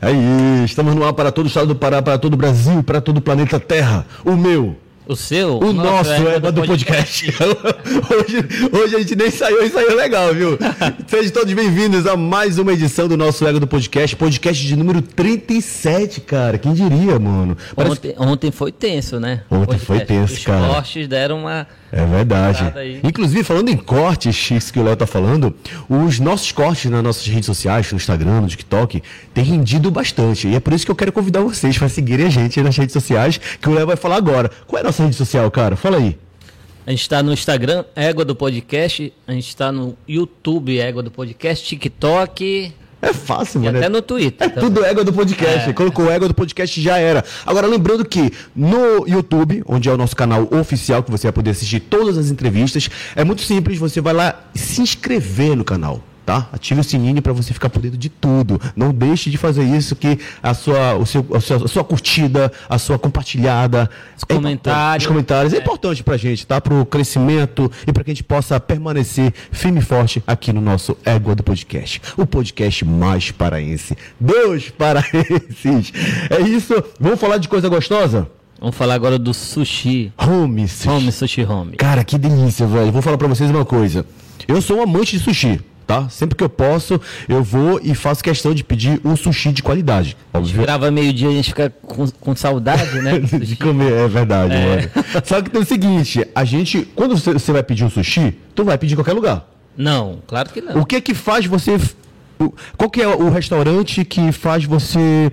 Aí, estamos no ar para todo o estado do Pará, para todo o Brasil, para todo o planeta Terra. O meu. O seu? O nosso é do podcast. hoje, hoje a gente nem saiu e saiu legal, viu? Sejam todos bem-vindos a mais uma edição do nosso Ego do Podcast. Podcast de número 37, cara. Quem diria, mano? Parece... Ontem, ontem foi tenso, né? Ontem foi tenso, Os cara. Os cortes deram uma é verdade. Inclusive, falando em cortes, isso que o Léo tá falando, os nossos cortes nas nossas redes sociais, no Instagram, no TikTok, têm rendido bastante. E é por isso que eu quero convidar vocês para seguirem a gente nas redes sociais, que o Léo vai falar agora. Qual é a nossa rede social, cara? Fala aí. A gente está no Instagram, Égua do Podcast. A gente está no YouTube, Égua do Podcast, TikTok. É fácil, mano. E até no Twitter. É também. tudo égua do podcast. É. Colocou égua do podcast já era. Agora, lembrando que no YouTube, onde é o nosso canal oficial, que você vai poder assistir todas as entrevistas, é muito simples. Você vai lá se inscrever no canal tá? Ative o sininho para você ficar por dentro de tudo. Não deixe de fazer isso que a sua, o seu, a sua, a sua curtida, a sua compartilhada, os é comentários, os comentários é, é importante para gente, tá? Para o crescimento e para que a gente possa permanecer firme e forte aqui no nosso Égua do Podcast, o podcast mais paraense dos paraenses. É isso. Vamos falar de coisa gostosa? Vamos falar agora do sushi. Home sushi. Home sushi home. Cara, que delícia, velho. Vou falar para vocês uma coisa. Eu sou um amante de sushi tá? Sempre que eu posso, eu vou e faço questão de pedir um sushi de qualidade. Óbvio. Grava meio-dia e a gente fica com, com saudade, né? de comer, é verdade, é. mano. Só que tem o seguinte, a gente, quando você vai pedir um sushi, tu vai pedir em qualquer lugar. Não, claro que não. O que é que faz você. Qual que é o restaurante que faz você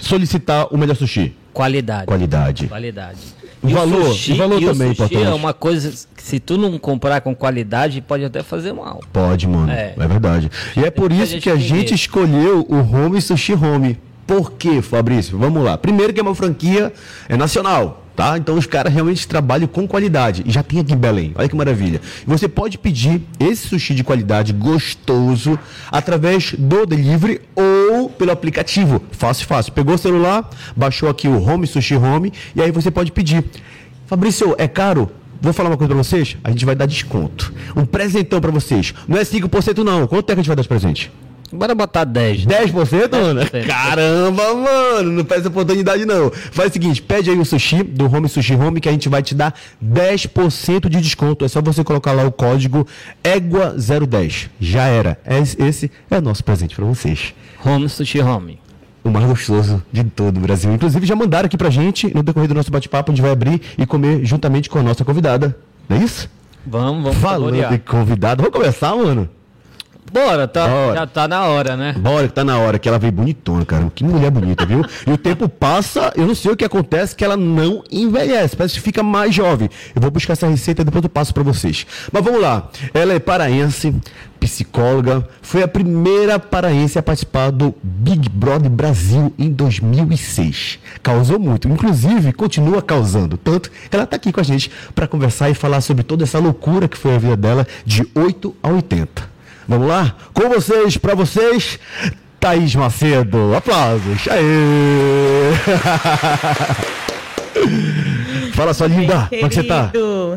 solicitar o melhor sushi? Qualidade. Qualidade. Qualidade. O valor, sushi, o valor também o sushi é uma coisa que se tu não comprar com qualidade, pode até fazer mal. Pode, mano. É, é verdade. E é por isso a que a gente escolheu o Home Sushi Home. Por quê, Fabrício? Vamos lá. Primeiro que é uma franquia é nacional tá? Então os caras realmente trabalham com qualidade. E já tem aqui em Belém. Olha que maravilha. Você pode pedir esse sushi de qualidade gostoso através do delivery ou pelo aplicativo. Fácil, fácil. Pegou o celular, baixou aqui o Home Sushi Home e aí você pode pedir. Fabrício, é caro? Vou falar uma coisa pra vocês, a gente vai dar desconto. Um presentão pra vocês. Não é 5% não. Quanto é que a gente vai dar de presente? Bora botar 10. 10%, mano? Caramba, mano, não perde oportunidade não. Faz o seguinte, pede aí o sushi do Home Sushi Home que a gente vai te dar 10% de desconto. É só você colocar lá o código EGUA010. Já era. Esse é o nosso presente para vocês. Home Sushi Home. O mais gostoso de todo o Brasil. Inclusive já mandaram aqui pra gente no decorrer do nosso bate-papo, a gente vai abrir e comer juntamente com a nossa convidada. Não é isso? Vamos, vamos. Falando saborear. de convidado, vamos começar, mano? Bora, tá, Bora. já tá na hora, né? Bora, que tá na hora, que ela veio bonitona, cara. Que mulher bonita, viu? e o tempo passa, eu não sei o que acontece, que ela não envelhece, parece que fica mais jovem. Eu vou buscar essa receita e depois eu passo para vocês. Mas vamos lá. Ela é paraense, psicóloga, foi a primeira paraense a participar do Big Brother Brasil em 2006. Causou muito, inclusive continua causando, tanto que ela está aqui com a gente para conversar e falar sobre toda essa loucura que foi a vida dela de 8 a 80. Vamos lá? Com vocês, para vocês, Thaís Macedo. Aplausos. Aê! Fala, sua linda. Como é que você tá?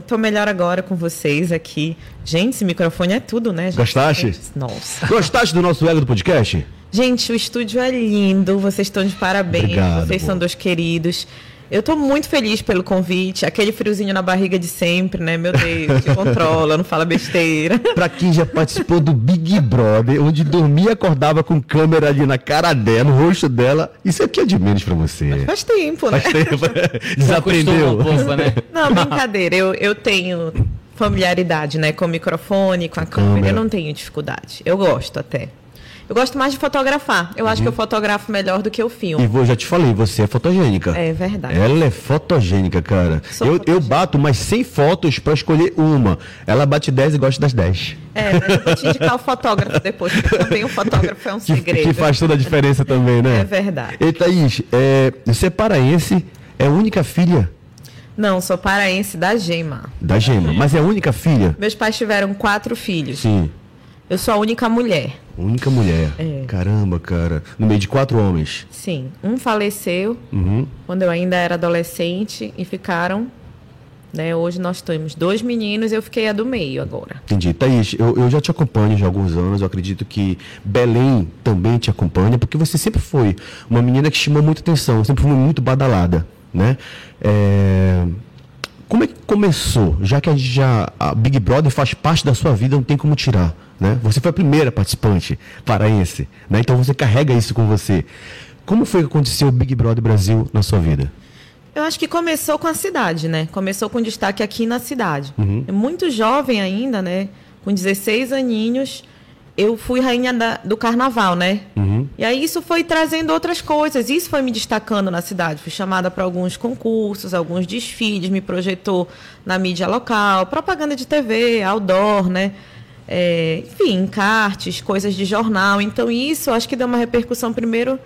Tô melhor agora com vocês aqui. Gente, esse microfone é tudo, né? Gente? Gostaste? Nossa. Gostaste do nosso ego do podcast? Gente, o estúdio é lindo. Vocês estão de parabéns. Obrigado, vocês são dois queridos. Eu tô muito feliz pelo convite, aquele friozinho na barriga de sempre, né? Meu Deus, te controla, não fala besteira. pra quem já participou do Big Brother, onde dormia e acordava com câmera ali na cara dela, no rosto dela, isso aqui é de menos pra você. Mas faz tempo, né? Faz tempo. Desaprendeu. Um pouco, né? Não, brincadeira. Eu, eu tenho familiaridade, né? Com o microfone, com a câmera. câmera. Eu não tenho dificuldade. Eu gosto até. Eu gosto mais de fotografar. Eu uhum. acho que eu fotografo melhor do que eu filme. E vou, já te falei, você é fotogênica. É verdade. Ela é fotogênica, cara. Eu, fotogênica. eu bato mais 100 fotos para escolher uma. Ela bate 10 e gosta das 10. É, mas eu vou te indicar o fotógrafo depois, porque também o fotógrafo é um segredo. Que, que faz toda a diferença também, né? É verdade. E Thaís, é, você é paraense, é a única filha não, sou paraense da Gema. Da Gema, mas é a única filha? Meus pais tiveram quatro filhos. Sim. Eu sou a única mulher. Única mulher. É. Caramba, cara. No meio de quatro homens. Sim. Um faleceu uhum. quando eu ainda era adolescente e ficaram Né? Hoje nós temos dois meninos, eu fiquei a do meio agora. Entendi. Thaís, eu, eu já te acompanho já há alguns anos, eu acredito que Belém também te acompanha, porque você sempre foi uma menina que chamou muita atenção, sempre foi muito badalada, né? É... Como é que começou? Já que a, já, a Big Brother faz parte da sua vida, não tem como tirar, né? Você foi a primeira participante paraense, né? Então você carrega isso com você. Como foi que aconteceu o Big Brother Brasil na sua vida? Eu acho que começou com a cidade, né? Começou com destaque aqui na cidade. Uhum. Muito jovem ainda, né? Com 16 aninhos, eu fui rainha da, do carnaval, né? Uhum. E aí isso foi trazendo outras coisas. Isso foi me destacando na cidade. Fui chamada para alguns concursos, alguns desfiles, me projetou na mídia local, propaganda de TV, outdoor, né? É, enfim, encartes, coisas de jornal. Então isso acho que deu uma repercussão primeiro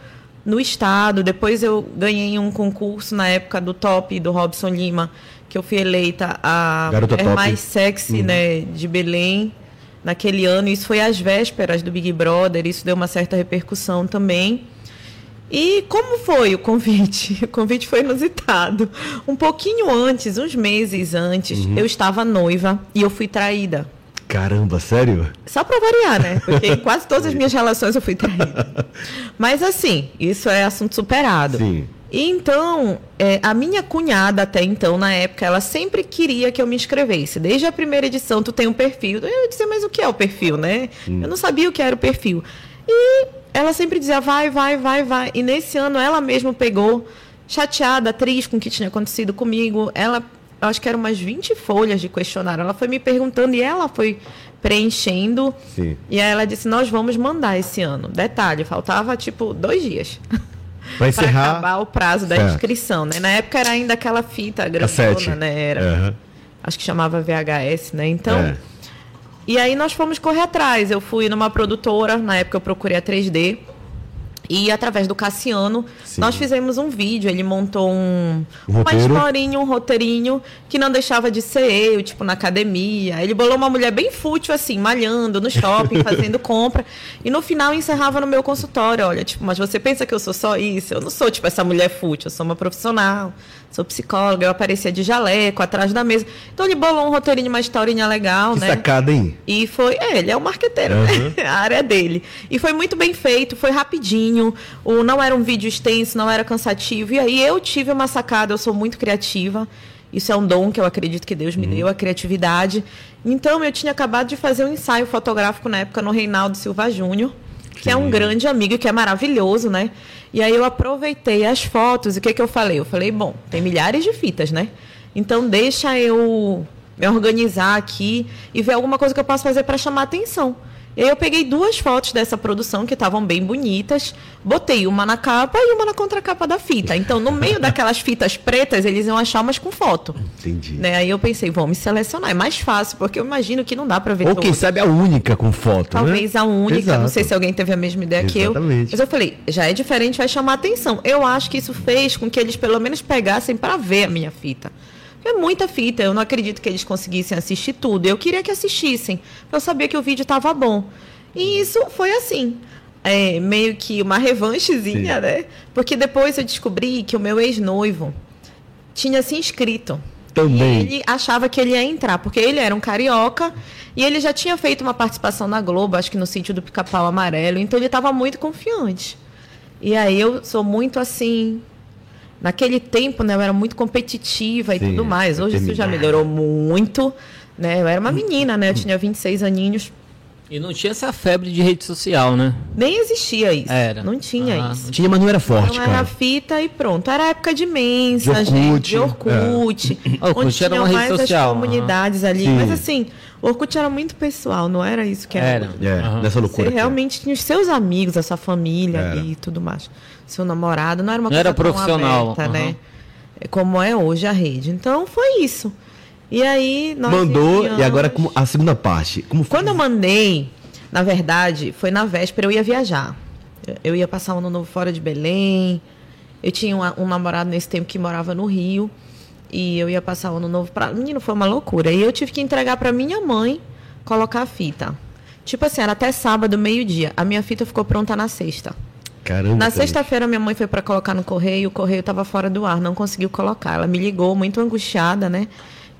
no estado. Depois eu ganhei um concurso na época do Top do Robson Lima, que eu fui eleita a Garota top. mais sexy, uhum. né, de Belém naquele ano. Isso foi às vésperas do Big Brother. Isso deu uma certa repercussão também. E como foi o convite? O convite foi inusitado. Um pouquinho antes, uns meses antes, uhum. eu estava noiva e eu fui traída. Caramba, sério? Só para variar, né? Porque em quase todas as minhas relações eu fui traída. Mas assim, isso é assunto superado. Sim. E então, é, a minha cunhada até então, na época, ela sempre queria que eu me inscrevesse. Desde a primeira edição, tu tem um perfil. Eu dizia, mas o que é o perfil, né? Hum. Eu não sabia o que era o perfil. E ela sempre dizia, vai, vai, vai, vai. E nesse ano, ela mesma pegou, chateada, triste com o que tinha acontecido comigo. Ela eu acho que eram umas 20 folhas de questionário. Ela foi me perguntando e ela foi preenchendo. Sim. E aí ela disse: Nós vamos mandar esse ano. Detalhe, faltava tipo dois dias. Para encerrar. acabar o prazo da certo. inscrição, né? Na época era ainda aquela fita grandona, né? Era. Uhum. Acho que chamava VHS, né? Então. É. E aí nós fomos correr atrás. Eu fui numa produtora, na época eu procurei a 3D. E através do Cassiano, Sim. nós fizemos um vídeo. Ele montou um, um uma historinha, um roteirinho que não deixava de ser eu, tipo, na academia. Ele bolou uma mulher bem fútil, assim, malhando no shopping, fazendo compra. E no final encerrava no meu consultório. Olha, tipo, mas você pensa que eu sou só isso? Eu não sou, tipo, essa mulher fútil, eu sou uma profissional sou psicóloga, eu aparecia de jaleco atrás da mesa. Então ele bolou um roteirinho, uma historinha legal, que né? sacada, hein? E foi, é, ele é um marqueteiro, uhum. né? A área dele. E foi muito bem feito, foi rapidinho, o, não era um vídeo extenso, não era cansativo. E aí eu tive uma sacada, eu sou muito criativa. Isso é um dom que eu acredito que Deus me uhum. deu, a criatividade. Então eu tinha acabado de fazer um ensaio fotográfico na época no Reinaldo Silva Júnior que é um grande amigo, que é maravilhoso, né? E aí eu aproveitei as fotos e o que, que eu falei? Eu falei, bom, tem milhares de fitas, né? Então deixa eu me organizar aqui e ver alguma coisa que eu possa fazer para chamar atenção. E aí eu peguei duas fotos dessa produção que estavam bem bonitas, botei uma na capa e uma na contracapa da fita. Então, no meio daquelas fitas pretas, eles iam achar umas com foto. Entendi. Né? Aí eu pensei, vamos selecionar. É mais fácil, porque eu imagino que não dá para ver Ou quem sabe a única com foto, né? Talvez né? a única. Exato. Não sei se alguém teve a mesma ideia Exatamente. que eu. Mas eu falei, já é diferente, vai chamar atenção. Eu acho que isso fez com que eles pelo menos pegassem para ver a minha fita. É muita fita, eu não acredito que eles conseguissem assistir tudo. Eu queria que assistissem, para eu saber que o vídeo estava bom. E isso foi assim. É, meio que uma revanchezinha, Sim. né? Porque depois eu descobri que o meu ex-noivo tinha se inscrito. Também. E ele achava que ele ia entrar, porque ele era um carioca e ele já tinha feito uma participação na Globo, acho que no sítio do Pica-Pau Amarelo, então ele estava muito confiante. E aí eu sou muito assim, Naquele tempo, né, eu era muito competitiva e Sim, tudo mais. Hoje isso já melhorou muito, né? Eu era uma menina, né? Eu tinha 26 aninhos. E não tinha essa febre de rede social, né? Nem existia isso. Era. Não tinha ah, isso. Tinha, mas não era forte, não cara. era fita e pronto. Era época de mensa, de Orkut, gente, de Orkut. É. Orkut onde era uma rede mais social. as comunidades ali. Sim. Mas assim, o Orkut era muito pessoal, não era isso que era. Era. É, uhum. nessa loucura. Você realmente tinha os seus amigos, a sua família e tudo mais. Seu namorado, não era uma não coisa era profissional, aberta, uhum. né? como é hoje a rede. Então foi isso. E aí nós mandou enviamos... e agora como a segunda parte. Como Quando eu mandei, na verdade, foi na véspera eu ia viajar. Eu ia passar um ano novo fora de Belém. Eu tinha um, um namorado nesse tempo que morava no Rio e eu ia passar o ano novo para menino foi uma loucura. E eu tive que entregar para minha mãe colocar a fita. Tipo assim, era até sábado, meio-dia. A minha fita ficou pronta na sexta. Caramba. Na sexta-feira, minha mãe foi para colocar no correio, o correio estava fora do ar, não conseguiu colocar. Ela me ligou, muito angustiada, né?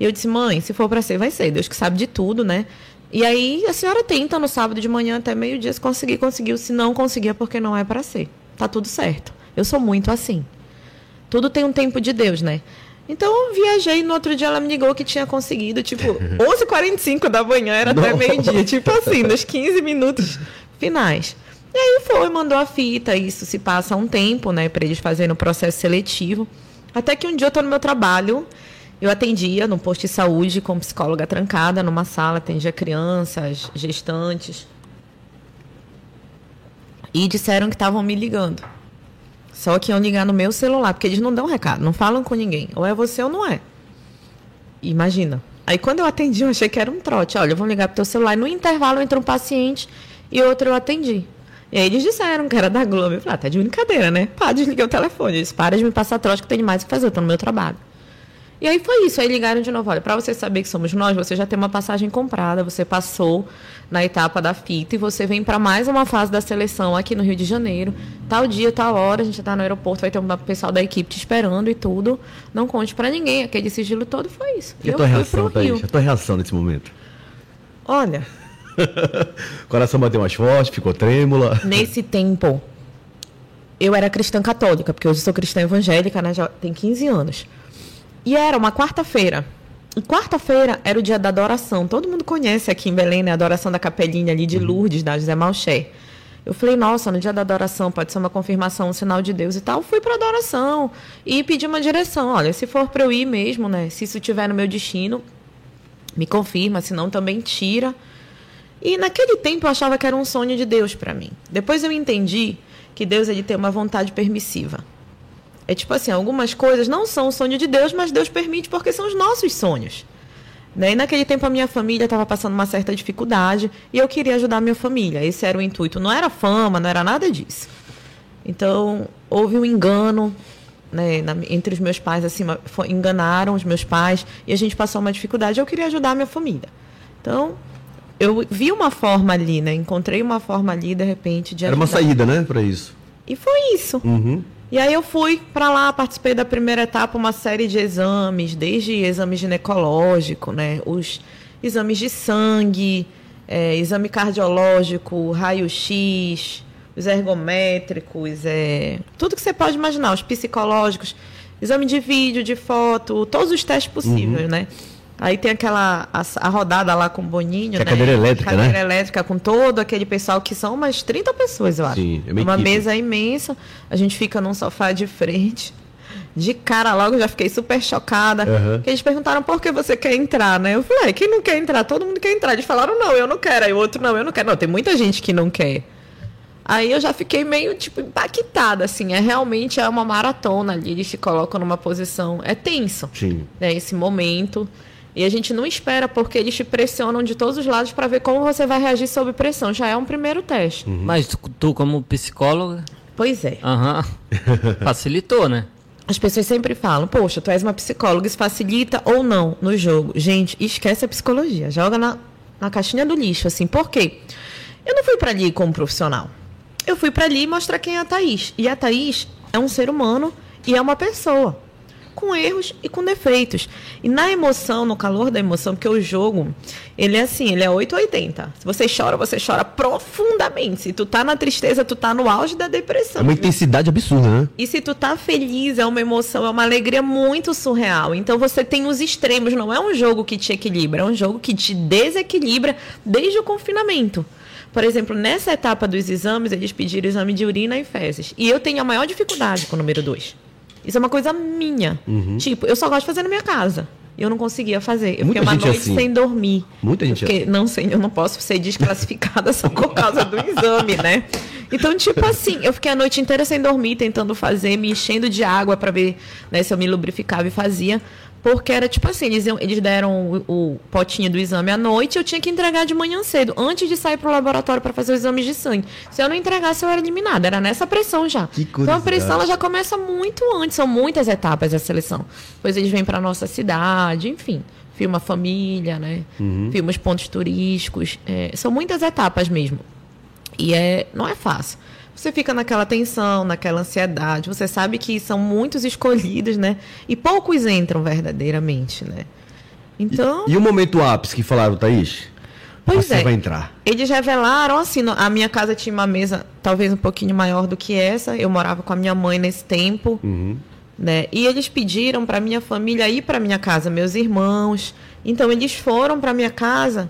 E eu disse, mãe, se for para ser, vai ser. Deus que sabe de tudo, né? E aí a senhora tenta no sábado de manhã até meio-dia, se conseguir, conseguiu. Se não conseguia, porque não é para ser. Tá tudo certo. Eu sou muito assim. Tudo tem um tempo de Deus, né? Então eu viajei, no outro dia ela me ligou que tinha conseguido, tipo, 11h45 da manhã, era até meio-dia, tipo assim, nos 15 minutos finais. E aí foi, mandou a fita, isso se passa um tempo, né, para eles fazerem o processo seletivo. Até que um dia eu tô no meu trabalho, eu atendia no posto de saúde como psicóloga trancada numa sala, atendia crianças, gestantes. E disseram que estavam me ligando. Só que iam ligar no meu celular, porque eles não dão recado, não falam com ninguém. Ou é você ou não é. Imagina. Aí quando eu atendi, eu achei que era um trote. Olha, vão ligar pro teu celular. E no intervalo entra um paciente e outro eu atendi. E aí eles disseram que era da Globo. Eu falei, ah, tá de brincadeira, né? Pá, desliguei o telefone. Eles, para de me passar trote que eu tenho mais o que fazer, eu tô no meu trabalho. E aí foi isso. Aí ligaram de novo. Olha, para você saber que somos nós, você já tem uma passagem comprada, você passou na etapa da fita e você vem para mais uma fase da seleção aqui no Rio de Janeiro. Tal dia, tal hora, a gente está no aeroporto, vai ter um pessoal da equipe te esperando e tudo. Não conte para ninguém. Aquele sigilo todo foi isso. E a tua reação, Thaís? A tua reação nesse momento? Olha. o coração bateu mais forte, ficou trêmula. Nesse tempo, eu era cristã católica, porque hoje sou cristã evangélica, né? Já tem 15 anos. E era uma quarta-feira. E quarta-feira era o dia da adoração. Todo mundo conhece aqui em Belém, né? A adoração da capelinha ali de uhum. Lourdes, da José Malché. Eu falei, nossa, no dia da adoração pode ser uma confirmação, um sinal de Deus e tal. Fui para adoração e pedi uma direção. Olha, se for para eu ir mesmo, né? Se isso estiver no meu destino, me confirma, senão também tira. E naquele tempo eu achava que era um sonho de Deus para mim. Depois eu entendi que Deus ele tem uma vontade permissiva. É tipo assim, algumas coisas não são o sonho de Deus, mas Deus permite porque são os nossos sonhos. Né? E naquele tempo a minha família estava passando uma certa dificuldade e eu queria ajudar a minha família. Esse era o intuito. Não era fama, não era nada disso. Então, houve um engano né, na, entre os meus pais, assim, enganaram os meus pais e a gente passou uma dificuldade. Eu queria ajudar a minha família. Então, eu vi uma forma ali, né? Encontrei uma forma ali, de repente, de ajudar. Era uma saída, né, para isso. E foi isso. Uhum. E aí eu fui para lá, participei da primeira etapa, uma série de exames, desde exame ginecológico, né, os exames de sangue, é, exame cardiológico, raio-x, os ergométricos, é, tudo que você pode imaginar, os psicológicos, exame de vídeo, de foto, todos os testes possíveis, uhum. né? Aí tem aquela a, a, rodada lá com o Boninho, que né? cadeira elétrica, cadeira né? elétrica com todo aquele pessoal que são umas 30 pessoas, eu acho. Sim, é uma mesa imensa. A gente fica num sofá de frente. De cara logo já fiquei super chocada. Uhum. Que eles perguntaram por que você quer entrar, né? Eu falei, quem não quer entrar? Todo mundo quer entrar. Eles falaram, não, eu não quero. Aí o outro, não, eu não quero. Não, tem muita gente que não quer. Aí eu já fiquei meio, tipo, impactada, assim. É realmente é uma maratona ali. Eles se colocam numa posição. É tenso. Sim. Né, esse momento. E a gente não espera porque eles te pressionam de todos os lados para ver como você vai reagir sob pressão. Já é um primeiro teste. Uhum. Mas tu, tu, como psicóloga. Pois é. Uhum. Facilitou, né? As pessoas sempre falam, poxa, tu és uma psicóloga, isso facilita ou não no jogo? Gente, esquece a psicologia. Joga na, na caixinha do lixo, assim. Por quê? Eu não fui para ali como profissional. Eu fui para ali mostrar quem é a Thaís. E a Thaís é um ser humano e é uma pessoa com erros e com defeitos. E na emoção, no calor da emoção, porque o jogo, ele é assim, ele é 880. Se você chora, você chora profundamente. Se tu tá na tristeza, tu tá no auge da depressão. É uma intensidade absurda, né? E se tu tá feliz, é uma emoção, é uma alegria muito surreal. Então você tem os extremos, não é um jogo que te equilibra, é um jogo que te desequilibra desde o confinamento. Por exemplo, nessa etapa dos exames, eles pediram exame de urina e fezes. E eu tenho a maior dificuldade com o número 2. Isso é uma coisa minha. Uhum. Tipo, eu só gosto de fazer na minha casa. Eu não conseguia fazer. Eu Muita fiquei uma noite assim. sem dormir. Muita gente porque, assim. não sei, eu não posso ser desclassificada só por causa do exame, né? Então, tipo assim, eu fiquei a noite inteira sem dormir, tentando fazer, me enchendo de água para ver né, se eu me lubrificava e fazia. Porque era tipo assim, eles, eles deram o, o, potinho do exame à noite, eu tinha que entregar de manhã cedo, antes de sair para o laboratório para fazer os exames de sangue. Se eu não entregasse, eu era eliminada. Era nessa pressão já. Então a pressão ela já começa muito antes, são muitas etapas da seleção. Depois eles vêm para nossa cidade, enfim. Filma a família, né? Uhum. Filma os pontos turísticos. É, são muitas etapas mesmo. E é, não é fácil. Você fica naquela tensão, naquela ansiedade. Você sabe que são muitos escolhidos, né? E poucos entram verdadeiramente, né? Então. E, e o momento ápice que falaram, Thaís? Pois Você é. vai entrar. Eles revelaram, assim, a minha casa tinha uma mesa talvez um pouquinho maior do que essa. Eu morava com a minha mãe nesse tempo, Uhum. né? E eles pediram para minha família ir para minha casa, meus irmãos. Então eles foram para minha casa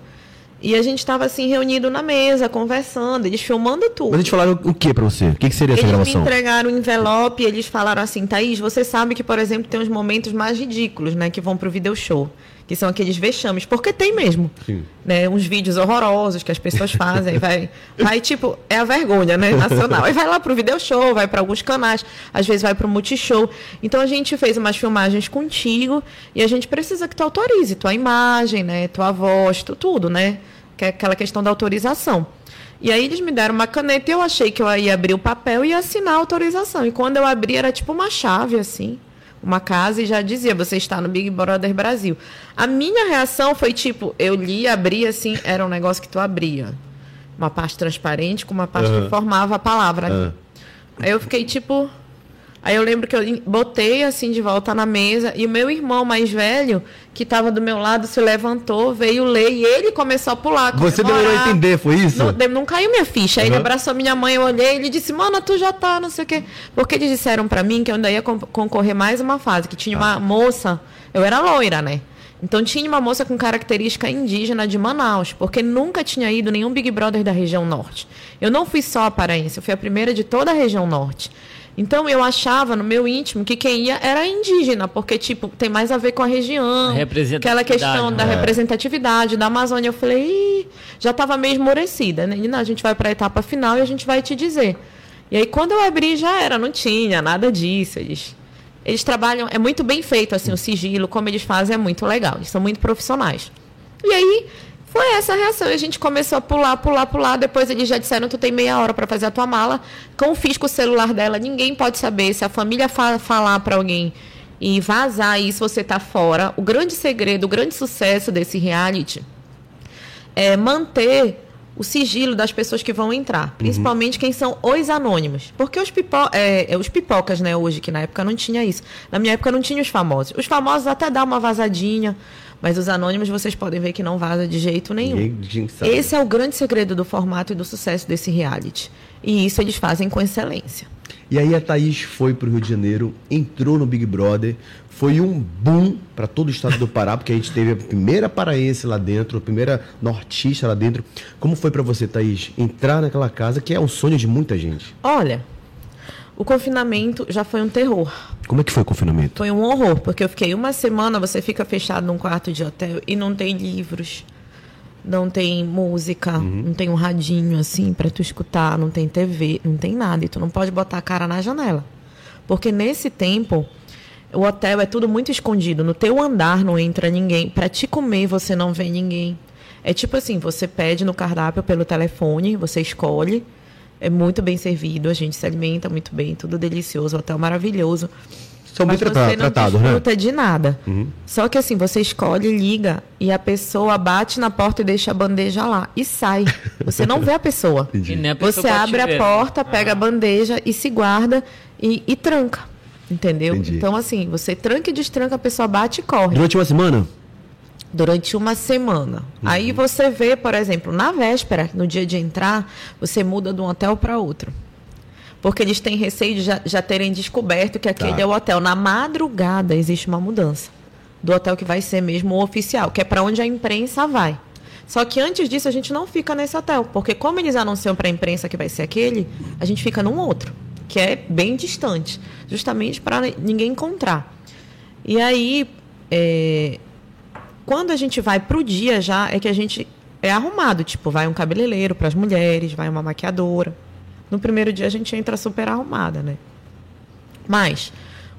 e a gente estava assim reunido na mesa, conversando, eles filmando tudo. Mas eles falaram o que pra você? O que, que seria essa Eles me gravação? entregaram um envelope e eles falaram assim, Thaís, você sabe que, por exemplo, tem uns momentos mais ridículos, né? Que vão pro video show. Que são aqueles vexames, porque tem mesmo. Sim. Né, uns vídeos horrorosos que as pessoas fazem. vai, vai, tipo, é a vergonha, né? Nacional. Aí vai lá pro video show, vai para alguns canais, às vezes vai pro multishow. Então a gente fez umas filmagens contigo e a gente precisa que tu autorize tua imagem, né? Tua voz, tu, tudo, né? Que é aquela questão da autorização. E aí eles me deram uma caneta e eu achei que eu ia abrir o papel e ia assinar a autorização. E quando eu abri, era tipo uma chave, assim. Uma casa e já dizia, você está no Big Brother Brasil. A minha reação foi tipo, eu li, abri assim, era um negócio que tu abria. Uma parte transparente com uma parte Aham. que formava a palavra ali. Ah. Aí eu fiquei tipo. Aí eu lembro que eu botei assim de volta na mesa e o meu irmão mais velho, que estava do meu lado, se levantou, veio ler e ele começou a pular. Você comemorar. demorou a entender, foi isso? Não, não caiu minha ficha. Aí ele Uhum. abraçou minha mãe, eu olhei, ele disse, mana, tu já tá, não sei o quê. Porque eles disseram pra mim que eu ainda ia con- concorrer mais uma fase, que tinha Ah. uma moça, eu era loira, né? Então tinha uma moça com característica indígena de Manaus, porque nunca tinha ido nenhum Big Brother da região norte. Eu não fui só a paraense, eu fui a primeira de toda a região norte. Então eu achava no meu íntimo que quem ia era indígena, porque tipo, tem mais a ver com a região. A Aquela questão da né? representatividade da Amazônia. Eu falei, já estava meio esmorecida, né? E, não, a gente vai para a etapa final e a gente vai te dizer. E aí quando eu abri já era, não tinha nada disso. Eles, eles trabalham, é muito bem feito assim o sigilo, como eles fazem é muito legal. Eles são muito profissionais. E aí foi essa a reação. E a gente começou a pular, pular, pular. Depois eles já disseram: tu tem meia hora para fazer a tua mala. Confisca o celular dela. Ninguém pode saber. Se a família fa- falar para alguém e vazar isso, você tá fora. O grande segredo, o grande sucesso desse reality é manter o sigilo das pessoas que vão entrar, principalmente quem são os anônimos. Porque os, pipo é, é, os pipocas, né, hoje, que na época não tinha isso. Na minha época não tinha os famosos. Os famosos até dá uma vazadinha, mas os anônimos vocês podem ver que não vaza de jeito nenhum. Esse é o grande segredo do formato e do sucesso desse reality. E isso eles fazem com excelência. E aí a Thaís foi pro Rio de Janeiro, entrou no Big Brother, foi um boom para todo o estado do Pará, porque a gente teve a primeira paraense lá dentro, a primeira nortista lá dentro. Como foi para você, Thaís, entrar naquela casa que é um sonho de muita gente? Olha, o confinamento já foi um terror. Como é que foi o confinamento? Foi um horror, porque eu fiquei uma semana, você fica fechado num quarto de hotel e não tem livros, não tem música, não tem um radinho assim pra tu escutar, não tem TV, não tem nada. E tu não pode botar a cara na janela. Porque nesse tempo, o hotel é tudo muito escondido. No teu andar não entra ninguém. Pra te comer, você não vê ninguém. É tipo assim, você pede no cardápio pelo telefone, você escolhe. É muito bem servido, a gente se alimenta muito bem, tudo delicioso, hotel maravilhoso. São bem Mas trata- você não tratados, né? desfruta de nada. Só que assim, você escolhe, liga e a pessoa bate na porta e deixa a bandeja lá e sai. Você não vê a pessoa. E nem a pessoa Você abre a né? porta, pega a bandeja e se guarda e, e tranca. Entendeu? Entendi. Então, assim, você tranca e destranca, a pessoa bate e corre Durante uma semana? Durante uma semana. Aí você vê, por exemplo, na véspera, no dia de entrar, você muda de um hotel para outro. Porque eles têm receio de já, já terem descoberto que aquele Tá. é o hotel. Na madrugada existe uma mudança do hotel que vai ser mesmo o oficial, que é para onde a imprensa vai. Só que antes disso a gente não fica nesse hotel, porque como eles anunciam para a imprensa que vai ser aquele, a gente fica num outro, que é bem distante, justamente para ninguém encontrar. E aí, é, quando a gente vai pro dia já, é que a gente é arrumado. Tipo, vai um cabeleireiro para as mulheres, vai uma maquiadora. No primeiro dia a gente entra super arrumada, né? Mas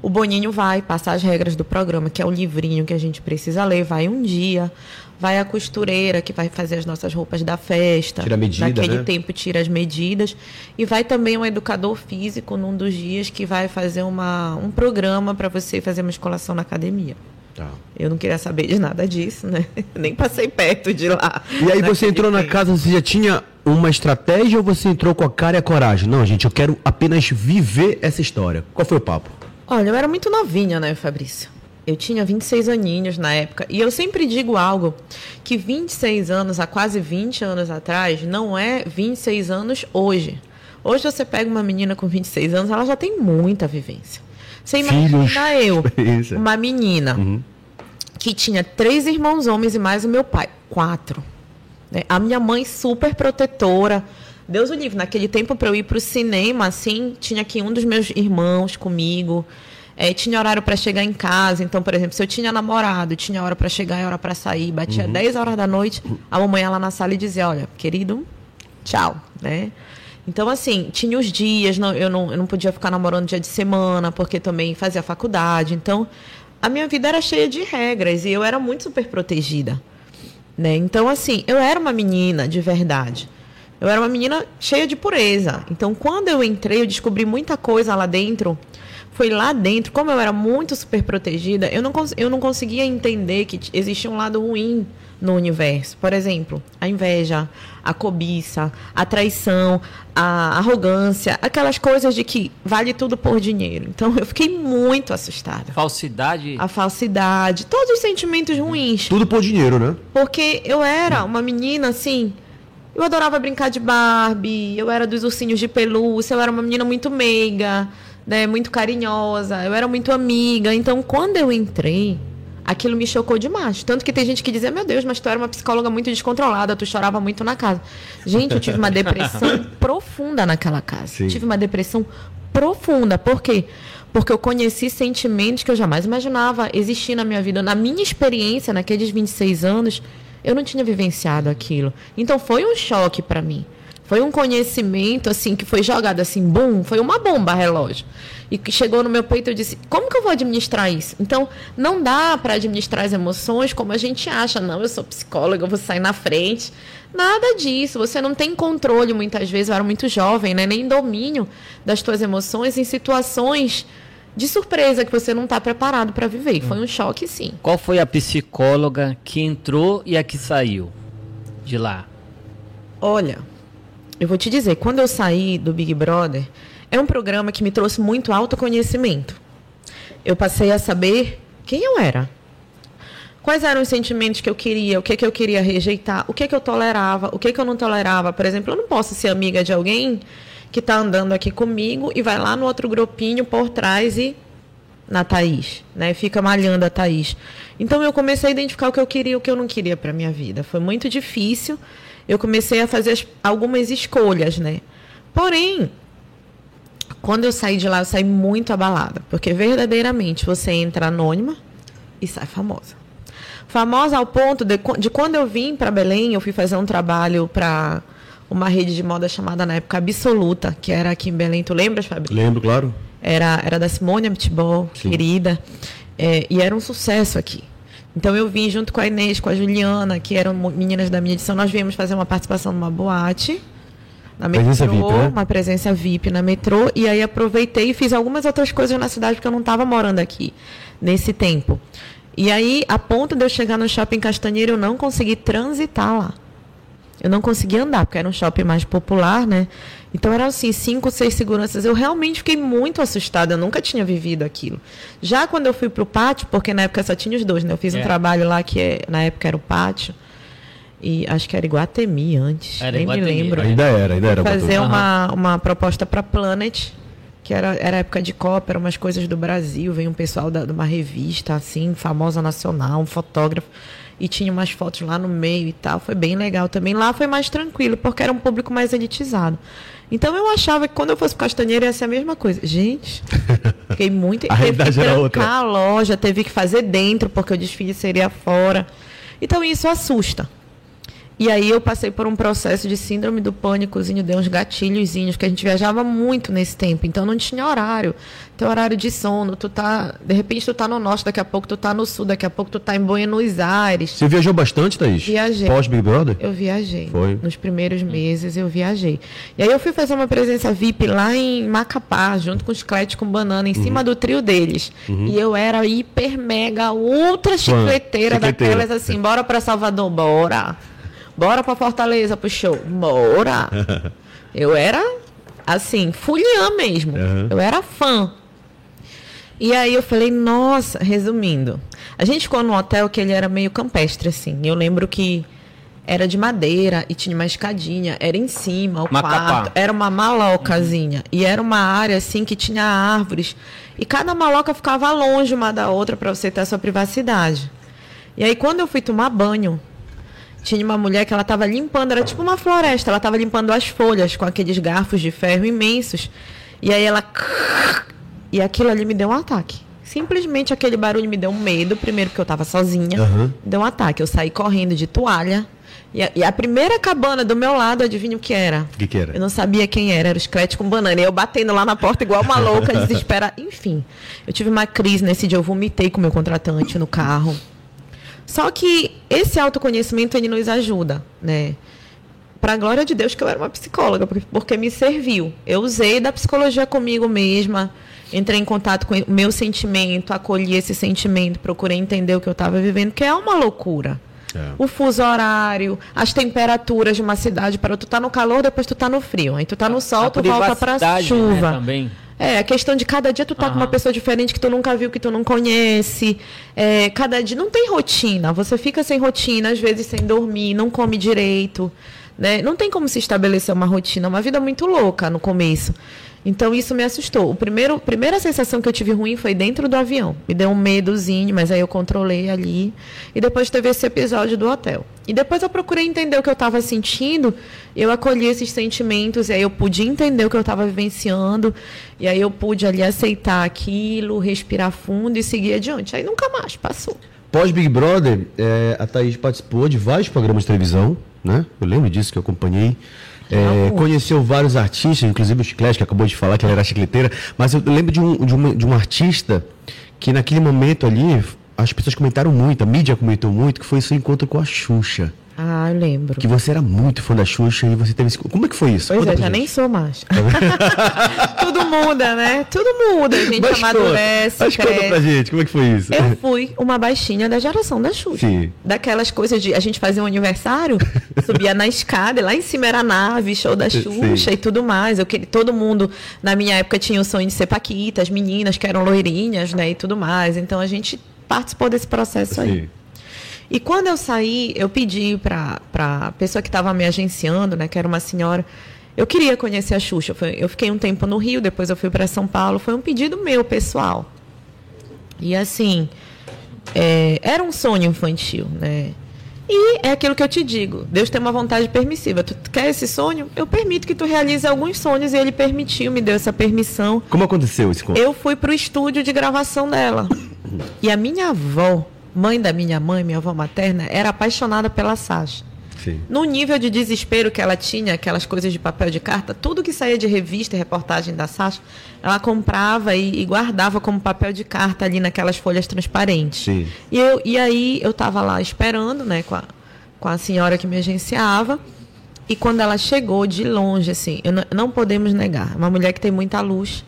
o Boninho vai passar as regras do programa, que é o livrinho que a gente precisa ler. Vai um dia, vai a costureira que vai fazer as nossas roupas da festa. Tira medida, Naquele né? tempo tira as medidas. E vai também um educador físico num dos dias que vai fazer uma, um programa para você fazer musculação na academia. Tá. Eu não queria saber de nada disso, né? Nem passei perto de lá. E aí você entrou na tempo. casa, você já tinha uma estratégia ou você entrou com a cara e a coragem? Não, gente, eu quero apenas viver essa história. Qual foi o papo? Olha, eu era muito novinha, né, Fabrício? Eu tinha 26 aninhos na época. E eu sempre digo algo: que 26 anos, há quase 20 anos atrás, não é 26 anos hoje. Hoje você pega uma menina com 26 anos, ela já tem muita vivência. Você imagina eu, experiência. uma menina que tinha três irmãos homens e mais o meu pai, quatro. né? A minha mãe super protetora. Deus o livre, naquele tempo para eu ir para o cinema, assim, tinha que um dos meus irmãos comigo. É, tinha horário para chegar em casa. Então, por exemplo, se eu tinha namorado, tinha hora para chegar e hora para sair, batia 10 horas da noite, a mamãe ia lá na sala e dizia: Olha, querido, tchau, né? Então, assim, tinha os dias, não, eu, não, eu não podia ficar namorando dia de semana, porque também fazia faculdade. Então, a minha vida era cheia de regras e eu era muito super protegida. Né? Então, assim, eu era uma menina de verdade. Eu era uma menina cheia de pureza. Então, quando eu entrei, eu descobri muita coisa lá dentro. Foi lá dentro, como eu era muito super protegida, eu não, eu não conseguia entender que existia um lado ruim no universo. Por exemplo, a inveja, a cobiça, a traição, a arrogância, aquelas coisas de que vale tudo por dinheiro. Então, eu fiquei muito assustada. Falsidade. A falsidade, todos os sentimentos ruins. Tudo por dinheiro, né? Porque eu era uma menina assim. Eu adorava brincar de Barbie, eu era dos ursinhos de pelúcia, eu era uma menina muito meiga, né, muito carinhosa, eu era muito amiga. Então, quando eu entrei, aquilo me chocou demais. Tanto que tem gente que dizia: Meu Deus, mas tu era uma psicóloga muito descontrolada, tu chorava muito na casa. Gente, eu tive uma depressão profunda naquela casa. Sim. Tive uma depressão profunda. Por quê? Porque eu conheci sentimentos que eu jamais imaginava existir na minha vida. Na minha experiência, naqueles 26 anos, eu não tinha vivenciado aquilo. Então foi um choque para mim. Foi um conhecimento assim que foi jogado assim, bum, foi uma bomba relógio. E que chegou no meu peito eu disse: "Como que eu vou administrar isso?". Então, não dá para administrar as emoções como a gente acha, não, eu sou psicóloga, eu vou sair na frente. Nada disso. Você não tem controle muitas vezes, eu era muito jovem, né? Nem domínio das tuas emoções em situações de surpresa que você não está preparado para viver. Foi um choque, sim. Qual foi a psicóloga que entrou e a que saiu de lá? Olha, eu vou te dizer, quando eu saí do Big Brother, é um programa que me trouxe muito autoconhecimento. Eu passei a saber quem eu era. Quais eram os sentimentos que eu queria, o que, que eu queria rejeitar, o que, que eu tolerava, o que, que eu não tolerava. Por exemplo, eu não posso ser amiga de alguém que está andando aqui comigo e vai lá no outro grupinho por trás e na Thaís, né? Fica malhando a Thaís. Então eu comecei a identificar o que eu queria e o que eu não queria para minha vida. Foi muito difícil. Eu comecei a fazer as- algumas escolhas, né? Porém, quando eu saí de lá, eu saí muito abalada, porque verdadeiramente você entra anônima e sai famosa. Famosa ao ponto de, de quando eu vim para Belém, eu fui fazer um trabalho para uma rede de moda chamada na época Absoluta, que era aqui em Belém. Tu lembras, Fabrício? Lembro, claro. era, era da Simone Abitbol, querida, é, e era um sucesso aqui. Então eu vim junto com a Inês, com a Juliana, que eram meninas da minha edição, nós viemos fazer uma participação numa boate, na metrô, Presença VIP, né? uma presença VIP na metrô, e aí aproveitei e fiz algumas outras coisas na cidade, porque eu não estava morando aqui nesse tempo. E aí, a ponto de eu chegar no shopping Castanheira, eu não consegui transitar lá. Eu não conseguia andar, porque era um shopping mais popular, né? Então eram assim, cinco, seis seguranças. Eu realmente fiquei muito assustada, eu nunca tinha vivido aquilo. Já quando eu fui pro pátio, porque na época só tinha os dois, né? Eu fiz É. um trabalho lá que é- na época era o pátio. E acho que era Iguatemi antes. Era nem Iguatemi, me lembro. Ainda era, ainda era. Fazer uma, uma proposta para Planet, que era, era época de Copa, eram umas coisas do Brasil. Veio um pessoal da, de uma revista, assim, famosa nacional, um fotógrafo. E tinha umas fotos lá no meio e tal. Foi bem legal também. Lá foi mais tranquilo, porque era um público mais elitizado. Então eu achava que quando eu fosse pro Castanheira ia ser a mesma coisa. Gente, fiquei muito. A teve que trancar outra. a loja, teve que fazer dentro, porque o desfile seria fora. Então isso assusta. E aí eu passei por um processo de síndrome do pânicozinho, deu uns gatilhozinhos, que a gente viajava muito nesse tempo, então não tinha horário. Tem horário de sono, tu tá, de repente tu tá no norte, daqui a pouco tu tá no sul, daqui a pouco tu tá em Buenos Aires. Você viajou bastante, Thaís? Viajei. Pós Big Brother? Eu viajei. Foi. Nos primeiros meses eu viajei. E aí eu fui fazer uma presença VIP lá em Macapá, junto com os Clete com banana, em Uhum. cima do trio deles. E eu era hiper, mega, ultra chicleteira, chicleteira. daquelas assim, bora pra Salvador, bora. Bora pra Fortaleza pro show, bora. eu era, assim, fuliã mesmo. Uhum. Eu era fã. E aí eu falei, nossa, resumindo. A gente ficou num hotel que ele era meio campestre, assim. Eu lembro que era de madeira e tinha uma escadinha, era em cima, o Macapá. quarto, era uma malocazinha. E era uma área assim que tinha árvores. E cada maloca ficava longe uma da outra para você ter a sua privacidade. E aí quando eu fui tomar banho, tinha uma mulher que ela estava limpando, era tipo uma floresta, ela estava limpando as folhas com aqueles garfos de ferro imensos. E aí ela e aquilo ali me deu um ataque. Simplesmente aquele barulho me deu um medo, primeiro porque eu estava sozinha. Aham. Deu um ataque. Eu saí correndo de toalha. E a, e a primeira cabana do meu lado, adivinha o que era? O que, que era? Eu não sabia quem era, era o escrete com banana. E eu batendo lá na porta igual uma louca, desesperada. Enfim, eu tive uma crise nesse dia, eu vomitei com o meu contratante no carro. Só que esse autoconhecimento, ele nos ajuda, né? Para a glória de Deus que eu era uma psicóloga, porque, porque me serviu. Eu usei da psicologia comigo mesma, entrei em contato com o meu sentimento, acolhi esse sentimento, procurei entender o que eu estava vivendo, que é uma loucura. É. O fuso horário, as temperaturas de uma cidade para tu tá no calor, depois tu tá no frio. Aí tu tá no sol, A tu volta pra privacidade, chuva. Né, também. É, a questão de cada dia tu tá com uma pessoa diferente que tu nunca viu, que tu não conhece. É, cada dia não tem rotina. Você fica sem rotina, às vezes sem dormir, não come direito. Né? Não tem como se estabelecer uma rotina, é uma vida muito louca no começo. Então isso me assustou. O primeiro, primeira sensação que eu tive ruim foi dentro do avião. Me deu um medozinho, mas aí eu controlei ali. E depois teve esse episódio do hotel. E depois eu procurei entender o que eu estava sentindo. Eu acolhi esses sentimentos, e aí eu pude entender o que eu estava vivenciando. E aí eu pude ali aceitar aquilo, respirar fundo e seguir adiante. Aí nunca mais passou. Pós Big Brother, é, a Thaís participou de vários programas de televisão, né? Eu lembro disso que eu acompanhei. É, Alguns. conheceu vários artistas, inclusive o Chiclete, que acabou de falar que ela era chicleteira, mas eu lembro de um, de, uma- de um artista que naquele momento ali, as pessoas comentaram muito, a mídia comentou muito, que foi seu encontro com a Xuxa. Ah, eu lembro. Que você era muito fã da Xuxa e você teve esse... Como é que foi isso? Pois Conta é, já gente. nem sou mais. Tudo muda, né? Tudo muda. A gente Mas amadurece, conta, mas conta cresce. pra gente, como é que foi isso? Eu fui uma baixinha da geração da Xuxa. Sim. Daquelas coisas de a gente fazia um aniversário, subia na escada, e lá em cima era a nave, show da Sim. Xuxa e tudo mais. Eu queria, todo mundo, na minha época, tinha o sonho de ser Paquita, as meninas que eram loirinhas, né? E tudo mais. Então a gente participou desse processo aí. E quando eu saí, eu pedi para a pessoa que estava me agenciando, né, que era uma senhora, eu queria conhecer a Xuxa. Eu fiquei um tempo no Rio, depois eu fui para São Paulo. Foi um pedido meu, pessoal. E assim, é, era um sonho infantil, né? E é aquilo que eu te digo, Deus tem uma vontade permissiva. Tu quer esse sonho? Eu permito que tu realize alguns sonhos e ele permitiu, me deu essa permissão. Como aconteceu encontro? Eu fui pro estúdio de gravação dela. E a minha avó, mãe da minha mãe, minha avó materna, era apaixonada pela Sasha. Sim. No nível de desespero que ela tinha, aquelas coisas de papel de carta, tudo que saía de revista e reportagem da Sasha, ela comprava e, e guardava como papel de carta ali naquelas folhas transparentes. Sim. E, eu, e aí eu estava lá esperando, né, com a, com a senhora que me agenciava. E quando ela chegou de longe, assim, não, não podemos negar, uma mulher que tem muita luz,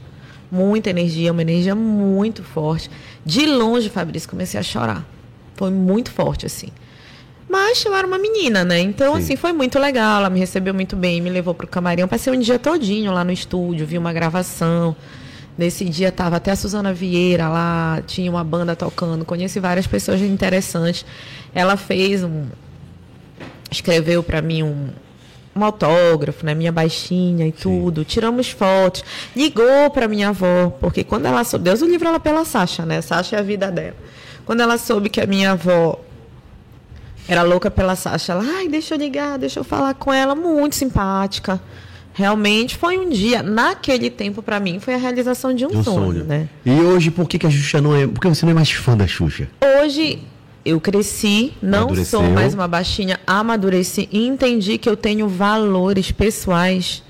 muita energia, uma energia muito forte. De longe, Fabrício, comecei a chorar. Foi muito forte, assim. Mas eu era uma menina, né? Então, Sim. assim, foi muito legal. Ela me recebeu muito bem, me levou pro camarim. Eu passei um dia todinho lá no estúdio, vi uma gravação. Nesse dia tava até a Suzana Vieira lá, tinha uma banda tocando, conheci várias pessoas interessantes. Ela fez um. escreveu para mim um, um autógrafo, né? Minha baixinha e tudo. Tiramos fotos. Ligou para minha avó, porque quando ela soube. Deus o livre ela pela Sasha, né? Sasha é a vida dela. Quando ela soube que a minha avó era louca pela Sasha, ela, ai, deixa eu ligar, deixa eu falar com ela, muito simpática. Realmente foi um dia, naquele tempo pra mim, foi a realização de um, um sonho, sonho. né? E hoje, por que, que a Xuxa não é. Por que você não é mais fã da Xuxa? Hoje eu cresci, não Amadureceu. sou mais uma baixinha, amadureci e entendi que eu tenho valores pessoais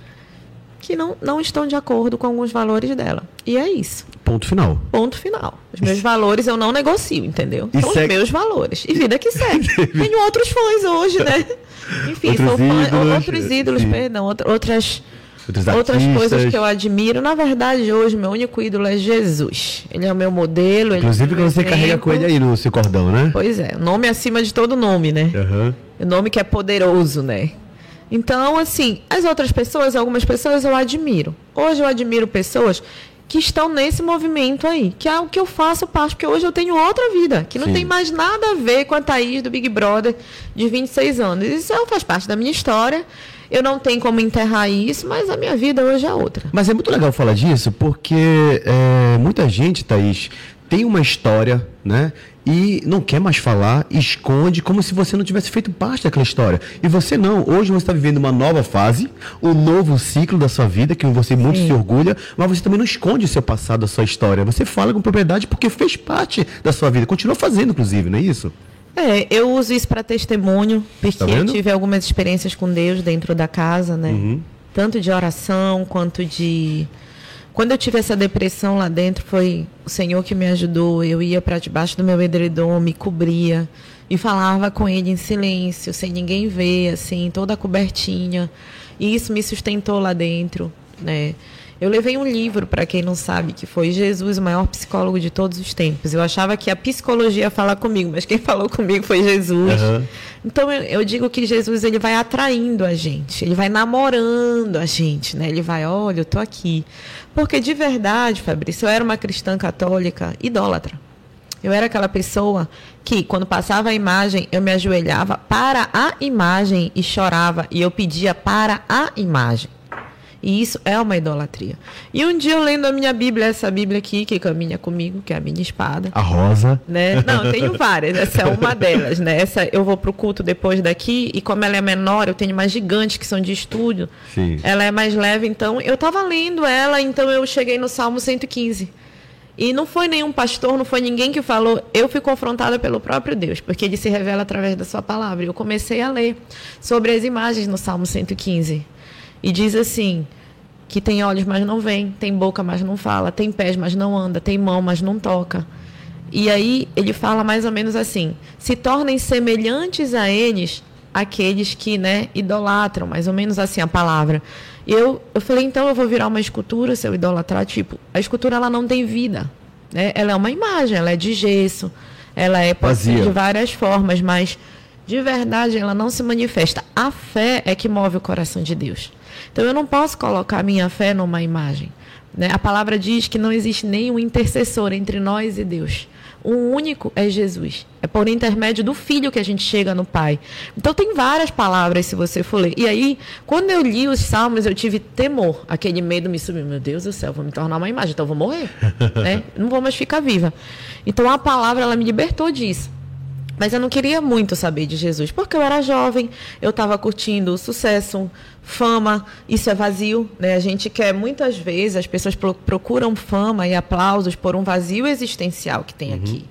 que não, não estão de acordo com alguns valores dela. E é isso. Ponto final. Ponto final. Os meus valores eu não negocio, entendeu? E São os meus valores. E vida que segue. Tenho outros fãs hoje, né? Enfim, Outros fã, ídolos, outros ídolos, sim. perdão, outra- outras, outras coisas que eu admiro. Na verdade, hoje, meu único ídolo é Jesus. Ele é o meu modelo. ele Inclusive é que você carrega com ele aí no seu cordão, né? Pois é, nome acima de todo nome, né? Aham. O nome que é poderoso, né? Então, assim, as outras pessoas, algumas pessoas eu admiro. Hoje eu admiro pessoas que estão nesse movimento aí, que é o que eu faço parte, porque hoje eu tenho outra vida, que não Sim. tem mais nada a ver com a Thaís do Big Brother de 26 anos. Isso é- faz parte da minha história. Eu não tenho como enterrar isso, mas a minha vida hoje é outra. Mas é muito legal falar disso, porque é, muita gente, Thaís, tem uma história, né? E não quer mais falar, esconde, como se você não tivesse feito parte daquela história. E você não. Hoje você está vivendo uma nova fase, um novo ciclo da sua vida, que você muito Sim. se orgulha, mas você também não esconde o seu passado, a sua história. Você fala com propriedade porque fez parte da sua vida. Continua fazendo, inclusive, não é isso? É, eu uso isso para testemunho, porque Tá eu tive algumas experiências com Deus dentro da casa, né? Uhum. Tanto de oração quanto de. Quando eu tive essa depressão lá dentro, foi o Senhor que me ajudou. Eu ia para debaixo do meu edredom, me cobria e falava com Ele em silêncio, sem ninguém ver, assim, toda cobertinha. E isso me sustentou lá dentro, né? Eu levei um livro, para quem não sabe, que foi Jesus, o maior psicólogo de todos os tempos. Eu achava que a psicologia ia falar comigo, mas quem falou comigo foi Jesus. Aham. Então eu, eu digo que Jesus ele vai atraindo a gente, ele vai namorando a gente, né? Ele vai, olha, eu tô aqui. Porque de verdade, Fabrício, eu era uma cristã católica idólatra. Eu era aquela pessoa que, quando passava a imagem, eu me ajoelhava para a imagem e chorava. E eu pedia para a imagem. E isso é uma idolatria. E um dia eu lendo a minha Bíblia, essa Bíblia aqui, que caminha comigo, que é a minha espada A rosa. né? Não, eu tenho várias. Essa é uma delas, né? Essa eu vou pro culto depois daqui e como ela é menor, eu tenho uma gigante que são de estúdio. Sim. Ela é mais leve, então eu tava lendo ela, então eu cheguei no Salmo 115. E não foi nenhum pastor, não foi ninguém que falou, eu fui confrontada pelo próprio Deus, porque ele se revela através da sua palavra. E eu comecei a ler sobre as imagens no Salmo 115. E diz assim: que tem olhos, mas não vê, tem boca, mas não fala, tem pés, mas não anda, tem mão, mas não toca. E aí ele fala mais ou menos assim: se tornem semelhantes a eles aqueles que, né, idolatram, mais ou menos assim a palavra. E eu, eu falei, então eu vou virar uma escultura se eu idolatrar, tipo, a escultura ela não tem vida, né? Ela é uma imagem, ela é de gesso, ela é Vazia. de várias formas, mas de verdade ela não se manifesta. A fé é que move o coração de Deus. Então eu não posso colocar minha fé numa imagem. Né? A palavra diz que não existe nenhum intercessor entre nós e Deus. O único é Jesus. É por intermédio do Filho que a gente chega no Pai. Então tem várias palavras se você for ler. E aí, quando eu li os Salmos, eu tive temor. Aquele medo me subiu. Meu Deus do céu, vou me tornar uma imagem, então eu vou morrer. né? Não vou mais ficar viva. Então a palavra, ela me libertou disso. Mas eu não queria muito saber de Jesus, porque eu era jovem, eu estava curtindo sucesso, fama, isso é vazio, né? A gente quer muitas vezes, as pessoas pro- procuram fama e aplausos por um vazio existencial que tem aqui.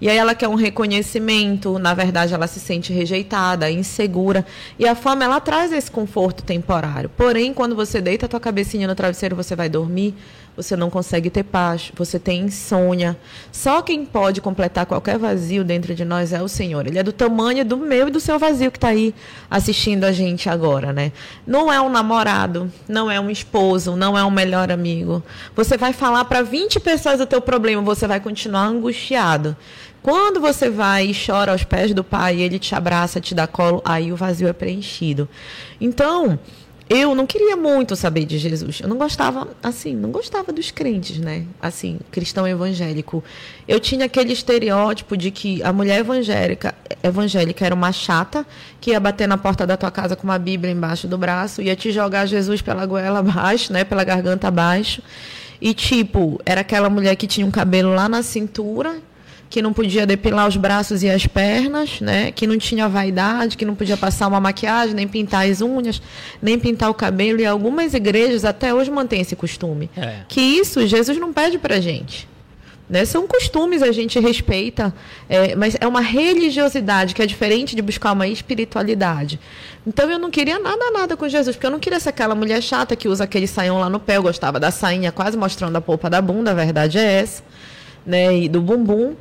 E aí ela quer um reconhecimento, na verdade ela se sente rejeitada, insegura. E a fama ela traz esse conforto temporário. Porém, quando você deita a tua cabecinha no travesseiro, você vai dormir, você não consegue ter paz, você tem insônia. Só quem pode completar qualquer vazio dentro de nós é o Senhor. Ele é do tamanho do meu e do seu vazio que está aí assistindo a gente agora, né? Não é um namorado, não é um esposo, não é um melhor amigo. Você vai falar para 20 pessoas o teu problema, você vai continuar angustiado. Quando você vai e chora aos pés do pai, ele te abraça, te dá colo, aí o vazio é preenchido. Então, eu não queria muito saber de Jesus. Eu não gostava, assim, não gostava dos crentes, né? Assim, cristão evangélico. Eu tinha aquele estereótipo de que a mulher evangélica, evangélica era uma chata que ia bater na porta da tua casa com uma Bíblia embaixo do braço, ia te jogar Jesus pela goela abaixo, né? Pela garganta abaixo. E tipo, era aquela mulher que tinha um cabelo lá na cintura, que não podia depilar os braços e as pernas, né? Que não tinha vaidade, que não podia passar uma maquiagem, nem pintar as unhas, nem pintar o cabelo. E algumas igrejas até hoje mantêm esse costume. É. Que isso Jesus não pede pra gente. Né? São costumes, a gente respeita, é, mas é uma religiosidade que é diferente de buscar uma espiritualidade. Então eu não queria nada, nada com Jesus, porque eu não queria ser aquela mulher chata que usa aquele saião lá no pé. Eu gostava da sainha quase mostrando a polpa da bunda, a verdade é essa, né? E do bumbum.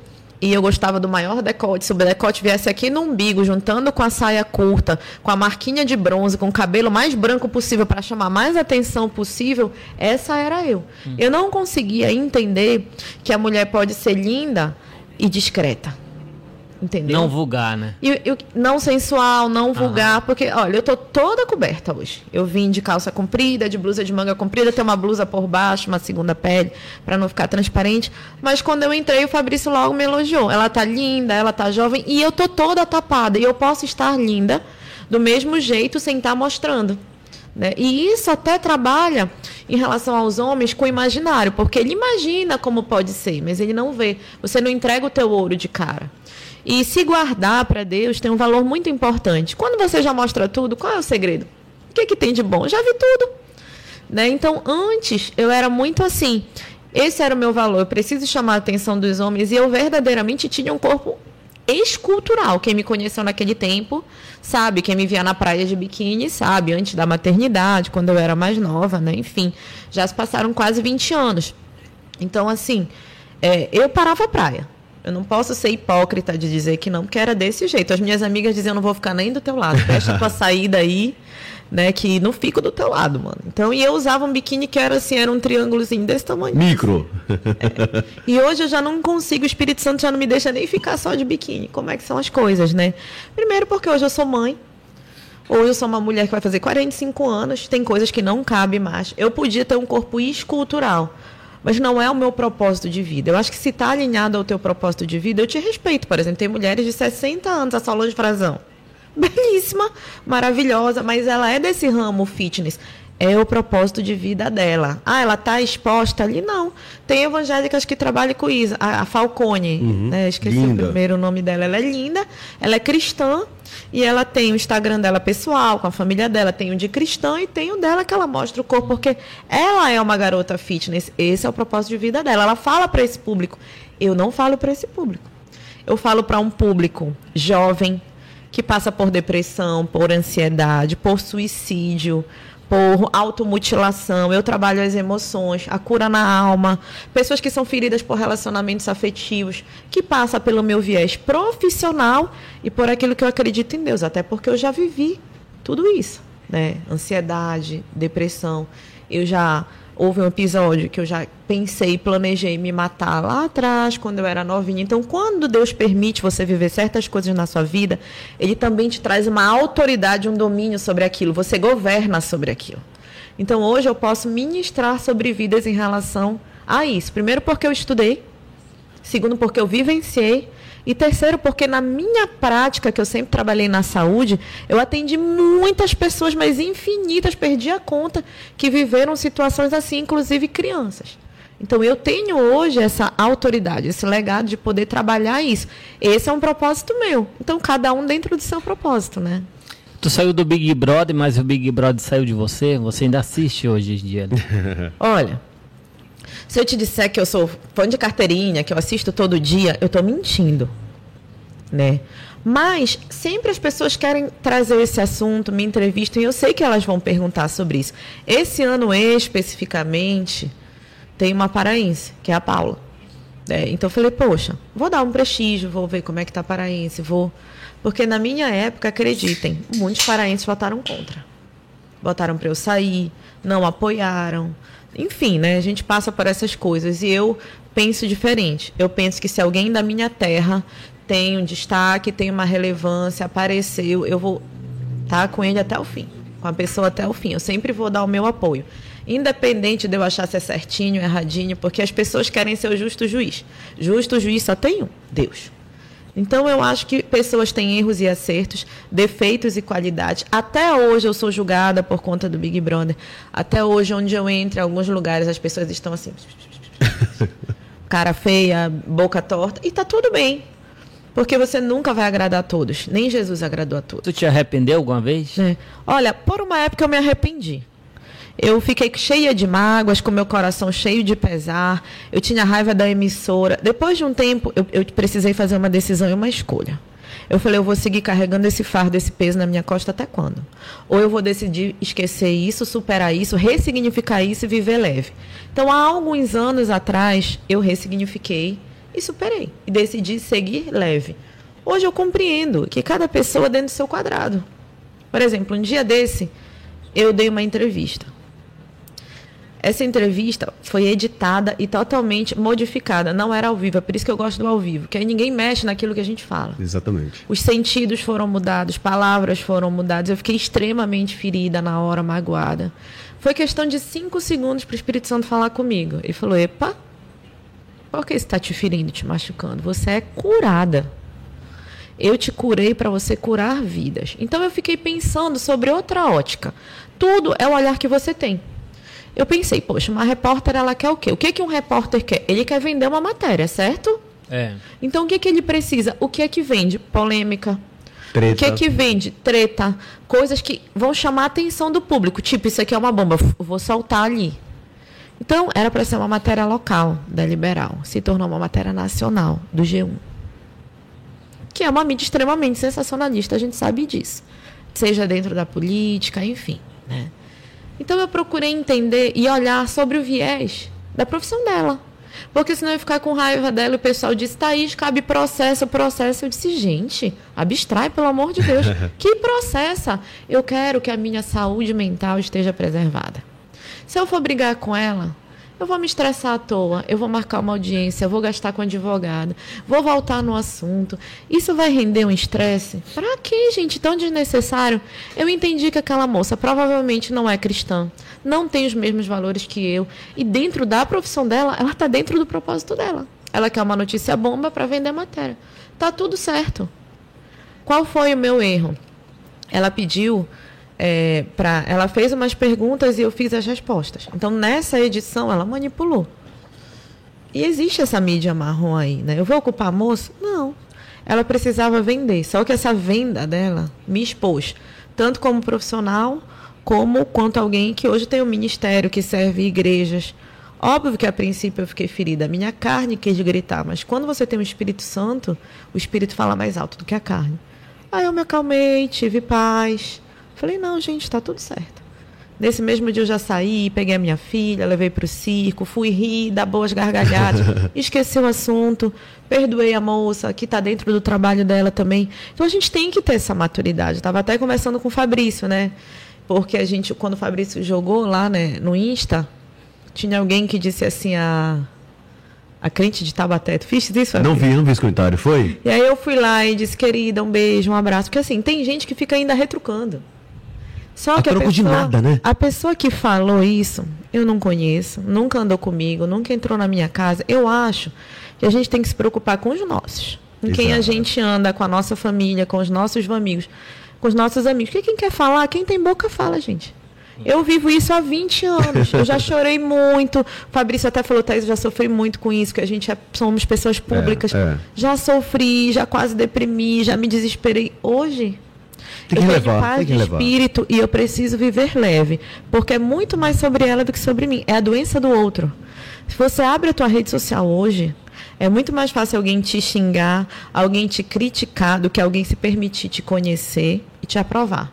E eu gostava do maior decote. Se o decote viesse aqui no umbigo, juntando com a saia curta, com a marquinha de bronze, com o cabelo mais branco possível para chamar mais atenção possível, essa era eu. Eu não conseguia entender que a mulher pode ser linda e discreta. Entendeu? Não vulgar, né? E, não sensual, não vulgar, porque, olha, eu tô toda coberta hoje. Eu vim de calça comprida, de blusa de manga comprida, tem uma blusa por baixo, uma segunda pele, para não ficar transparente. Mas quando eu entrei, o Fabrício logo me elogiou. Ela tá linda, ela tá jovem, e eu tô toda tapada. E eu posso estar linda do mesmo jeito sem estar tá mostrando. Né? E isso até trabalha em relação aos homens com o imaginário, porque ele imagina como pode ser, mas ele não vê. Você não entrega o teu ouro de cara. E se guardar para Deus tem um valor muito importante. Quando você já mostra tudo, qual é o segredo? O que, que tem de bom? Já vi tudo. Né? Então, antes, eu era muito assim. Esse era o meu valor. Eu preciso chamar a atenção dos homens. E eu verdadeiramente tinha um corpo escultural. Quem me conheceu naquele tempo sabe. Quem me via na praia de biquíni sabe. Antes da maternidade, quando eu era mais nova, né? Enfim, já se passaram quase 20 anos. Então, assim, é, eu parava a praia. Eu não posso ser hipócrita de dizer que não, porque era desse jeito. As minhas amigas diziam, eu não vou ficar nem do teu lado. Fecha a tua saída aí, né? Que não fico do teu lado, mano. Então, e eu usava um biquíni que era assim, era um triângulozinho desse tamanho. Micro. É. E hoje eu já não consigo, o Espírito Santo já não me deixa nem ficar só de biquíni. Como é que são as coisas, né? Primeiro porque hoje eu sou mãe. Hoje eu sou uma mulher que vai fazer 45 anos, tem coisas que não cabem mais. Eu podia ter um corpo escultural mas não é o meu propósito de vida. Eu acho que se está alinhado ao teu propósito de vida, eu te respeito. Por exemplo, tem mulheres de 60 anos, a Solange Frazão. Belíssima, maravilhosa, mas ela é desse ramo fitness. É o propósito de vida dela. Ah, ela está exposta ali? Não. Tem evangélicas que trabalham com isso. A, Falcone, uhum, né? esqueci linda. o primeiro nome dela. Ela é linda, ela é cristã, e ela tem o Instagram dela pessoal, com a família dela, tem o de cristã e tem o dela que ela mostra o corpo, porque ela é uma garota fitness. Esse é o propósito de vida dela. Ela fala para esse público. Eu não falo para esse público. Eu falo para um público jovem que passa por depressão, por ansiedade, por suicídio, por automutilação, eu trabalho as emoções, a cura na alma, pessoas que são feridas por relacionamentos afetivos, que passa pelo meu viés profissional e por aquilo que eu acredito em Deus, até porque eu já vivi tudo isso, né? Ansiedade, depressão. Eu já houve um episódio que eu já pensei, planejei me matar lá atrás, quando eu era novinha. Então, quando Deus permite você viver certas coisas na sua vida, Ele também te traz uma autoridade, um domínio sobre aquilo. Você governa sobre aquilo. Então, hoje eu posso ministrar sobre vidas em relação a isso. Primeiro, porque eu estudei. Segundo, porque eu vivenciei. E terceiro, porque na minha prática, que eu sempre trabalhei na saúde, eu atendi muitas pessoas, mas infinitas, perdi a conta, que viveram situações assim, inclusive crianças. Então eu tenho hoje essa autoridade, esse legado de poder trabalhar isso. Esse é um propósito meu. Então cada um dentro do seu propósito, né? Tu saiu do Big Brother, mas o Big Brother saiu de você? Você ainda assiste hoje em dia? Né? Olha, se eu te disser que eu sou fã de carteirinha, que eu assisto todo dia, eu estou mentindo, né? Mas sempre as pessoas querem trazer esse assunto, me entrevistam, e eu sei que elas vão perguntar sobre isso. Esse ano especificamente tem uma paraense, que é a Paula. É, então eu falei, poxa, vou dar um prestígio, vou ver como é que tá paraense, vou. Porque na minha época, acreditem, muitos paraenses votaram contra. Votaram para eu sair, não apoiaram, enfim, né? A gente passa por essas coisas e eu penso diferente. Eu penso que se alguém da minha terra tem um destaque, tem uma relevância, apareceu, eu vou estar tá com ele até o fim, com a pessoa até o fim. Eu sempre vou dar o meu apoio. Independente de eu achar se é certinho, erradinho, porque as pessoas querem ser o justo juiz. Justo juiz só tem um, Deus. Então eu acho que pessoas têm erros e acertos, defeitos e qualidades. Até hoje eu sou julgada por conta do Big Brother. Até hoje, onde eu entro, em alguns lugares as pessoas estão assim. cara feia, boca torta. E tá tudo bem. Porque você nunca vai agradar a todos. Nem Jesus agradou a todos. Tu te arrependeu alguma vez? É. Olha, por uma época eu me arrependi. Eu fiquei cheia de mágoas, com meu coração cheio de pesar. Eu tinha raiva da emissora. Depois de um tempo, eu, eu precisei fazer uma decisão e uma escolha. Eu falei, eu vou seguir carregando esse fardo, esse peso na minha costa até quando? Ou eu vou decidir esquecer isso, superar isso, ressignificar isso e viver leve. Então, há alguns anos atrás, eu ressignifiquei e superei. E decidi seguir leve. Hoje eu compreendo que cada pessoa dentro do seu quadrado. Por exemplo, um dia desse, eu dei uma entrevista Essa entrevista foi editada e totalmente modificada. Não era ao vivo, é por isso que eu gosto do ao vivo, que aí ninguém mexe naquilo que a gente fala. Exatamente. Os sentidos foram mudados, palavras foram mudadas. Eu fiquei extremamente ferida na hora, magoada. Foi questão de cinco segundos para o Espírito Santo falar comigo. Ele falou: Epa, por que isso está te ferindo, te machucando? Você é curada. Eu te curei para você curar vidas. Então eu fiquei pensando sobre outra ótica. Tudo é o olhar que você tem. Eu pensei, poxa, uma repórter ela quer o quê? O que, que um repórter quer? Ele quer vender uma matéria, certo? É. Então o que, que ele precisa? O que é que vende? Polêmica. Treta. O que é que vende? Treta. Coisas que vão chamar a atenção do público. Tipo, isso aqui é uma bomba, vou soltar ali. Então, era para ser uma matéria local da Liberal. Se tornou uma matéria nacional do G1. Que é uma mídia extremamente sensacionalista, a gente sabe disso. Seja dentro da política, enfim. Né? Então eu procurei entender e olhar sobre o viés da profissão dela. Porque senão eu ia ficar com raiva dela e o pessoal disse, Thaís, cabe processo, processo. Eu disse, gente, abstrai, pelo amor de Deus. que processa? Eu quero que a minha saúde mental esteja preservada. Se eu for brigar com ela, eu vou me estressar à toa, eu vou marcar uma audiência, eu vou gastar com advogado, vou voltar no assunto. Isso vai render um estresse? Para quê, gente? Tão desnecessário. Eu entendi que aquela moça provavelmente não é cristã, não tem os mesmos valores que eu, e dentro da profissão dela, ela está dentro do propósito dela. Ela quer uma notícia bomba para vender matéria. Tá tudo certo. Qual foi o meu erro? Ela pediu é, ela fez umas perguntas e eu fiz as respostas. Então, nessa edição, ela manipulou. E existe essa mídia marrom aí, né? Eu vou ocupar moço? Não. Ela precisava vender. Só que essa venda dela me expôs, tanto como profissional, como quanto alguém que hoje tem um ministério que serve igrejas. Óbvio que a princípio eu fiquei ferida. A minha carne quis gritar, mas quando você tem o Espírito Santo, o Espírito fala mais alto do que a carne. Aí eu me acalmei, tive paz. Falei, não, gente, está tudo certo. Nesse mesmo dia eu já saí, peguei a minha filha, levei para o circo, fui rir, dar boas gargalhadas, esqueci o assunto, perdoei a moça, que está dentro do trabalho dela também. Então a gente tem que ter essa maturidade. Estava até conversando com o Fabrício, né? Porque a gente, quando o Fabrício jogou lá né, no Insta, tinha alguém que disse assim, a, a crente de Tabaté. Tu fiz isso, Fabrício? Não vi, não vi esse comentário, foi? E aí eu fui lá e disse, querida, um beijo, um abraço. Porque assim, tem gente que fica ainda retrucando. Só A que a troco pessoa, de nada, né? a pessoa que falou isso, eu não conheço, nunca andou comigo, nunca entrou na minha casa. Eu acho que a gente tem que se preocupar com os nossos. Com quem a gente anda, com a nossa família, com os nossos amigos, com os nossos amigos. Porque quem quer falar, quem tem boca fala, gente. Eu vivo isso há 20 anos. Eu já chorei muito. O Fabrício até falou, Thaís, eu já sofri muito com isso, que a gente é- somos pessoas públicas. é. Já sofri, já quase deprimi, já me desesperei. Hoje, Tem que eu relevar, tenho paz tem que de espírito e eu preciso viver leve, porque é muito mais sobre ela do que sobre mim. É a doença do outro. Se você abre a tua rede social hoje, é muito mais fácil alguém te xingar, alguém te criticar, do que alguém se permitir te conhecer e te aprovar.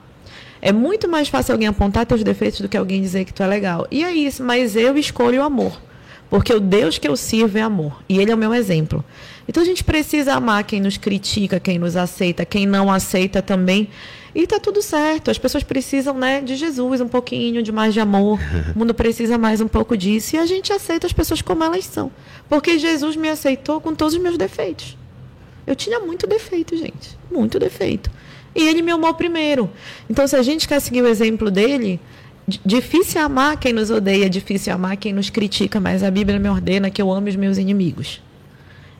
É muito mais fácil alguém apontar teus defeitos do que alguém dizer que tu é legal. E é isso, mas eu escolho o amor. Porque o Deus que eu sirvo é amor. E ele é o meu exemplo. Então a gente precisa amar quem nos critica, quem nos aceita, quem não aceita também. E tá tudo certo. As pessoas precisam, né, de Jesus um pouquinho, de mais de amor. O mundo precisa mais um pouco disso. E a gente aceita as pessoas como elas são. Porque Jesus me aceitou com todos os meus defeitos. Eu tinha muito defeito, gente. Muito defeito. E ele me amou primeiro. Então, se a gente quer seguir o exemplo dele, difícil é amar quem nos odeia, difícil é amar quem nos critica, mas a Bíblia me ordena que eu ame os meus inimigos.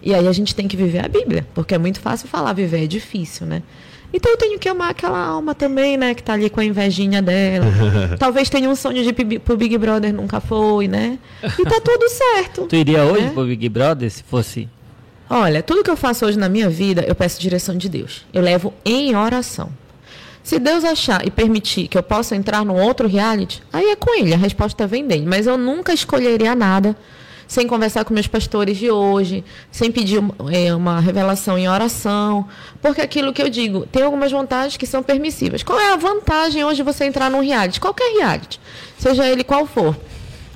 E aí a gente tem que viver a Bíblia, porque é muito fácil falar viver, é difícil, né? Então eu tenho que amar aquela alma também, né? Que tá ali com a invejinha dela. Talvez tenha um sonho de ir pro- Big Brother, nunca foi, né? E tá tudo certo. Tu iria hoje É? pro Big Brother se fosse. Olha, tudo que eu faço hoje na minha vida, eu peço direção de Deus. Eu levo em oração. Se Deus achar e permitir que eu possa entrar num outro reality, aí é com ele, a resposta vem dele. Mas eu nunca escolheria nada sem conversar com meus pastores de hoje, sem pedir eh, uma revelação em oração. Porque aquilo que eu digo, tem algumas vantagens que são permissíveis. Qual é a vantagem hoje você entrar num reality? Qualquer reality, seja ele qual for.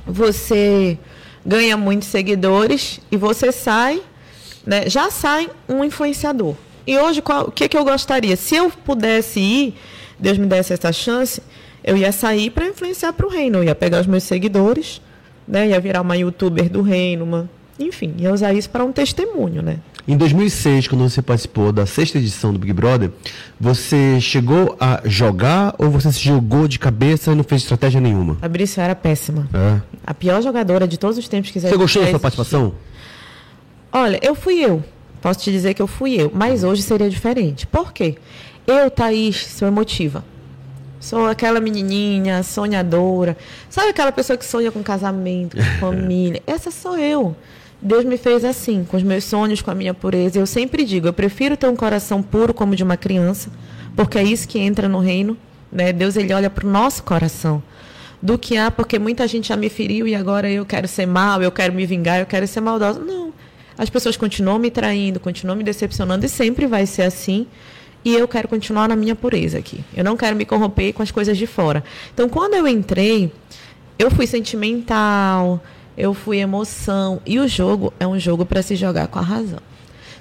Você ganha muitos seguidores e você sai né, já sai um influenciador. E hoje, qual- o que, que eu gostaria? Se eu pudesse ir, Deus me desse essa chance, eu ia sair para influenciar para o reino. Eu ia pegar os meus seguidores, né? Ia virar uma youtuber do reino, uma... enfim, ia usar isso para um testemunho, né? Em 2006, quando você participou da sexta edição do Big Brother, você chegou a jogar ou você se jogou de cabeça e não fez estratégia nenhuma? Fabrício era péssima. É. A pior jogadora de todos os tempos que Você gostou da sua participação? Olha, eu fui eu. Posso te dizer que eu fui eu. Mas hoje seria diferente. Por quê? Eu, Thaís, sou emotiva. Sou aquela menininha sonhadora. Sabe aquela pessoa que sonha com casamento, com família? Essa sou eu. Deus me fez assim, com os meus sonhos, com a minha pureza. Eu sempre digo, eu prefiro ter um coração puro como de uma criança, porque é isso que entra no reino. Né? Deus ele olha para o nosso coração. Do que há, porque muita gente já me feriu e agora eu quero ser mal, eu quero me vingar, eu quero ser maldosa. Não. As pessoas continuam me traindo, continuam me decepcionando e sempre vai ser assim. E eu quero continuar na minha pureza aqui. Eu não quero me corromper com as coisas de fora. Então, quando eu entrei, eu fui sentimental, eu fui emoção. E o jogo é um jogo para se jogar com a razão.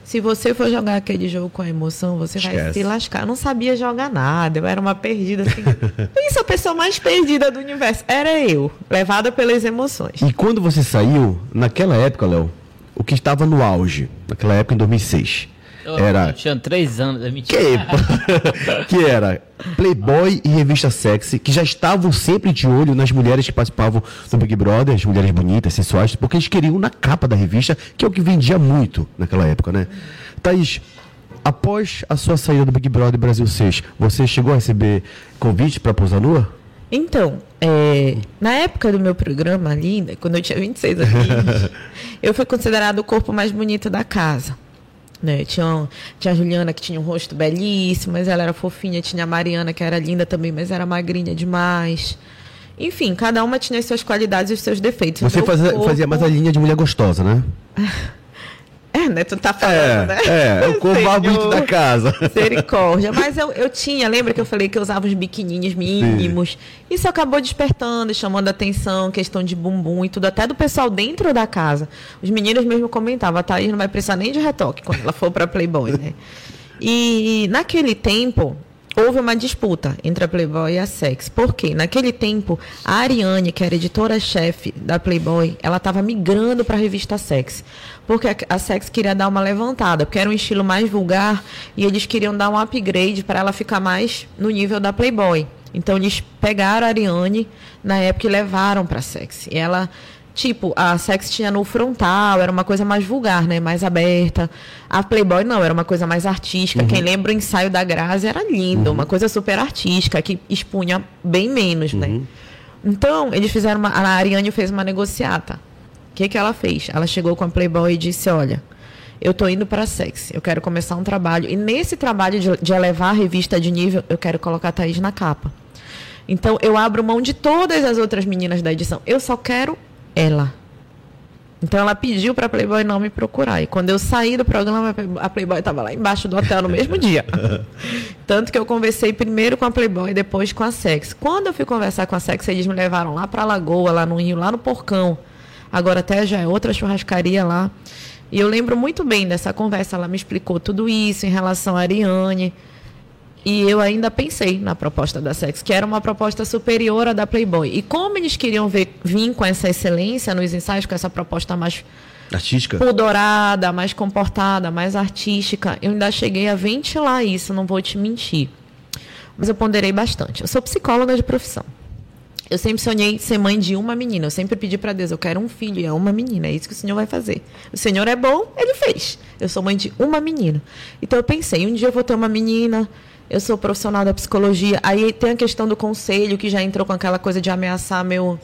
Se você for jogar aquele jogo com a emoção, você vai Esquece. se lascar. Eu não sabia jogar nada, eu era uma perdida assim. Pensa a pessoa mais perdida do universo. Era eu, levada pelas emoções. E quando você saiu, naquela época, Léo, o que estava no auge, naquela época em 2006, Eu, era eu tinha três anos, é mentira. que, que era Playboy e revista sexy, que já estavam sempre de olho nas mulheres que participavam do Big Brother, as mulheres bonitas, sensuais, porque eles queriam na capa da revista, que é o que vendia muito naquela época, né? Thaís, após a sua saída do Big Brother Brasil 6, você chegou a receber convite para posar nua? Então, é, na época do meu programa ali, né, quando eu tinha 26 anos, eu fui considerado o corpo mais bonito da casa. Né? Tinha, tinha a Juliana, que tinha um rosto belíssimo, mas ela era fofinha. Tinha a Mariana, que era linda também, mas era magrinha demais. Enfim, cada uma tinha as suas qualidades e os seus defeitos. Você meu fazia, corpo- fazia mais a linha de mulher gostosa, né? É, né? Tu tá falando, né? é, o corpo bonito da casa. Misericórdia. Mas eu, eu tinha, lembra que eu falei que eu usava os biquininhos mínimos? Isso acabou despertando, chamando a atenção, questão de bumbum e tudo, até do pessoal dentro da casa. Os meninos mesmo comentavam, a Thaís não vai precisar nem de retoque quando ela for para Playboy, né? E naquele tempo, houve uma disputa entre a Playboy e a Sex. Por quê? Naquele tempo, a Ariane, que era editora-chefe da Playboy, ela estava migrando para a revista Sex. Porque a- a Sex queria dar uma levantada, porque era um estilo mais vulgar e eles queriam dar um upgrade para ela ficar mais no nível da Playboy. Então eles pegaram a Ariane na época e levaram para Sex. E ela Tipo, a Sex tinha no frontal, era uma coisa mais vulgar, né? Mais aberta. A Playboy não, era uma coisa mais artística. Quem lembra o ensaio da Grazi era lindo, uma coisa super artística, que expunha bem menos, né? Então, eles fizeram uma. A Ariane fez uma negociata. O que, que ela fez? Ela chegou com a Playboy e disse: Olha, eu tô indo para Sex, eu quero começar um trabalho. E nesse trabalho de, de elevar a revista de nível, eu quero colocar a Thaís na capa. Então, eu abro mão de todas as outras meninas da edição. Eu só quero ela. Então ela pediu para a Playboy não me procurar. E quando eu saí do programa, a Playboy estava lá embaixo do hotel no mesmo dia. Tanto que eu conversei primeiro com a Playboy e depois com a Sex. Quando eu fui conversar com a Sex, eles me levaram lá para a Lagoa, lá no Rio, lá no Porcão. Agora até já é outra churrascaria lá. E eu lembro muito bem dessa conversa. Ela me explicou tudo isso em relação a Ariane. E eu ainda pensei na proposta da Sex, que era uma proposta superior à da Playboy. E como eles queriam ver, vir com essa excelência nos ensaios, com essa proposta mais Artística? pudorada, mais comportada, mais artística, eu ainda cheguei a ventilar isso, não vou te mentir. Mas eu ponderei bastante. Eu sou psicóloga de profissão. Eu sempre sonhei ser mãe de uma menina. Eu sempre pedi para Deus, eu quero um filho e é uma menina. É isso que o Senhor vai fazer. O Senhor é bom, ele fez. Eu sou mãe de uma menina. Então eu pensei, um dia eu vou ter uma menina. Eu sou profissional da psicologia. Aí tem a questão do conselho, que já entrou com aquela coisa de ameaçar meu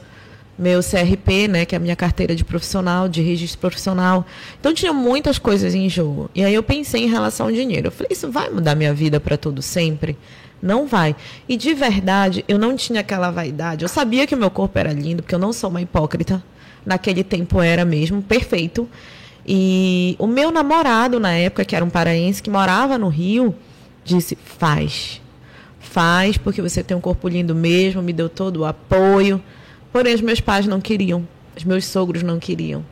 meu CRP, né, que é a minha carteira de profissional, de registro profissional. Então tinha muitas coisas em jogo. E aí eu pensei em relação ao dinheiro. Eu falei, isso vai mudar minha vida para todo sempre? Não vai. E de verdade, eu não tinha aquela vaidade. Eu sabia que o meu corpo era lindo, porque eu não sou uma hipócrita. Naquele tempo era mesmo, perfeito. E o meu namorado, na época, que era um paraense, que morava no Rio, disse: faz. Faz, porque você tem um corpo lindo mesmo, me deu todo o apoio. Porém, os meus pais não queriam. Os meus sogros não queriam.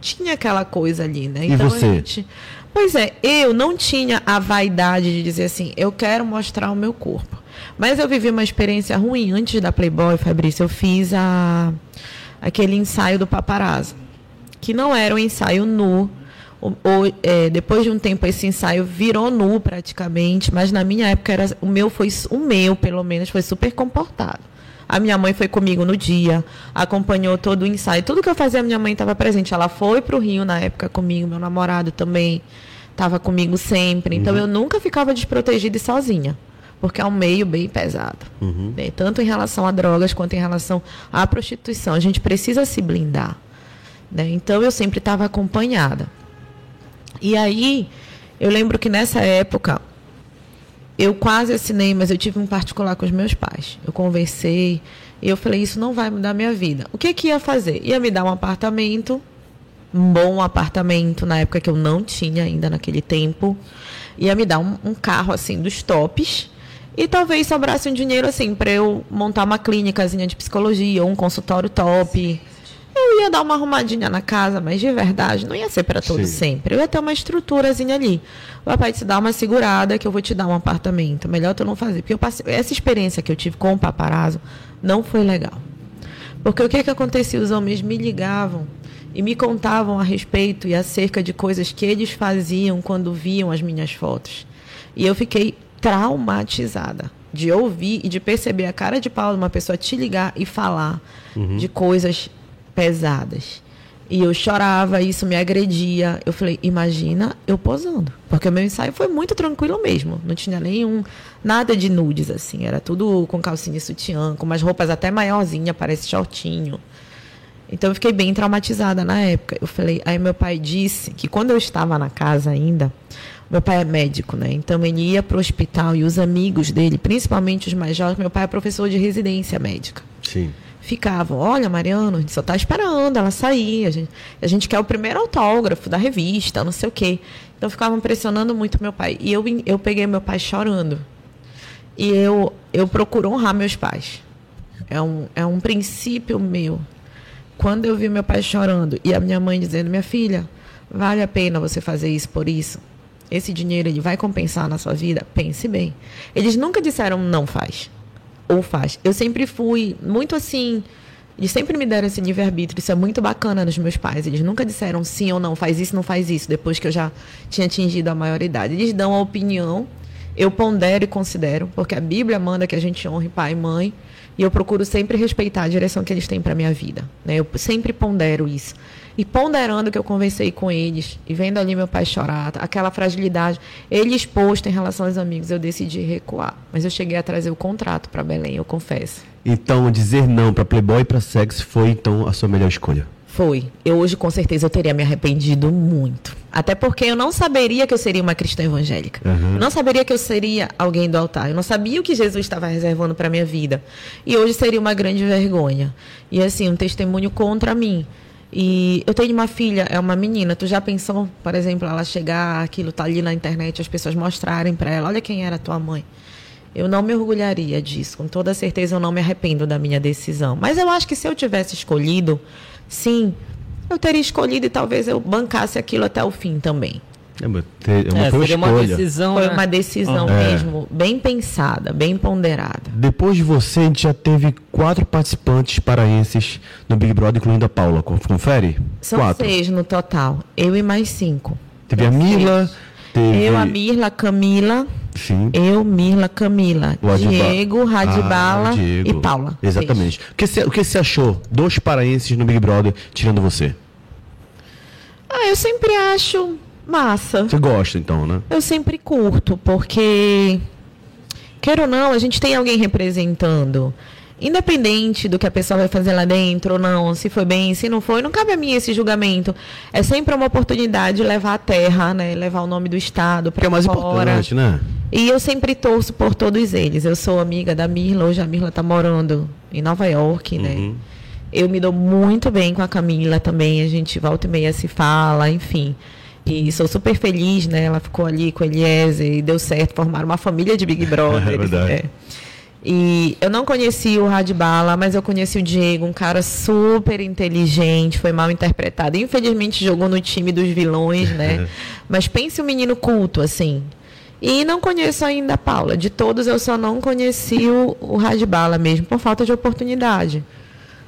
Tinha aquela coisa ali, né? E você? a gente- Pois é, eu não tinha a vaidade de dizer assim, eu quero mostrar o meu corpo. Mas eu vivi uma experiência ruim antes da Playboy, Fabrício. Eu fiz a, aquele ensaio do paparazzo, que não era um ensaio nu. Ou, é, depois de um tempo esse ensaio virou nu praticamente, mas na minha época era o meu foi o meu pelo menos foi super comportado. A minha mãe foi comigo no dia, acompanhou todo o ensaio. Tudo que eu fazia, a minha mãe estava presente. Ela foi para o Rio na época comigo, meu namorado também estava comigo sempre. Então uhum. eu nunca ficava desprotegida e sozinha. Porque é um meio bem pesado. Uhum. Né? Tanto em relação a drogas quanto em relação à prostituição. A gente precisa se blindar. Né? Então eu sempre estava acompanhada. E aí, eu lembro que nessa época, eu quase assinei, mas eu tive um particular com os meus pais. Eu conversei e eu falei, isso não vai mudar minha vida. O que que ia fazer? Ia me dar um apartamento, um bom apartamento, na época que eu não tinha ainda naquele tempo. Ia me dar um, um carro, assim, dos tops. E talvez sobrasse um dinheiro, assim, para eu montar uma clínicazinha de psicologia ou um consultório top. Eu ia dar uma arrumadinha na casa, mas de verdade não ia ser para todo Sim. sempre. Eu ia ter uma estruturazinha ali. O papai te dá uma segurada que eu vou te dar um apartamento. Melhor tu não fazer. Porque passei, essa experiência que eu tive com o paparazzo não foi legal. Porque o que que acontecia? Os homens me ligavam e me contavam a respeito e acerca de coisas que eles faziam quando viam as minhas fotos. E eu fiquei traumatizada de ouvir e de perceber a cara de pau de uma pessoa te ligar e falar uhum. de coisas pesadas. E eu chorava, isso me agredia. Eu falei, imagina eu posando. Porque o meu ensaio foi muito tranquilo mesmo. Não tinha nenhum, nada de nudes, assim. Era tudo com calcinha e sutiã, com umas roupas até maiorzinha, parece shortinho. Então eu fiquei bem traumatizada na época. Eu falei, aí meu pai disse que quando eu estava na casa ainda, meu pai é médico, né? Então ele ia para o hospital e os amigos dele, principalmente os mais jovens, meu pai é professor de residência médica. Sim ficavam, olha, Mariano, a gente só está esperando ela sair, a gente, a gente quer o primeiro autógrafo da revista, não sei o quê. Então ficavam pressionando muito meu pai. E eu, eu peguei meu pai chorando. E eu, eu procuro honrar meus pais. É um, é um princípio meu. Quando eu vi meu pai chorando e a minha mãe dizendo, minha filha, vale a pena você fazer isso por isso? Esse dinheiro ele vai compensar na sua vida? Pense bem. Eles nunca disseram não faz ou faz. Eu sempre fui muito assim. Eles sempre me deram esse livre-arbítrio. Isso é muito bacana nos meus pais. Eles nunca disseram sim ou não, faz isso, não faz isso, depois que eu já tinha atingido a maioridade. Eles dão a opinião, eu pondero e considero, porque a Bíblia manda que a gente honre pai e mãe. E eu procuro sempre respeitar a direção que eles têm para minha vida. Né? Eu sempre pondero isso. E ponderando que eu conversei com eles, e vendo ali meu pai chorar, aquela fragilidade, ele exposto em relação aos amigos, eu decidi recuar. Mas eu cheguei a trazer o contrato para Belém, eu confesso. Então, dizer não para Playboy e para sexo foi então a sua melhor escolha? Foi. Eu hoje com certeza eu teria me arrependido muito. Até porque eu não saberia que eu seria uma cristã evangélica. Uhum. Eu não saberia que eu seria alguém do altar. Eu não sabia o que Jesus estava reservando para minha vida. E hoje seria uma grande vergonha. E assim, um testemunho contra mim. E eu tenho uma filha, é uma menina. Tu já pensou, por exemplo, ela chegar, aquilo tá ali na internet, as pessoas mostrarem para ela, olha quem era tua mãe. Eu não me orgulharia disso, com toda certeza eu não me arrependo da minha decisão. Mas eu acho que se eu tivesse escolhido, sim, eu teria escolhido e talvez eu bancasse aquilo até o fim também. É uma, é uma, é, foi uma decisão. Foi né? uma decisão é. mesmo, bem pensada, bem ponderada. Depois de você, a gente já teve quatro participantes paraenses no Big Brother, incluindo a Paula. Confere? São quatro. seis no total. Eu e mais cinco. Teve a Mila. Teve... Eu, a Mirla, Camila. Sim. Eu, Mirla, Camila. Diego, Radibala ah, Diego. e Paula. Exatamente. O que, você, o que você achou dos paraenses no Big Brother, tirando você? Ah, eu sempre acho Massa. Você gosta, então, né? Eu sempre curto, porque, quer ou não, a gente tem alguém representando. Independente do que a pessoa vai fazer lá dentro ou não, se foi bem, se não foi, não cabe a mim esse julgamento. É sempre uma oportunidade de levar a terra, né? Levar o nome do Estado para fora. Que é mais importante, né? E eu sempre torço por todos eles. Eu sou amiga da Mirla, hoje a Mirla está morando em Nova York, né? Uhum. Eu me dou muito bem com a Camila também, a gente volta e meia se fala, enfim. E sou super feliz, né? Ela ficou ali com Eliezer e deu certo, formaram uma família de Big Brother. É verdade. É. E eu não conheci o Radbala, mas eu conheci o Diego, um cara super inteligente, foi mal interpretado. Infelizmente jogou no time dos vilões, né? mas pense um menino culto, assim. E não conheço ainda a Paula. De todos, eu só não conheci o, o Radbala mesmo, por falta de oportunidade.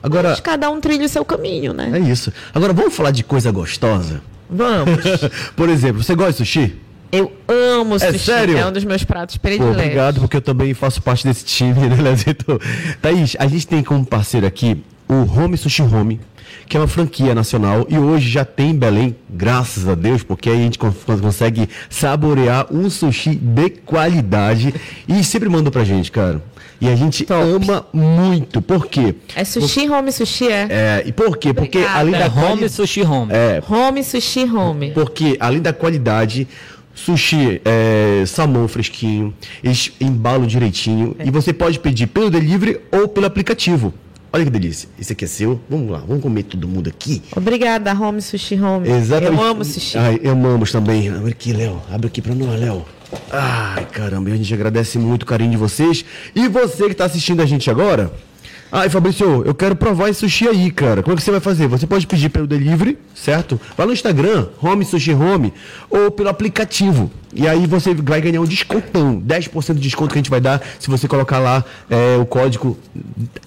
Agora, Mas cada um trilha o seu caminho, né? é isso. Agora, vamos falar de coisa gostosa? Vamos. Por exemplo, você gosta de sushi? Eu amo É sushi. sério? É um dos meus pratos Pô, prediletos. obrigado, porque eu também faço parte desse time, né, Lezito? Thaís, a gente tem como parceiro aqui o Home Sushi Home, que é uma franquia nacional e hoje já tem em Belém, graças a Deus, porque aí a gente con- consegue saborear um sushi de qualidade e sempre manda pra gente, cara. E a gente Top. ama muito. Por quê? É sushi, home sushi, é? É, e por quê? Porque Obrigada. além É da home, quali- sushi home. É, Home sushi, home. porque além da qualidade, sushi, é, salmão fresquinho, eles embalam direitinho e você pode pedir pelo delivery ou pelo aplicativo. Olha que delícia. Esse aqui é seu. Vamos lá, vamos comer todo mundo aqui. Obrigada, home sushi, home. Exatamente. Eu amo sushi. Ai, amamos também. Abre aqui, Léo. Abre aqui pra nós, Léo. Ai, caramba, a gente agradece muito o carinho de vocês. E você que tá assistindo a gente agora. Ai, Fabrício, eu quero provar esse sushi aí, cara. Como é que você vai fazer? Você pode pedir pelo delivery, certo? Vai no Instagram, Home Sushi Home, ou pelo aplicativo. E aí você vai ganhar um descontão, 10% de desconto que a gente vai dar se você colocar lá é, o código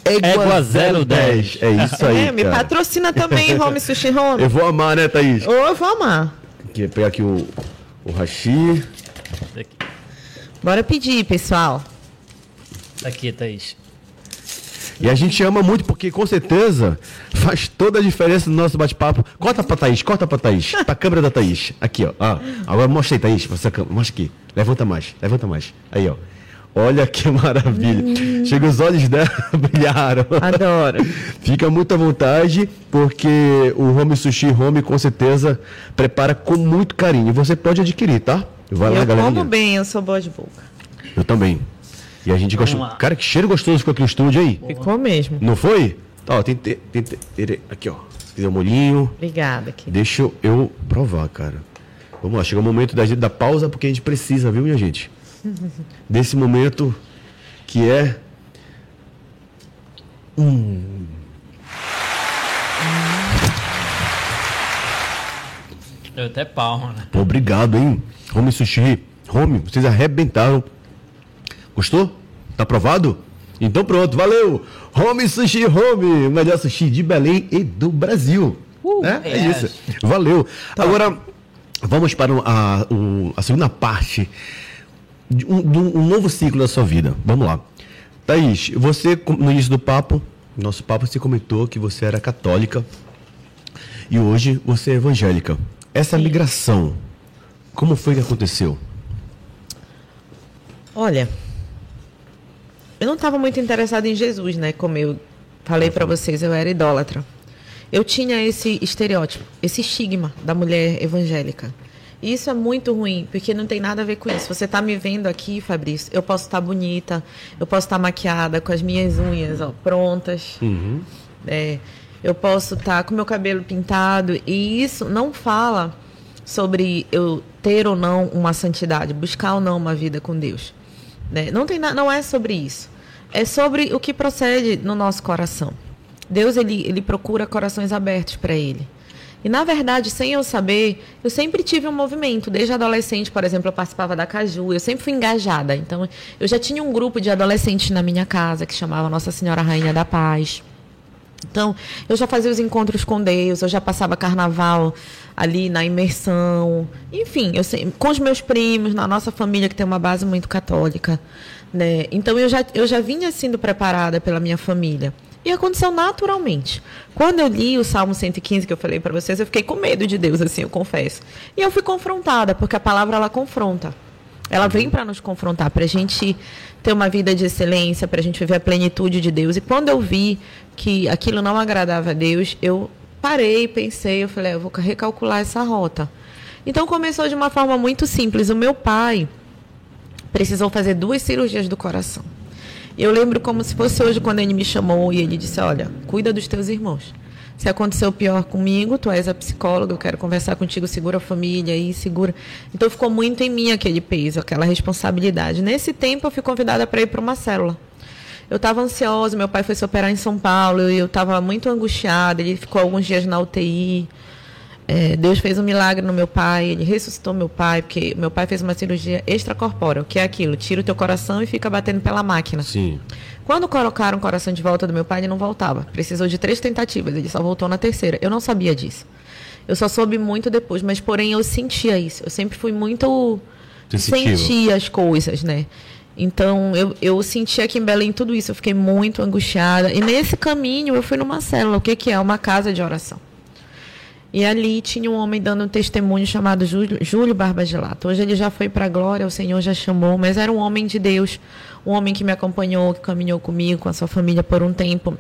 Égua 010. É isso aí, é, me cara. patrocina também, home sushi, home. Eu vou amar, né, Thaís? Eu vou amar. Aqui, pegar aqui o, o hashi. Aqui, Bora pedir, pessoal. aqui, Thaís. E a gente ama muito porque, com certeza, faz toda a diferença no nosso bate-papo. Corta pra Thaís, corta pra Thaís. Pra câmera da Thaís. Aqui, ó. Ah, agora mostra aí, Thaís. Você, mostra aqui. Levanta mais, levanta mais. Aí, ó. Olha que maravilha. Chega os olhos dela, brilharam. Adoro. Fica muito à vontade, porque o Home Sushi Home, com certeza, prepara com muito carinho. E você pode adquirir, tá? Vai lá, eu galerinha. como bem, eu sou boa de boca. Eu também. E a gente gosta. lá. Cara, que cheiro gostoso ficou aqui no estúdio aí. Ficou mesmo. Não foi? Tá, ó, tem, tem, tem, tem- aqui, ó. Se quiser um molhinho, Obrigada, querida. deixa eu, eu provar, cara. Vamos lá, chega o momento da gente da pausa, porque a gente precisa, viu, minha gente? Desse momento que é. Eu até palma, né? Pô, obrigado, hein? Home Sushi. Home, vocês arrebentaram. Gostou? Tá aprovado? Então pronto, valeu! Home Sushi Home, o melhor sushi de Belém e do Brasil. né? É yes. isso. Valeu. Agora, vamos para a, a segunda parte de um, de um novo ciclo da sua vida. Vamos lá. Thaís, você, no início do papo, nosso papo, você comentou que você era católica e hoje você é evangélica. Essa migração, como foi que aconteceu? Olha, eu não estava muito interessada em Jesus, né? Como eu falei para vocês, eu era idólatra. Eu tinha esse estereótipo, esse estigma da mulher evangélica. E isso é muito ruim, porque não tem nada a ver com isso. Você está me vendo aqui, Fabrício, eu posso estar bonita, eu posso estar maquiada, com as minhas unhas ó, prontas. É, eu posso estar com meu cabelo pintado e isso não fala sobre eu ter ou não uma santidade, buscar ou não uma vida com Deus. Né? Não tem na- não é sobre isso. É sobre o que procede no nosso coração. Deus ele, ele procura corações abertos para ele. E na verdade, sem eu saber, eu sempre tive um movimento. Desde adolescente, por exemplo, eu participava da Caju, eu sempre fui engajada. Então, eu já tinha um grupo de adolescentes na minha casa que chamava Nossa Senhora Rainha da Paz. Então, eu já fazia os encontros com Deus, eu já passava carnaval ali na imersão, enfim, eu com os meus primos, na nossa família que tem uma base muito católica, né? Então eu já eu já vinha sendo preparada pela minha família. E aconteceu naturalmente. Quando eu li o Salmo 115 que eu falei para vocês, eu fiquei com medo de Deus assim, eu confesso. E eu fui confrontada, porque a palavra ela confronta. Ela vem para nos confrontar, para a gente ter uma vida de excelência, para a gente viver a plenitude de Deus. E quando eu vi que aquilo não agradava a Deus, eu parei, pensei, eu falei, "Ah, eu vou recalcular essa rota. Então começou de uma forma muito simples. O meu pai precisou fazer duas cirurgias do coração. Eu lembro como se fosse hoje quando ele me chamou e ele disse: Olha, cuida dos teus irmãos. Se aconteceu pior comigo, tu és a psicóloga, eu quero conversar contigo, segura a família aí, segura. Então ficou muito em mim aquele peso, aquela responsabilidade. Nesse tempo eu fui convidada para ir para uma célula. Eu estava ansiosa, meu pai foi se operar em São Paulo, eu estava muito angustiada, ele ficou alguns dias na UTI. É, Deus fez um milagre no meu pai, ele ressuscitou meu pai, porque meu pai fez uma cirurgia extracorpórea, que é aquilo, tira o teu coração e fica batendo pela máquina. Sim. Quando colocaram o coração de volta do meu pai, ele não voltava. Precisou de três tentativas, ele só voltou na terceira. Eu não sabia disso. Eu só soube muito depois, mas porém eu sentia isso. Eu sempre fui muito. Sensitiva. Sentia as coisas, né? Então eu, eu senti aqui em Belém tudo isso. Eu fiquei muito angustiada. E nesse caminho eu fui numa célula. O que, que é? Uma casa de oração. E ali tinha um homem dando um testemunho chamado Júlio, Júlio Barba Gelato. Hoje ele já foi para a glória, o Senhor já chamou, mas era um homem de Deus, um homem que me acompanhou, que caminhou comigo, com a sua família por um tempo.